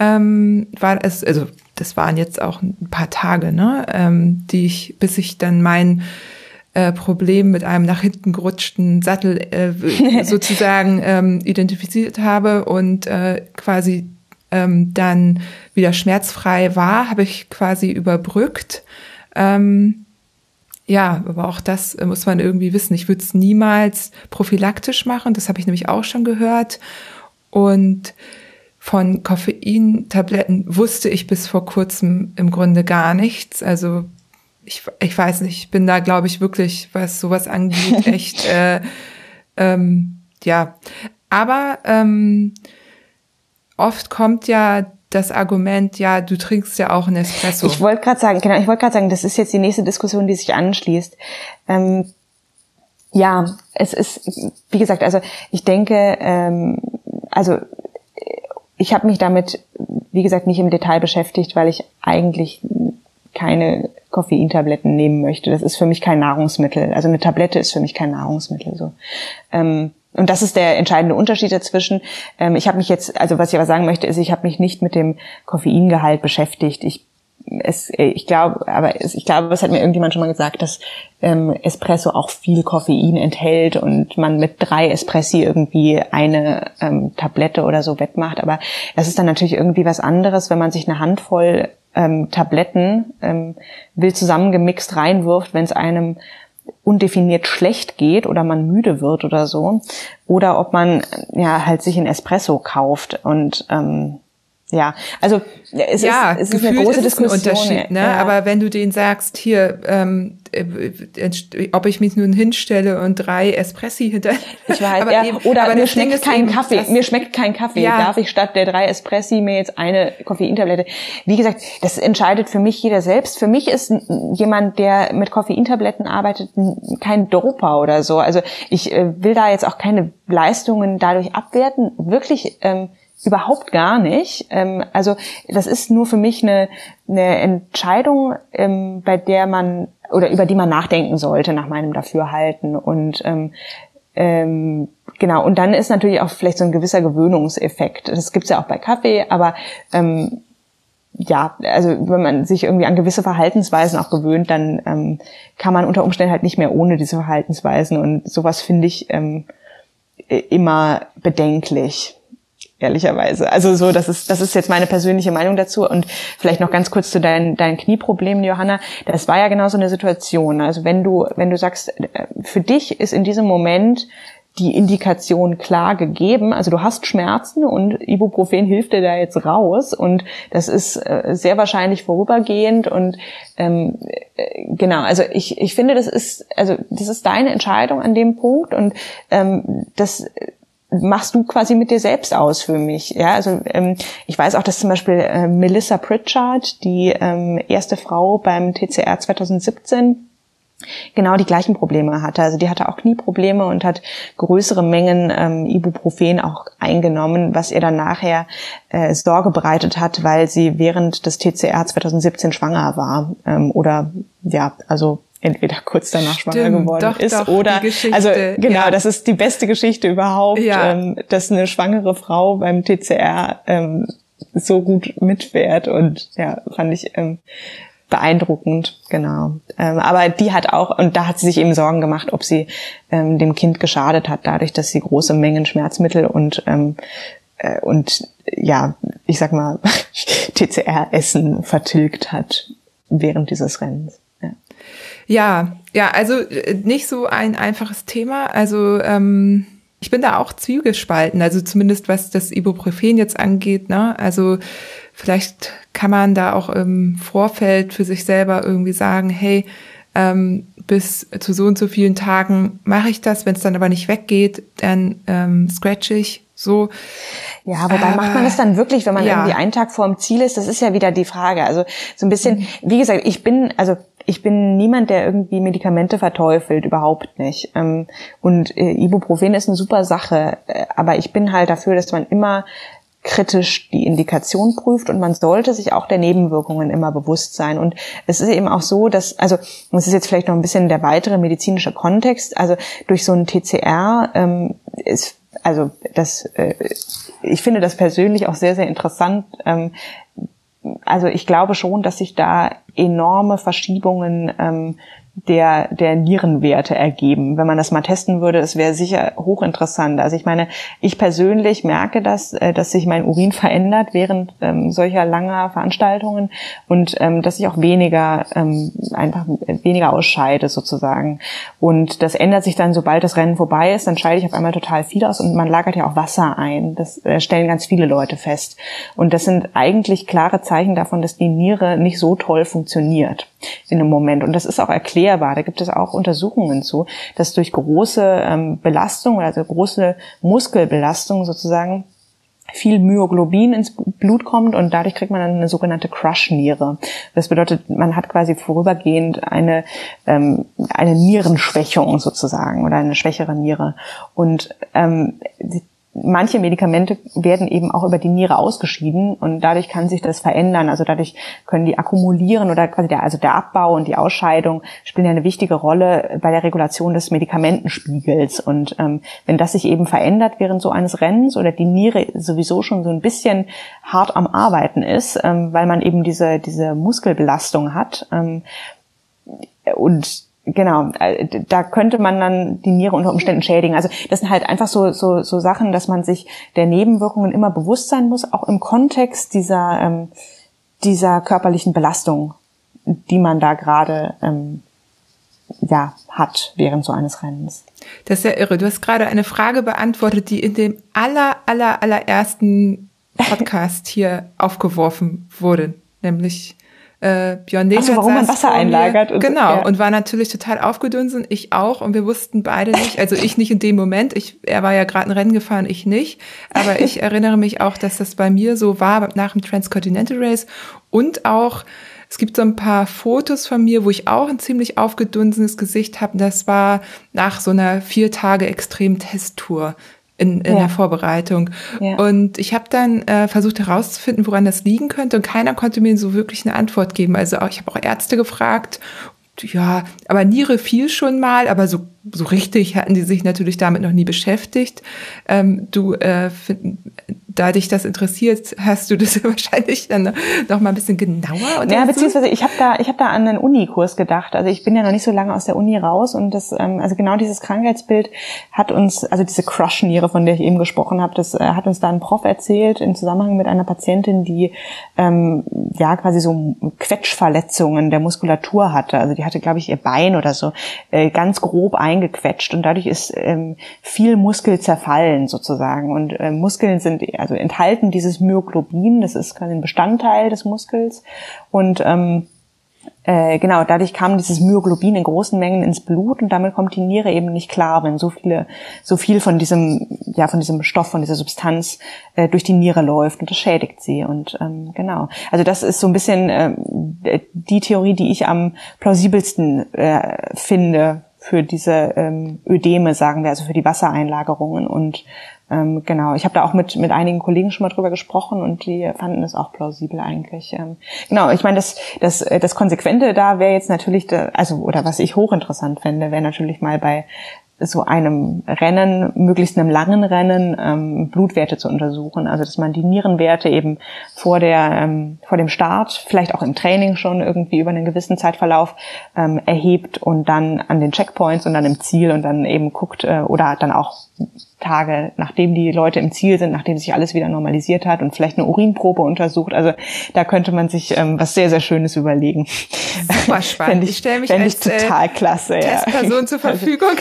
ähm, war es, also das waren jetzt auch ein paar Tage, ne, ähm, die ich, bis ich dann mein äh, Problem mit einem nach hinten gerutschten Sattel äh, sozusagen ähm, identifiziert habe und äh, quasi ähm, dann wieder schmerzfrei war, habe ich quasi überbrückt. Ähm, ja, aber auch das muss man irgendwie wissen. Ich würde es niemals prophylaktisch machen, das habe ich nämlich auch schon gehört. Und von Koffeintabletten wusste ich bis vor kurzem im Grunde gar nichts. Also ich, ich weiß nicht, ich bin da, glaube ich, wirklich, was sowas angeht, echt, äh, ähm, ja. Aber ähm, oft kommt ja das Argument, ja, du trinkst ja auch einen Espresso. Ich wollte gerade sagen, genau, ich wollte gerade sagen, das ist jetzt die nächste Diskussion, die sich anschließt. Ähm, ja, es ist, wie gesagt, also ich denke, ähm, also ich habe mich damit, wie gesagt, nicht im Detail beschäftigt, weil ich eigentlich keine Koffeintabletten nehmen möchte. Das ist für mich kein Nahrungsmittel. Also eine Tablette ist für mich kein Nahrungsmittel. So. Ähm, und das ist der entscheidende Unterschied dazwischen. Ähm, ich habe mich jetzt, also was ich aber sagen möchte, ist, ich habe mich nicht mit dem Koffeingehalt beschäftigt. Ich es, ich glaube, aber es, ich glaube, es hat mir irgendjemand schon mal gesagt, dass ähm, Espresso auch viel Koffein enthält und man mit drei Espressi irgendwie eine ähm, Tablette oder so wettmacht. Aber das ist dann natürlich irgendwie was anderes, wenn man sich eine Handvoll ähm, Tabletten ähm, will zusammengemixt reinwirft, wenn es einem undefiniert schlecht geht oder man müde wird oder so. Oder ob man ja halt sich ein Espresso kauft und ähm, ja, also es ja, ist, es ist eine große ist Diskussion. Unterschied, ne? Ja. Aber wenn du den sagst, hier, ähm, äh, ob ich mich nun hinstelle und drei Espressi hinter. Ich weiß, aber ja. Eben, oder aber mir schmeckt kein Kaffee. Mir schmeckt kein Kaffee. Ja. Darf ich statt der drei Espressi mir jetzt eine Koffeintablette? Wie gesagt, das entscheidet für mich jeder selbst. Für mich ist jemand, der mit Koffeintabletten arbeitet, kein Doper oder so. Also ich äh, will da jetzt auch keine Leistungen dadurch abwerten. Wirklich. Ähm, überhaupt gar nicht. Ähm, also das ist nur für mich eine, eine Entscheidung, ähm, bei der man oder über die man nachdenken sollte nach meinem Dafürhalten und ähm, ähm, genau und dann ist natürlich auch vielleicht so ein gewisser Gewöhnungseffekt. Das gibt's ja auch bei Kaffee, aber ähm, ja, also wenn man sich irgendwie an gewisse Verhaltensweisen auch gewöhnt, dann ähm, kann man unter Umständen halt nicht mehr ohne diese Verhaltensweisen und sowas finde ich ähm, immer bedenklich ehrlicherweise. Also so, das ist, das ist jetzt meine persönliche Meinung dazu. Und vielleicht noch ganz kurz zu deinen, deinen Knieproblemen, Johanna. Das war ja genau so eine Situation. Also wenn du, wenn du sagst, äh, für dich ist in diesem Moment die Indikation klar gegeben. Also du hast Schmerzen und Ibuprofen hilft dir da jetzt raus und das ist äh, sehr wahrscheinlich vorübergehend und ähm, äh, genau. Also ich, ich finde, das ist also das ist deine Entscheidung an dem Punkt und ähm, das machst du quasi mit dir selbst aus für mich. Ja, also ähm, ich weiß auch, dass zum Beispiel äh, Melissa Pritchard, die ähm, erste Frau beim TCR 2017, genau die gleichen Probleme hatte. Also die hatte auch Knieprobleme und hat größere Mengen ähm, Ibuprofen auch eingenommen, was ihr dann nachher äh, Sorge bereitet hat, weil sie während des TCR 2017 schwanger war. Ähm, oder ja, also entweder kurz danach Stimmt, schwanger geworden doch, ist doch, oder also genau, ja. das ist die beste Geschichte überhaupt, ja. ähm, dass eine schwangere Frau beim TCR ähm, so gut mitfährt und ja, fand ich ähm, beeindruckend, genau. Ähm, aber die hat auch, und da hat sie sich eben Sorgen gemacht, ob sie ähm, dem Kind geschadet hat, dadurch, dass sie große Mengen Schmerzmittel und ähm, äh, und ja, ich sag mal, TCR-Essen vertilgt hat während dieses Rennens. Ja, ja, also äh, nicht so ein einfaches Thema. Also ähm, ich bin da auch zwiegespalten, also zumindest was das Ibuprofen jetzt angeht. Ne? Also vielleicht kann man da auch im Vorfeld für sich selber irgendwie sagen, hey, ähm, bis zu so und so vielen Tagen mache ich das. Wenn es dann aber nicht weggeht, dann ähm, scratch ich so. Ja, wobei aber, macht man das dann wirklich, wenn man ja. irgendwie einen Tag vor dem Ziel ist? Das ist ja wieder die Frage. Also so ein bisschen, mhm. wie gesagt, ich bin, also ich bin niemand, der irgendwie Medikamente verteufelt, überhaupt nicht. Ähm, und äh, Ibuprofen ist eine super Sache, äh, aber ich bin halt dafür, dass man immer kritisch die Indikation prüft und man sollte sich auch der Nebenwirkungen immer bewusst sein. Und es ist eben auch so, dass, also das ist jetzt vielleicht noch ein bisschen der weitere medizinische Kontext, also durch so ein TCR ähm, ist, also das, äh, ich finde das persönlich auch sehr, sehr interessant. Ähm, also ich glaube schon, dass sich da enorme Verschiebungen ähm, der, der Nierenwerte ergeben. Wenn man das mal testen würde, es wäre sicher hochinteressant. Also ich meine, ich persönlich merke das, äh, dass sich mein Urin verändert während ähm, solcher langer Veranstaltungen und ähm, dass ich auch weniger, ähm, einfach weniger ausscheide sozusagen. Und das ändert sich dann, sobald das Rennen vorbei ist, dann scheide ich auf einmal total viel aus und man lagert ja auch Wasser ein. Das äh, stellen ganz viele Leute fest. Und das sind eigentlich klare Zeichen davon, dass die Niere nicht so toll funktioniert in dem Moment. Und das ist auch erklärbar. Da gibt es auch Untersuchungen zu, dass durch große ähm, Belastung, also große Muskelbelastung sozusagen, viel Myoglobin ins Blut kommt und dadurch kriegt man dann eine sogenannte Crush-Niere. Das bedeutet, man hat quasi vorübergehend eine, ähm, eine Nierenschwächung sozusagen oder eine schwächere Niere. Und ähm, manche Medikamente werden eben auch über die Niere ausgeschieden und dadurch kann sich das verändern. Also dadurch können die akkumulieren oder quasi der, also der Abbau und die Ausscheidung spielen ja eine wichtige Rolle bei der Regulation des Medikamentenspiegels. Und ähm, wenn das sich eben verändert während so eines Rennens oder die Niere sowieso schon so ein bisschen hart am Arbeiten ist, ähm, weil man eben diese, diese Muskelbelastung hat ähm, und Genau, äh, da könnte man dann die Niere unter Umständen schädigen. Also das sind halt einfach so, so, so Sachen, dass man sich der Nebenwirkungen immer bewusst sein muss, auch im Kontext dieser, ähm, dieser körperlichen Belastung, die man da gerade ähm, ja, hat während so eines Rennens. Das ist ja irre. Du hast gerade eine Frage beantwortet, die in dem aller, aller, allerersten Podcast hier aufgeworfen wurde, nämlich äh, Björn Ach so, warum man Wasser einlagert. Und genau, so, ja. und war natürlich total aufgedunsen, ich auch und wir wussten beide nicht, also ich nicht in dem Moment, ich, er war ja gerade ein Rennen gefahren, ich nicht, aber ich erinnere mich auch, dass das bei mir so war nach dem Transcontinental Race und auch es gibt so ein paar Fotos von mir, wo ich auch ein ziemlich aufgedunsenes Gesicht habe. Das war nach so einer vier Tage Extrem-Testtour in, in ja. der Vorbereitung. Ja. Und ich habe dann äh, versucht herauszufinden, woran das liegen könnte. Und keiner konnte mir so wirklich eine Antwort geben. Also auch, ich habe auch Ärzte gefragt. Ja, aber Niere fiel schon mal, aber so so richtig hatten die sich natürlich damit noch nie beschäftigt. Ähm, du, äh, da dich das interessiert, hast du das wahrscheinlich dann noch mal ein bisschen genauer. Ja, beziehungsweise ich habe da, ich habe da an einen Unikurs gedacht. Also ich bin ja noch nicht so lange aus der Uni raus und das, ähm, also genau dieses Krankheitsbild hat uns, also diese Crush-Niere, von der ich eben gesprochen habe, das äh, hat uns da ein Prof erzählt im Zusammenhang mit einer Patientin, die ähm, ja quasi so Quetschverletzungen der Muskulatur hatte. Also die hatte, glaube ich, ihr Bein oder so äh, ganz grob ein eingequetscht und dadurch ist ähm, viel Muskel zerfallen sozusagen. Und äh, Muskeln sind also enthalten dieses Myoglobin, das ist quasi ein Bestandteil des Muskels und ähm, äh, genau, dadurch kam dieses Myoglobin in großen Mengen ins Blut und damit kommt die Niere eben nicht klar, wenn so viele, so viel von diesem, ja, von diesem Stoff, von dieser Substanz äh, durch die Niere läuft und das schädigt sie. Und ähm, genau, also das ist so ein bisschen äh, die Theorie, die ich am plausibelsten äh, finde für diese ähm, Ödeme, sagen wir, also für die Wassereinlagerungen. Und ähm, genau, ich habe da auch mit, mit einigen Kollegen schon mal drüber gesprochen und die fanden es auch plausibel eigentlich. Ähm, genau, ich meine, das, das, das Konsequente da wäre jetzt natürlich, also oder was ich hochinteressant fände, wäre natürlich mal bei so einem Rennen, möglichst einem langen Rennen, ähm, Blutwerte zu untersuchen. Also dass man die Nierenwerte eben vor der ähm, vor dem Start, vielleicht auch im Training schon irgendwie über einen gewissen Zeitverlauf ähm, erhebt und dann an den Checkpoints und dann im Ziel und dann eben guckt äh, oder dann auch Tage, nachdem die Leute im Ziel sind, nachdem sich alles wieder normalisiert hat und vielleicht eine Urinprobe untersucht. Also da könnte man sich ähm, was sehr, sehr Schönes überlegen. Super spannend. ich, ich stelle mich als ich total klasse, ja. Testperson zur Verfügung.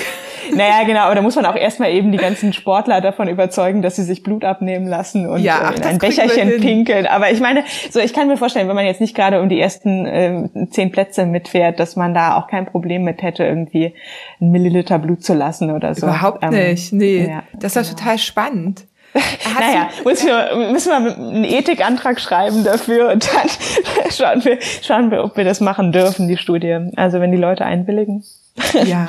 Naja, genau, aber da muss man auch erstmal eben die ganzen Sportler davon überzeugen, dass sie sich Blut abnehmen lassen und ja, ach, in ein Becherchen pinkeln. Aber ich meine, so ich kann mir vorstellen, wenn man jetzt nicht gerade um die ersten äh, zehn Plätze mitfährt, dass man da auch kein Problem mit hätte, irgendwie ein Milliliter Blut zu lassen oder so. Überhaupt ähm, nicht, nee. Ja, das war genau. total spannend. naja, müssen wir, müssen wir einen Ethikantrag schreiben dafür und dann schauen wir, schauen wir, ob wir das machen dürfen, die Studie. Also wenn die Leute einwilligen. Ja,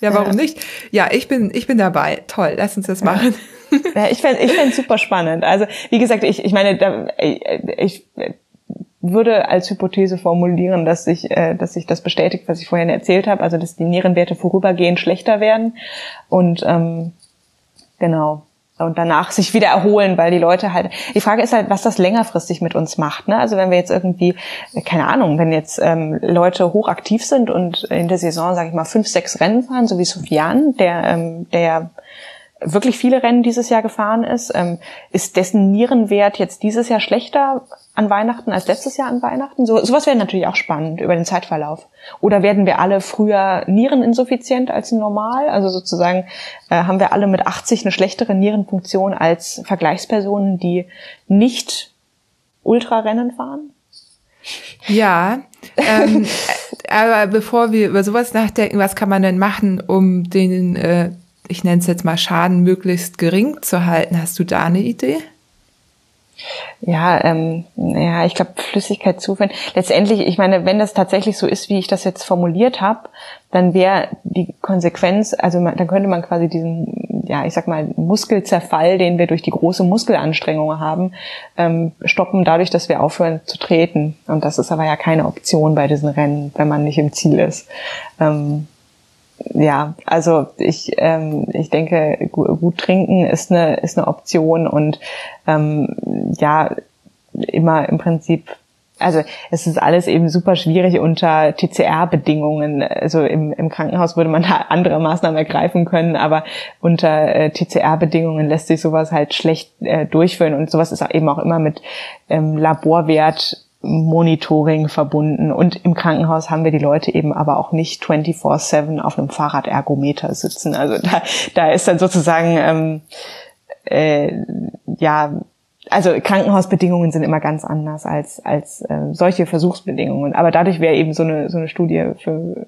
ja, warum ja. nicht? Ja, ich bin, ich bin dabei. Toll, lass uns das machen. Ja, ich fände ich fänd super spannend. Also, wie gesagt, ich, ich meine, da, ich würde als Hypothese formulieren, dass sich, äh, dass sich das bestätigt, was ich vorhin erzählt habe, also dass die Nierenwerte vorübergehend schlechter werden und ähm, genau und danach sich wieder erholen, weil die Leute halt. Die Frage ist halt, was das längerfristig mit uns macht. Ne? Also wenn wir jetzt irgendwie, keine Ahnung, wenn jetzt ähm, Leute hochaktiv sind und in der Saison, sage ich mal, fünf, sechs Rennen fahren, so wie Sofian, der, ähm, der wirklich viele Rennen dieses Jahr gefahren ist, ähm, ist dessen Nierenwert jetzt dieses Jahr schlechter an Weihnachten als letztes Jahr an Weihnachten? So, sowas wäre natürlich auch spannend über den Zeitverlauf. Oder werden wir alle früher niereninsuffiziient als normal? Also sozusagen äh, haben wir alle mit 80 eine schlechtere Nierenfunktion als Vergleichspersonen, die nicht Ultrarennen fahren? Ja, ähm, aber bevor wir über sowas nachdenken, was kann man denn machen, um den, äh, ich nenne es jetzt mal Schaden möglichst gering zu halten? Hast du da eine Idee? Ja, ähm, ja, ich glaube Flüssigkeit zuführen. Letztendlich, ich meine, wenn das tatsächlich so ist, wie ich das jetzt formuliert habe, dann wäre die Konsequenz, also man, dann könnte man quasi diesen, ja, ich sag mal Muskelzerfall, den wir durch die große Muskelanstrengung haben, ähm, stoppen, dadurch, dass wir aufhören zu treten. Und das ist aber ja keine Option bei diesen Rennen, wenn man nicht im Ziel ist. Ähm, ja, also ich, ähm, ich denke, gut, trinken ist eine, ist eine Option und ähm, ja, immer im Prinzip, also es ist alles eben super schwierig unter TCR-Bedingungen. Also im, im Krankenhaus würde man da andere Maßnahmen ergreifen können, aber unter äh, TCR-Bedingungen lässt sich sowas halt schlecht äh, durchführen und sowas ist eben auch immer mit ähm, Laborwert Monitoring verbunden. Und im Krankenhaus haben wir die Leute eben aber auch nicht 24-7 auf einem Fahrradergometer sitzen. Also da, da ist dann sozusagen, ähm, äh, ja, also Krankenhausbedingungen sind immer ganz anders als, als äh, solche Versuchsbedingungen. Aber dadurch wäre eben so eine, so eine Studie für,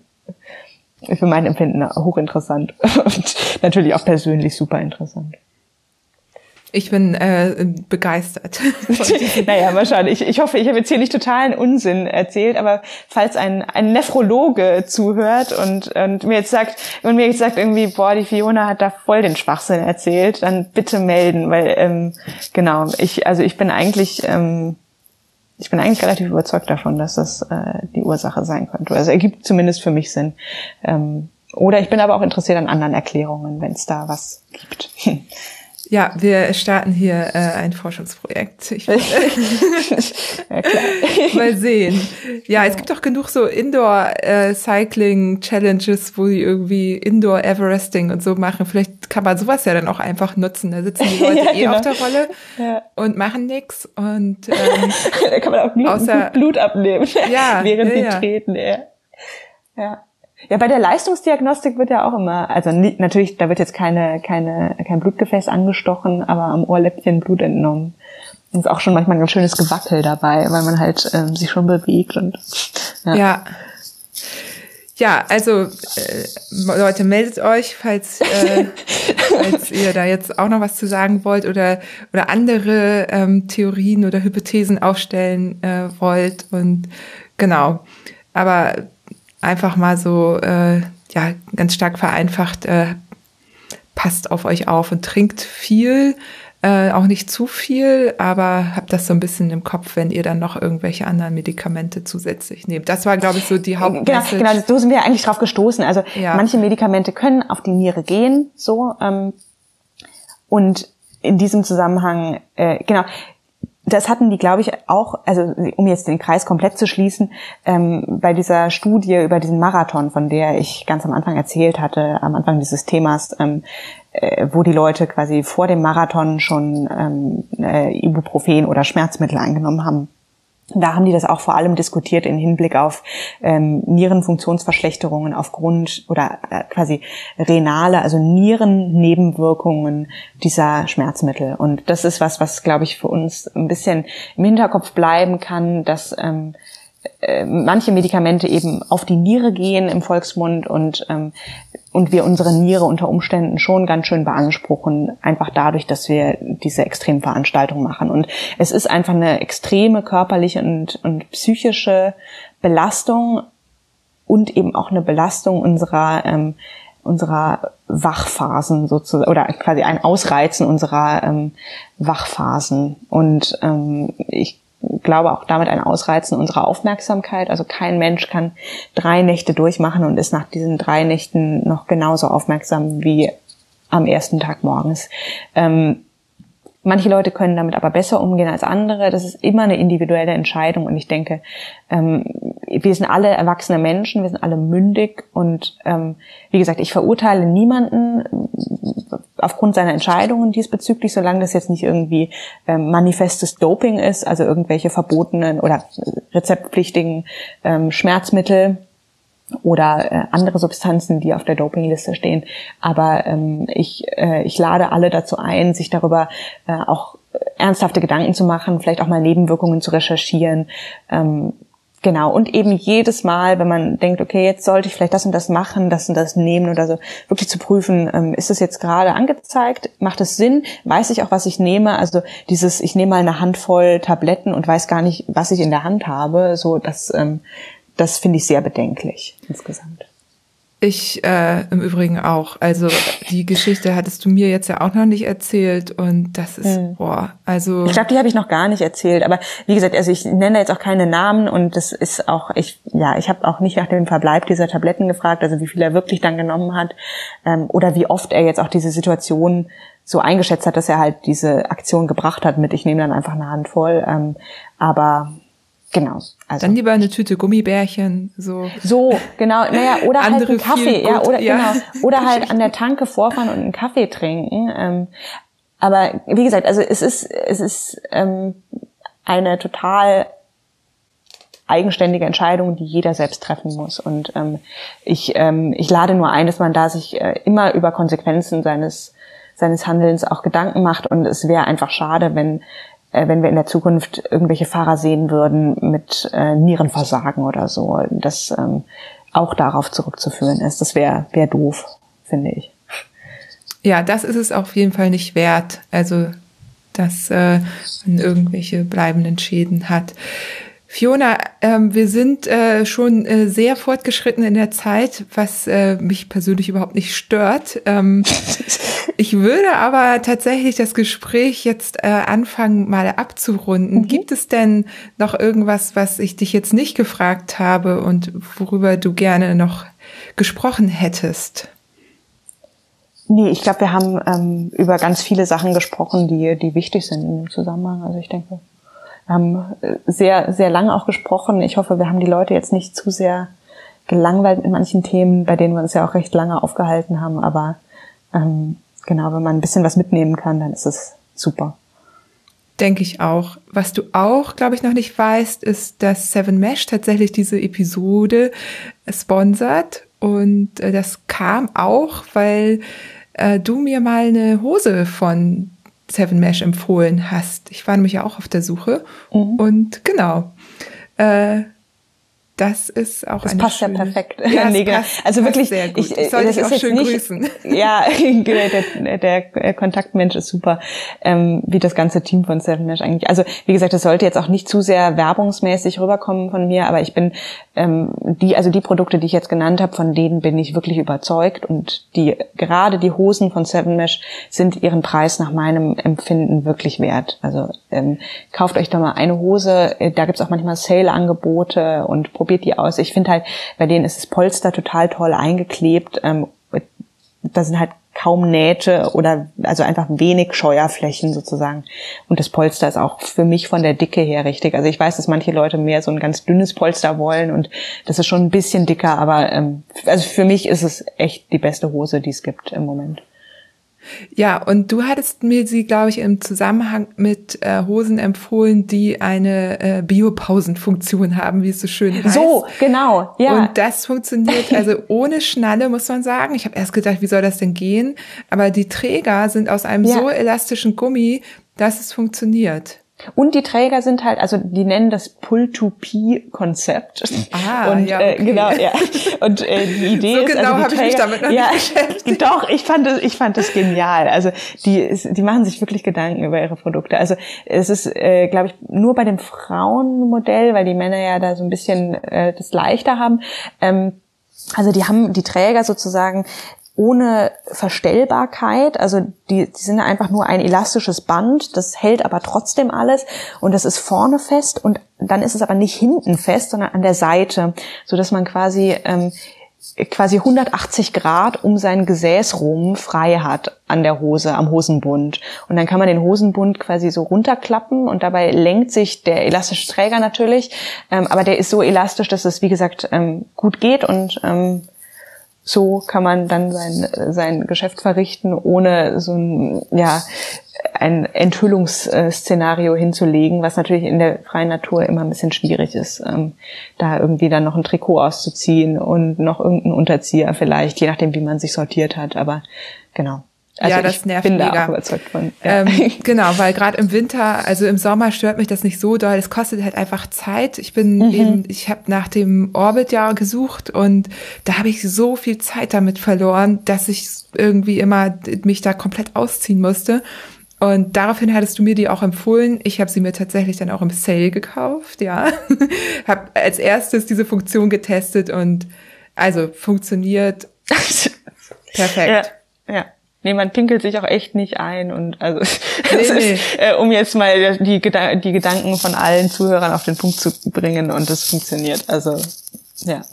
für mein Empfinden hochinteressant und natürlich auch persönlich super interessant. Ich bin äh, begeistert. naja, mal schauen. Ich, ich hoffe, ich habe jetzt hier nicht totalen Unsinn erzählt, aber falls ein, ein Nephrologe zuhört und, und mir jetzt sagt, und mir jetzt sagt irgendwie, boah, die Fiona hat da voll den Schwachsinn erzählt, dann bitte melden, weil ähm, genau, ich, also ich bin eigentlich, ähm, ich bin eigentlich relativ überzeugt davon, dass das äh, die Ursache sein könnte. Also ergibt zumindest für mich Sinn. Ähm, oder ich bin aber auch interessiert an anderen Erklärungen, wenn es da was gibt. Ja, wir starten hier äh, ein Forschungsprojekt. Ich, ja, mal sehen. Ja, es gibt doch genug so Indoor-Cycling-Challenges, äh, wo die irgendwie Indoor-Everesting und so machen. Vielleicht kann man sowas ja dann auch einfach nutzen. Da sitzen die Leute ja, eh genau. auf der Rolle ja. und machen nix. Und ähm, da kann man auch Blut, außer, Blut abnehmen, ja, während sie treten. Ja. ja. Ja, bei der Leistungsdiagnostik wird ja auch immer, also natürlich, da wird jetzt keine, keine, kein Blutgefäß angestochen, aber am Ohrläppchen Blut entnommen. Und ist auch schon manchmal ein ganz schönes Gewackel dabei, weil man halt ähm, sich schon bewegt und ja. ja. Ja, also äh, Leute, meldet euch, falls, äh, falls ihr da jetzt auch noch was zu sagen wollt oder oder andere ähm, Theorien oder Hypothesen aufstellen äh, wollt und genau. Aber einfach mal so, äh, ja, ganz stark vereinfacht, äh, passt auf euch auf und trinkt viel, äh, auch nicht zu viel, aber habt das so ein bisschen im Kopf, wenn ihr dann noch irgendwelche anderen Medikamente zusätzlich nehmt. Das war, glaube ich, so die Hauptmessage. Genau, genau, so sind wir eigentlich drauf gestoßen. Also ja. manche Medikamente können auf die Niere gehen, so ähm, und in diesem Zusammenhang, äh, genau, das hatten die, glaube ich, auch, also um jetzt den Kreis komplett zu schließen, ähm, bei dieser Studie über diesen Marathon, von der ich ganz am Anfang erzählt hatte, am Anfang dieses Themas, ähm, äh, wo die Leute quasi vor dem Marathon schon ähm, äh, Ibuprofen oder Schmerzmittel eingenommen haben. Da haben die das auch vor allem diskutiert im Hinblick auf ähm, Nierenfunktionsverschlechterungen aufgrund oder äh, quasi renale, also Nierennebenwirkungen dieser Schmerzmittel. Und das ist was, was glaube ich für uns ein bisschen im Hinterkopf bleiben kann, dass ähm, äh, manche Medikamente eben auf die Niere gehen im Volksmund und ähm, und wir unsere Niere unter Umständen schon ganz schön beanspruchen, einfach dadurch, dass wir diese Extremveranstaltung machen. Und es ist einfach eine extreme körperliche und, und psychische Belastung und eben auch eine Belastung unserer ähm, unserer Wachphasen sozusagen oder quasi ein Ausreizen unserer ähm, Wachphasen und ähm, ich glaube auch damit ein Ausreizen unserer Aufmerksamkeit. Also kein Mensch kann drei Nächte durchmachen und ist nach diesen drei Nächten noch genauso aufmerksam wie am ersten Tag morgens. Ähm, Manche Leute können damit aber besser umgehen als andere. Das ist immer eine individuelle Entscheidung. Und ich denke, ähm, wir sind alle erwachsene Menschen, wir sind alle mündig. Und ähm, wie gesagt, ich verurteile niemanden äh, aufgrund seiner Entscheidungen diesbezüglich, solange das jetzt nicht irgendwie ähm, manifestes Doping ist, also irgendwelche verbotenen oder rezeptpflichtigen ähm, Schmerzmittel oder äh, andere Substanzen, die auf der Dopingliste stehen. Aber ähm, ich, äh, ich lade alle dazu ein, sich darüber äh, auch ernsthafte Gedanken zu machen, vielleicht auch mal Nebenwirkungen zu recherchieren. Ähm, genau. Und eben jedes Mal, wenn man denkt, okay, jetzt sollte ich vielleicht das und das machen, das und das nehmen oder so, wirklich zu prüfen, ähm, ist es jetzt gerade angezeigt? Macht es Sinn? Weiß ich auch, was ich nehme? Also dieses, ich nehme mal eine Handvoll Tabletten und weiß gar nicht, was ich in der Hand habe, so das ähm, das finde ich sehr bedenklich insgesamt. Ich äh, im Übrigen auch. Also die Geschichte hattest du mir jetzt ja auch noch nicht erzählt und das ist hm. boah, also ich glaube, die habe ich noch gar nicht erzählt. Aber wie gesagt, also ich nenne jetzt auch keine Namen und das ist auch ich ja, ich habe auch nicht nach dem Verbleib dieser Tabletten gefragt, also wie viel er wirklich dann genommen hat ähm, oder wie oft er jetzt auch diese Situation so eingeschätzt hat, dass er halt diese Aktion gebracht hat mit ich nehme dann einfach eine Handvoll. Ähm, aber Genau. Also. Dann lieber eine Tüte Gummibärchen, so. So, genau. Naja, oder halt einen Kaffee, ja, oder, ja. genau. Oder halt an der Tanke vorfahren und einen Kaffee trinken. Ähm, aber wie gesagt, also es ist, es ist ähm, eine total eigenständige Entscheidung, die jeder selbst treffen muss. Und ähm, ich, ähm, ich lade nur ein, dass man da sich äh, immer über Konsequenzen seines seines Handelns auch Gedanken macht. Und es wäre einfach schade, wenn äh, wenn wir in der Zukunft irgendwelche Fahrer sehen würden mit äh, Nierenversagen oder so, das ähm, auch darauf zurückzuführen ist. Das wäre wär doof, finde ich. Ja, das ist es auf jeden Fall nicht wert. Also, dass äh, man irgendwelche bleibenden Schäden hat. Fiona, ähm, wir sind äh, schon äh, sehr fortgeschritten in der Zeit, was äh, mich persönlich überhaupt nicht stört. Ähm, ich würde aber tatsächlich das Gespräch jetzt äh, anfangen, mal abzurunden. Mhm. Gibt es denn noch irgendwas, was ich dich jetzt nicht gefragt habe und worüber du gerne noch gesprochen hättest? Nee, ich glaube, wir haben ähm, über ganz viele Sachen gesprochen, die, die wichtig sind im Zusammenhang. Also ich denke, wir haben äh, sehr, sehr lange auch gesprochen. Ich hoffe, wir haben die Leute jetzt nicht zu sehr gelangweilt mit manchen Themen, bei denen wir uns ja auch recht lange aufgehalten haben. Aber ähm, genau, wenn man ein bisschen was mitnehmen kann, dann ist es super. Denke ich auch. Was du auch, glaube ich, noch nicht weißt, ist, dass Seven Mesh tatsächlich diese Episode sponsert. Und äh, das kam auch, weil äh, du mir mal eine Hose von Seven Mesh empfohlen hast. Ich war nämlich ja auch auf der Suche. Mhm. Und genau. Äh, das ist auch das eine passt schöne, ja perfekt. Ja, nee, genau. passt, also wirklich, sehr gut. Ich, ich soll dich auch schön nicht, grüßen. Ja, der, der, Kontaktmensch ist super, ähm, wie das ganze Team von Seven Mesh eigentlich. Also wie gesagt, das sollte jetzt auch nicht zu sehr werbungsmäßig rüberkommen von mir, aber ich bin ähm, die, also die Produkte, die ich jetzt genannt habe, von denen bin ich wirklich überzeugt und die gerade die Hosen von Seven Mesh sind ihren Preis nach meinem Empfinden wirklich wert. Also ähm, kauft euch da mal eine Hose, da gibt's auch manchmal Sale-Angebote und probiert die aus. Ich finde halt, bei denen ist das Polster total toll eingeklebt. Ähm, da sind halt kaum Nähte oder also einfach wenig Scheuerflächen sozusagen. Und das Polster ist auch für mich von der Dicke her richtig. Also ich weiß, dass manche Leute mehr so ein ganz dünnes Polster wollen und das ist schon ein bisschen dicker, aber ähm, also für mich ist es echt die beste Hose, die es gibt im Moment. Ja, und du hattest mir sie, glaube ich, im Zusammenhang mit äh, Hosen empfohlen, die eine äh, Biopausenfunktion haben, wie es so schön heißt. So, genau, ja. Und das funktioniert also ohne Schnalle, muss man sagen. Ich habe erst gedacht, wie soll das denn gehen? Aber die Träger sind aus einem ja. so elastischen Gummi, dass es funktioniert. Und die Träger sind halt, also die nennen das Pull-to-P-Konzept. Ah, und, ja, äh, okay. genau, ja. Und äh, die Idee So ist, genau also die habe ich mich damit noch ja, nicht beschäftigt. Doch, ich fand das, ich fand das genial. Also die, die machen sich wirklich Gedanken über ihre Produkte. Also es ist, äh, glaube ich, nur bei dem Frauenmodell, weil die Männer ja da so ein bisschen äh, das leichter haben. Ähm, also die haben die Träger sozusagen ohne Verstellbarkeit, also die, die sind einfach nur ein elastisches Band, das hält aber trotzdem alles und das ist vorne fest und dann ist es aber nicht hinten fest, sondern an der Seite, so dass man quasi ähm, quasi 180 Grad um sein Gesäßrum frei hat an der Hose, am Hosenbund. Und dann kann man den Hosenbund quasi so runterklappen und dabei lenkt sich der elastische Träger natürlich, ähm, aber der ist so elastisch, dass es wie gesagt ähm, gut geht und ähm, so kann man dann sein, sein Geschäft verrichten, ohne so ein, ja, ein Enthüllungsszenario hinzulegen, was natürlich in der freien Natur immer ein bisschen schwierig ist, ähm, da irgendwie dann noch ein Trikot auszuziehen und noch irgendeinen Unterzieher vielleicht, je nachdem, wie man sich sortiert hat. Aber genau. Also ja, das nervt bin mega. da auch überzeugt von. Ja. Ähm, genau, weil gerade im Winter, also im Sommer stört mich das nicht so doll. Es kostet halt einfach Zeit. Ich bin Mhm. eben, ich habe nach dem Orbit-Jahr gesucht und da habe ich so viel Zeit damit verloren, dass ich irgendwie immer mich da komplett ausziehen musste. Und daraufhin hattest du mir die auch empfohlen. Ich habe sie mir tatsächlich dann auch im Sale gekauft, ja. habe als erstes diese Funktion getestet und also funktioniert perfekt. Ja, ja. Nee, man pinkelt sich auch echt nicht ein und also Nee, es nee. ist, äh, um jetzt mal die, Geda die Gedanken von allen Zuhörern auf den Punkt zu bringen und das funktioniert. Also ja.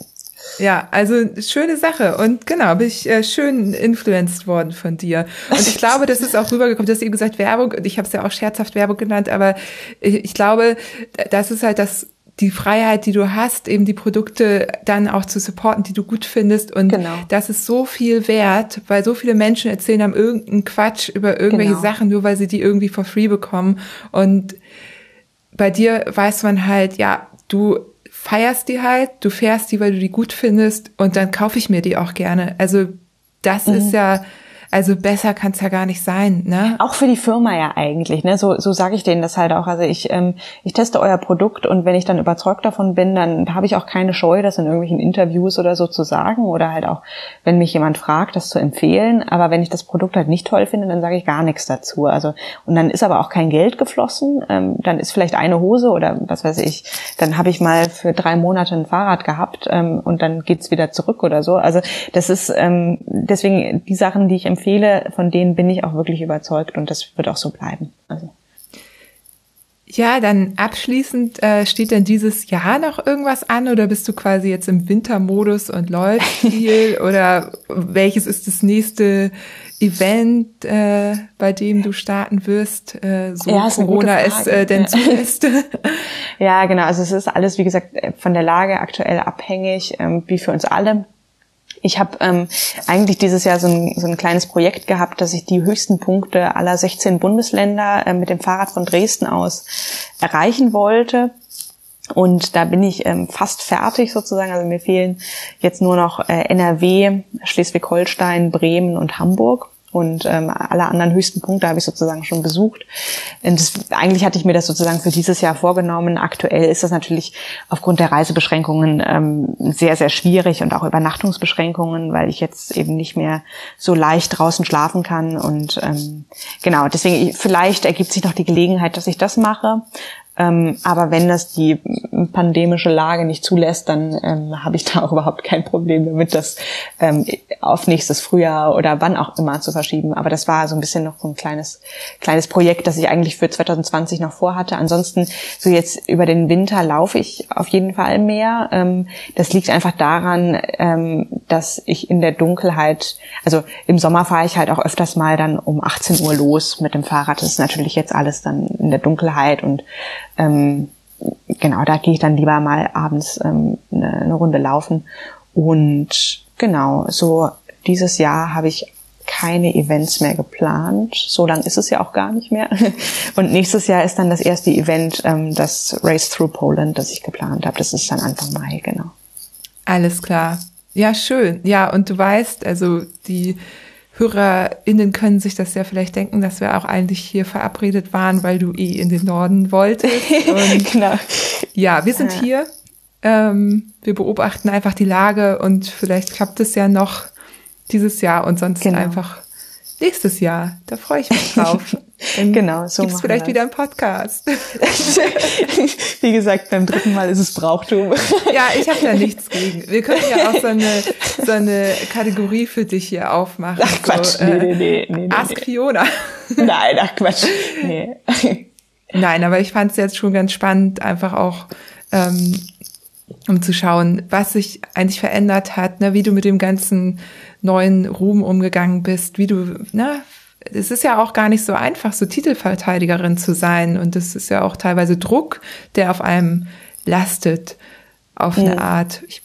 Ja, also schöne Sache. Und genau, bin ich äh, schön influenced worden von dir. Und ich glaube, das ist auch rübergekommen. Du hast eben gesagt Werbung, und ich habe es ja auch scherzhaft Werbung genannt, aber ich, ich glaube, das ist halt das die Freiheit, die du hast, eben die Produkte dann auch zu supporten, die du gut findest. Und Genau. das ist so viel wert, weil so viele Menschen erzählen haben irgendeinen Quatsch über irgendwelche Genau. Sachen, nur weil sie die irgendwie for free bekommen. Und bei dir weiß man halt, ja, du feierst die halt, du fährst die, weil du die gut findest und dann kaufe ich mir die auch gerne. Also das ist ja, also besser kann es ja gar nicht sein, ne? Auch für die Firma ja eigentlich, ne? So, so sage ich denen das halt auch. Also ich, ähm, ich teste euer Produkt und wenn ich dann überzeugt davon bin, dann habe ich auch keine Scheu, das in irgendwelchen Interviews oder so zu sagen oder halt auch, wenn mich jemand fragt, das zu empfehlen. Aber wenn ich das Produkt halt nicht toll finde, dann sage ich gar nichts dazu. Also und dann ist aber auch kein Geld geflossen. Ähm, dann ist vielleicht eine Hose oder was weiß ich. Dann habe ich mal für drei Monate ein Fahrrad gehabt ähm, und dann geht's wieder zurück oder so. Also das ist ähm, deswegen die Sachen, die ich empfehle, von denen bin ich auch wirklich überzeugt und das wird auch so bleiben. Also. Ja, dann abschließend äh, steht denn dieses Jahr noch irgendwas an oder bist du quasi jetzt im Wintermodus und läuft viel oder welches ist das nächste Event, äh, bei dem du starten wirst, äh, so Ja, ist Corona es Frage. äh, denn zulässt? Ja, genau. Also es ist alles, wie gesagt, von der Lage aktuell abhängig, ähm, wie für uns alle. Ich habe ähm, eigentlich dieses Jahr so ein, so ein kleines Projekt gehabt, dass ich die höchsten Punkte aller 16 Bundesländer äh, mit dem Fahrrad von Dresden aus erreichen wollte. Und da bin ich ähm, fast fertig sozusagen. Also mir fehlen jetzt nur noch äh, NRW, Schleswig-Holstein, Bremen und Hamburg. Und ähm, alle anderen höchsten Punkte habe ich sozusagen schon besucht. Und das, eigentlich hatte ich mir das sozusagen für dieses Jahr vorgenommen. Aktuell ist das natürlich aufgrund der Reisebeschränkungen ähm, sehr, sehr schwierig und auch Übernachtungsbeschränkungen, weil ich jetzt eben nicht mehr so leicht draußen schlafen kann. Und ähm, genau, deswegen vielleicht ergibt sich noch die Gelegenheit, dass ich das mache. Ähm, aber wenn das die pandemische Lage nicht zulässt, dann ähm, habe ich da auch überhaupt kein Problem damit, das ähm, auf nächstes Frühjahr oder wann auch immer zu verschieben. Aber das war so ein bisschen noch so ein kleines, kleines Projekt, das ich eigentlich für 2020 noch vorhatte. Ansonsten, so jetzt über den Winter laufe ich auf jeden Fall mehr. Ähm, das liegt einfach daran, ähm, dass ich in der Dunkelheit, also im Sommer fahre ich halt auch öfters mal dann um 18 Uhr los mit dem Fahrrad. Das ist natürlich jetzt alles dann in der Dunkelheit und ähm, genau, da gehe ich dann lieber mal abends ähm, eine, eine Runde laufen. Und genau, so dieses Jahr habe ich keine Events mehr geplant. So lang ist es ja auch gar nicht mehr. Und nächstes Jahr ist dann das erste Event, ähm, das Race Through Poland, das ich geplant habe. Das ist dann Anfang Mai, genau. Alles klar. Ja, schön. Ja, und du weißt, also die HörerInnen können sich das ja vielleicht denken, dass wir auch eigentlich hier verabredet waren, weil du eh in den Norden wolltest. Genau. Ja, wir sind ja. hier. Ähm, wir beobachten einfach die Lage und vielleicht klappt es ja noch dieses Jahr und sonst genau. einfach nächstes Jahr. Da freue ich mich drauf. Dann genau, so gibt's vielleicht das. wieder einen Podcast. Wie gesagt, beim dritten Mal ist es Brauchtum. ja, ich habe da nichts gegen. Wir können ja auch so eine, so eine Kategorie für dich hier aufmachen. Ach Quatsch, so, nee, nee, nee, nee, Ask nee. Fiona. Nein, ach Quatsch, nee. Nein, aber ich fand es jetzt schon ganz spannend, einfach auch ähm, um zu schauen, was sich eigentlich verändert hat, ne, wie du mit dem ganzen neuen Ruhm umgegangen bist, wie du, ne, es ist ja auch gar nicht so einfach, so Titelverteidigerin zu sein. Und es ist ja auch teilweise Druck, der auf einem lastet, auf eine mhm. Art. Ich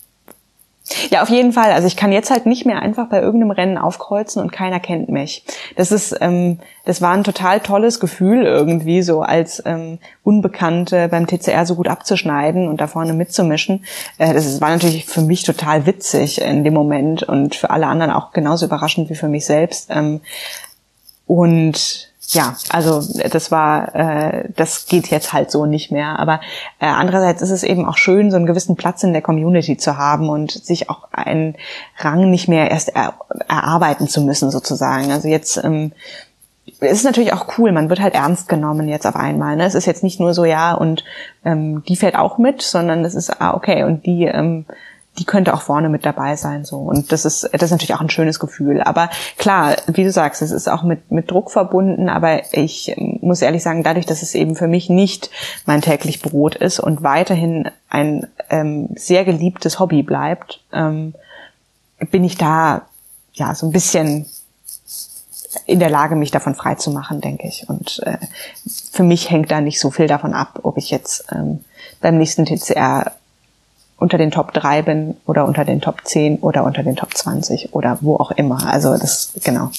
ja, auf jeden Fall. Also ich kann jetzt halt nicht mehr einfach bei irgendeinem Rennen aufkreuzen und keiner kennt mich. Das ist, ähm, das war ein total tolles Gefühl irgendwie, so als ähm, Unbekannte beim TCR so gut abzuschneiden und da vorne mitzumischen. Äh, das war natürlich für mich total witzig in dem Moment und für alle anderen auch genauso überraschend wie für mich selbst. Ähm, und ja, also das war, äh, das geht jetzt halt so nicht mehr. Aber äh, andererseits ist es eben auch schön, so einen gewissen Platz in der Community zu haben und sich auch einen Rang nicht mehr erst er, erarbeiten zu müssen, sozusagen. Also jetzt ähm, es ist natürlich auch cool, man wird halt ernst genommen jetzt auf einmal. Ne? Es ist jetzt nicht nur so, ja, und ähm, die fährt auch mit, sondern es ist, ah, okay, und die ähm, die könnte auch vorne mit dabei sein so. Und das ist das ist natürlich auch ein schönes Gefühl. Aber klar wie du sagst es ist auch mit mit Druck verbunden. Aber ich muss ehrlich sagen dadurch dass es eben für mich nicht mein täglich Brot ist und weiterhin ein ähm, sehr geliebtes Hobby bleibt ähm, bin ich da ja so ein bisschen in der Lage, mich davon frei zu machen, denke ich. Und äh, für mich hängt da nicht so viel davon ab, ob ich jetzt ähm, beim nächsten TCR unter den Top 3 bin oder unter den Top 10 oder unter den Top 20 oder wo auch immer. Also das, genau.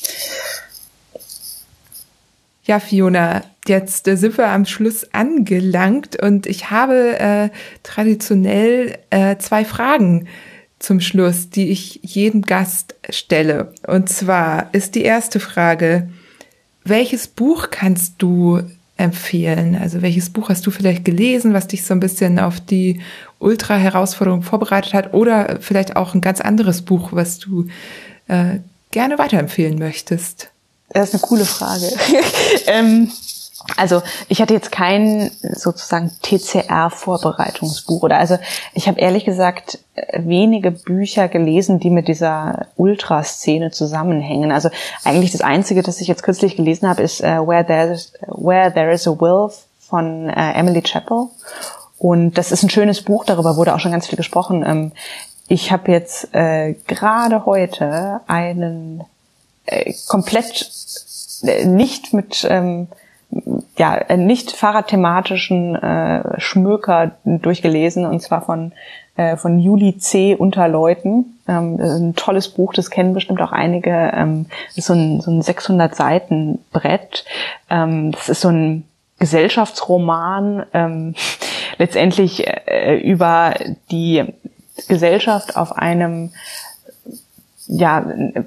Ja, Fiona, jetzt äh, sind wir am Schluss angelangt und ich habe äh, traditionell äh, zwei Fragen zum Schluss, die ich jedem Gast stelle. Und zwar ist die erste Frage, welches Buch kannst du empfehlen? Also welches Buch hast du vielleicht gelesen, was dich so ein bisschen auf die Ultra-Herausforderung vorbereitet hat? Oder vielleicht auch ein ganz anderes Buch, was du äh, gerne weiterempfehlen möchtest? Das ist eine coole Frage. ähm, also ich hatte jetzt kein sozusagen TCR-Vorbereitungsbuch oder also ich habe ehrlich gesagt wenige Bücher gelesen, die mit dieser Ultraszene zusammenhängen. Also eigentlich das Einzige, das ich jetzt kürzlich gelesen habe, ist uh, Where, There's, Where There Is a Will von uh, Emily Chappell. Und das ist ein schönes Buch, darüber wurde auch schon ganz viel gesprochen. Ähm, ich habe jetzt äh, gerade heute einen äh, komplett äh, nicht mit ähm, ja, nicht fahrradthematischen äh, Schmöker durchgelesen und zwar von äh, von Juli C. Unterleuten. Ähm, ein tolles Buch, das kennen bestimmt auch einige. Ähm, das ist so ein, so ein 600 Seiten Brett. Ähm, das ist so ein Gesellschaftsroman, ähm, letztendlich äh, über die Gesellschaft auf einem ja,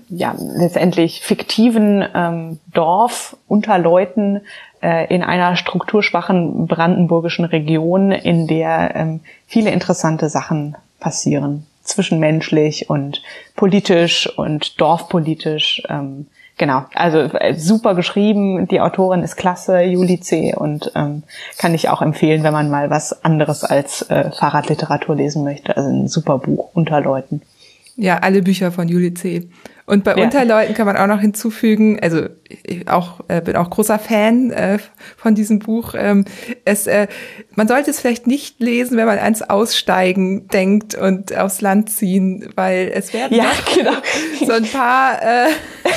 ja letztendlich fiktiven ähm, Dorf unter Leuten in einer strukturschwachen brandenburgischen Region, in der ähm, viele interessante Sachen passieren, zwischenmenschlich und politisch und dorfpolitisch. Ähm, genau, also äh, super geschrieben. Die Autorin ist klasse, Juli C. und ähm, kann ich auch empfehlen, wenn man mal was anderes als äh, Fahrradliteratur lesen möchte. Also ein super Buch unter Leuten. Ja, alle Bücher von Juli C. Und bei ja. Unterleuten kann man auch noch hinzufügen, also ich auch äh, bin auch großer Fan äh, von diesem Buch. Ähm, es, äh, man sollte es vielleicht nicht lesen, wenn man ans Aussteigen denkt und aufs Land ziehen, weil es werden ja, genau. so ein paar äh,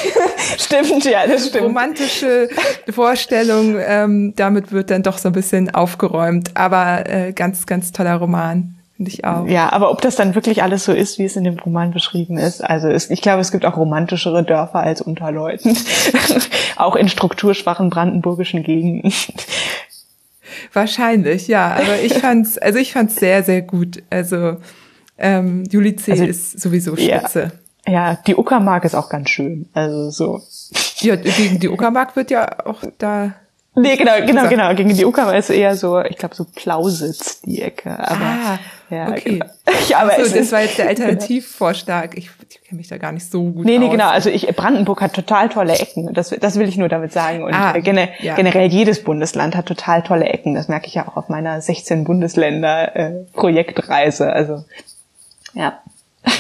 stimmt, ja, das stimmt. romantische Vorstellungen. Ähm, damit wird dann doch so ein bisschen aufgeräumt, aber äh, ganz, ganz toller Roman. Finde ich auch. Ja, aber ob das dann wirklich alles so ist, wie es in dem Roman beschrieben ist, also es, ich glaube, es gibt auch romantischere Dörfer als Unterleuten. auch in strukturschwachen brandenburgischen Gegenden. Wahrscheinlich, ja. Aber ich fand's, also ich fand's sehr, sehr gut. Also ähm, Juli C. Also, ist sowieso spitze. Ja. Ja, die Uckermark ist auch ganz schön. Also so. Ja, gegen die Uckermark wird ja auch da. Nee, genau, genau, genau. Gegen die Uckermark ist eher so, ich glaube, so Plausitz die Ecke. Aber, ah, ja, okay. Genau. Ja, aber so, das war jetzt der Alternativvorschlag. Ich, ich kenne mich da gar nicht so gut Nee, nee, aus. genau. Also ich, Brandenburg hat total tolle Ecken. Das, das will ich nur damit sagen. Und Ah, äh, gene, ja. generell jedes Bundesland hat total tolle Ecken. Das merke ich ja auch auf meiner 16 Bundesländer äh, Projektreise. Also ja.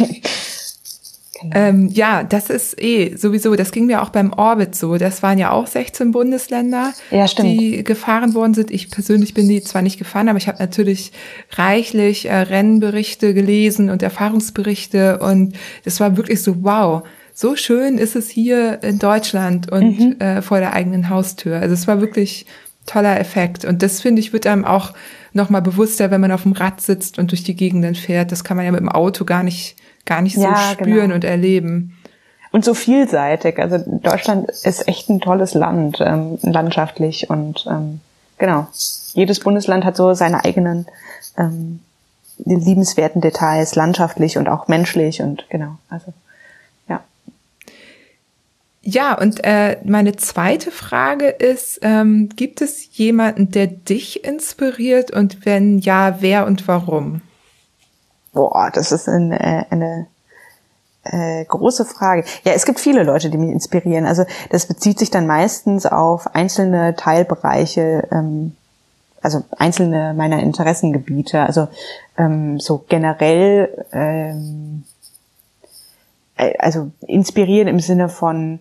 genau. Ähm, ja, das ist eh sowieso, das ging mir auch beim Orbit so. Das waren ja auch 16 Bundesländer, Ja, die gefahren worden sind. Ich persönlich bin die zwar nicht gefahren, aber ich habe natürlich reichlich äh, Rennberichte gelesen und Erfahrungsberichte und das war wirklich so, wow, so schön ist es hier in Deutschland und Mhm. äh, vor der eigenen Haustür. Also es war wirklich toller Effekt und das finde ich wird einem auch noch mal bewusster, wenn man auf dem Rad sitzt und durch die Gegenden fährt. Das kann man ja mit dem Auto gar nicht gar nicht so Ja, spüren genau. und erleben. Und so vielseitig. Also Deutschland ist echt ein tolles Land, ähm, landschaftlich und ähm, genau. Jedes Bundesland hat so seine eigenen ähm, liebenswerten Details, landschaftlich und auch menschlich und genau. Also ja. Ja, und äh, meine zweite Frage ist, ähm, gibt es jemanden, der dich inspiriert und wenn ja, wer und warum? Boah, das ist eine, äh, eine äh, große Frage. Ja, es gibt viele Leute, die mich inspirieren. Also das bezieht sich dann meistens auf einzelne Teilbereiche, ähm, also einzelne meiner Interessengebiete. Also ähm, so generell, ähm, äh, also inspirieren im Sinne von,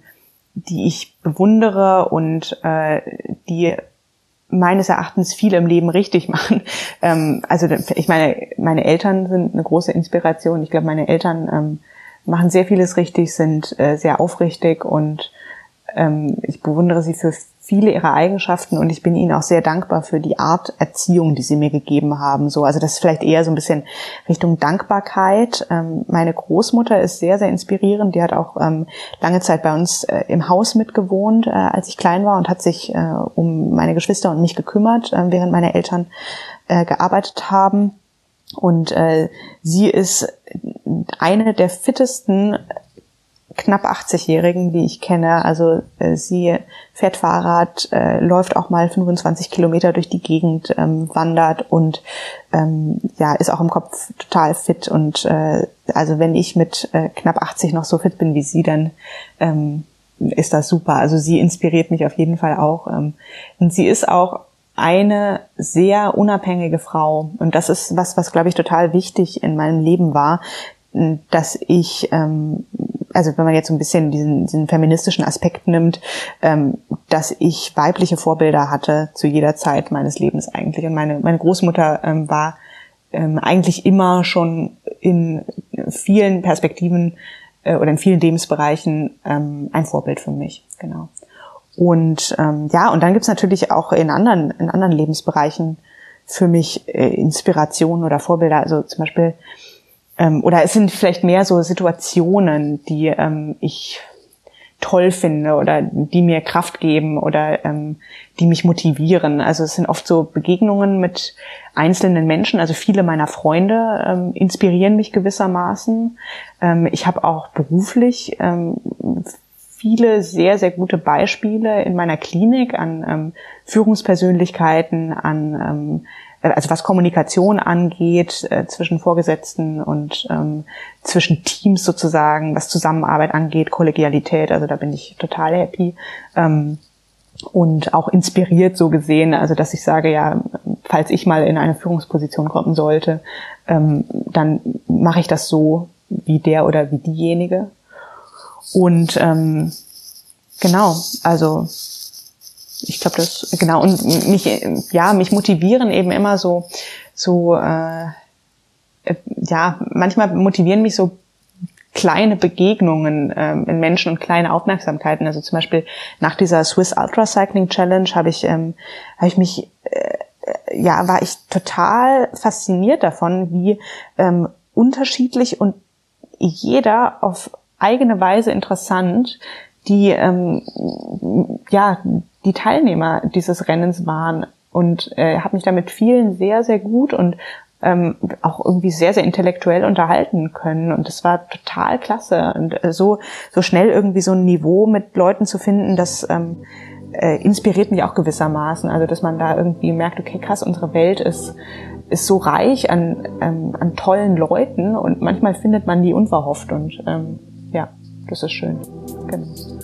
die ich bewundere und äh, die meines Erachtens viel im Leben richtig machen. Ähm, also ich meine, meine Eltern sind eine große Inspiration. Ich glaube, meine Eltern ähm, machen sehr vieles richtig, sind äh, sehr aufrichtig und ähm, ich bewundere sie für viele ihrer Eigenschaften und ich bin ihnen auch sehr dankbar für die Art Erziehung, die sie mir gegeben haben. So, also das ist vielleicht eher so ein bisschen Richtung Dankbarkeit. Ähm, meine Großmutter ist sehr, sehr inspirierend. Die hat auch ähm, lange Zeit bei uns äh, im Haus mitgewohnt, äh, als ich klein war und hat sich äh, um meine Geschwister und mich gekümmert, äh, während meine Eltern äh, gearbeitet haben. Und äh, sie ist eine der fittesten knapp 80-Jährigen, die ich kenne. Also äh, sie fährt Fahrrad, äh, läuft auch mal 25 Kilometer durch die Gegend, ähm, wandert und ähm, ja ist auch im Kopf total fit. Und äh, also wenn ich mit äh, knapp 80 noch so fit bin wie sie, dann ähm, ist das super. Also sie inspiriert mich auf jeden Fall auch. Ähm, und sie ist auch eine sehr unabhängige Frau. Und das ist was, was glaube ich total wichtig in meinem Leben war, dass ich, ähm, also wenn man jetzt so ein bisschen diesen, diesen feministischen Aspekt nimmt, ähm, dass ich weibliche Vorbilder hatte zu jeder Zeit meines Lebens eigentlich. Und meine, meine Großmutter ähm, war ähm, eigentlich immer schon in vielen Perspektiven äh, oder in vielen Lebensbereichen ähm, ein Vorbild für mich. Genau. Und ähm, ja, und dann gibt's natürlich auch in anderen, in anderen Lebensbereichen für mich äh, Inspirationen oder Vorbilder. Also zum Beispiel ähm, oder es sind vielleicht mehr so Situationen, die ähm, ich toll finde oder die mir Kraft geben oder ähm, die mich motivieren. Also es sind oft so Begegnungen mit einzelnen Menschen. Also viele meiner Freunde ähm, inspirieren mich gewissermaßen. Ähm, ich habe auch beruflich ähm, viele sehr, sehr gute Beispiele in meiner Klinik an ähm, Führungspersönlichkeiten, an ähm, also was Kommunikation angeht äh, zwischen Vorgesetzten und ähm, zwischen Teams sozusagen, was Zusammenarbeit angeht, Kollegialität, also da bin ich total happy. Ähm, und auch inspiriert so gesehen, also dass ich sage, ja, falls ich mal in eine Führungsposition kommen sollte, ähm, dann mache ich das so wie der oder wie diejenige. Und ähm, genau, also ich glaube, das genau und mich ja mich motivieren eben immer so so äh, ja manchmal motivieren mich so kleine Begegnungen ähm, in Menschen und kleine Aufmerksamkeiten. Also zum Beispiel nach dieser Swiss Ultra Cycling Challenge habe ich ähm, habe ich mich äh, ja war ich total fasziniert davon, wie ähm, unterschiedlich und jeder auf eigene Weise interessant die ähm, ja die Teilnehmer dieses Rennens waren und äh, habe mich da mit vielen sehr sehr gut und ähm, auch irgendwie sehr, sehr intellektuell unterhalten können. Und das war total klasse. Und äh, so, so schnell irgendwie so ein Niveau mit Leuten zu finden, das ähm, äh, inspiriert mich auch gewissermaßen. Also dass man da irgendwie merkt, okay, krass, unsere Welt ist ist so reich an, ähm, an tollen Leuten und manchmal findet man die unverhofft und ähm, ja, das ist schön. Genau.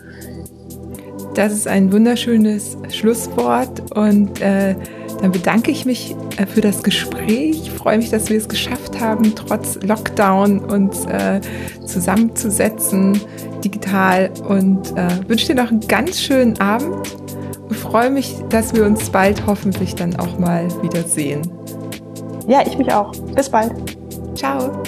Das ist ein wunderschönes Schlusswort und äh, dann bedanke ich mich äh, für das Gespräch. Ich freue mich, dass wir es geschafft haben, trotz Lockdown uns äh, zusammenzusetzen, digital und äh, wünsche dir noch einen ganz schönen Abend und freue mich, dass wir uns bald hoffentlich dann auch mal wiedersehen. Ja, ich mich auch. Bis bald. Ciao.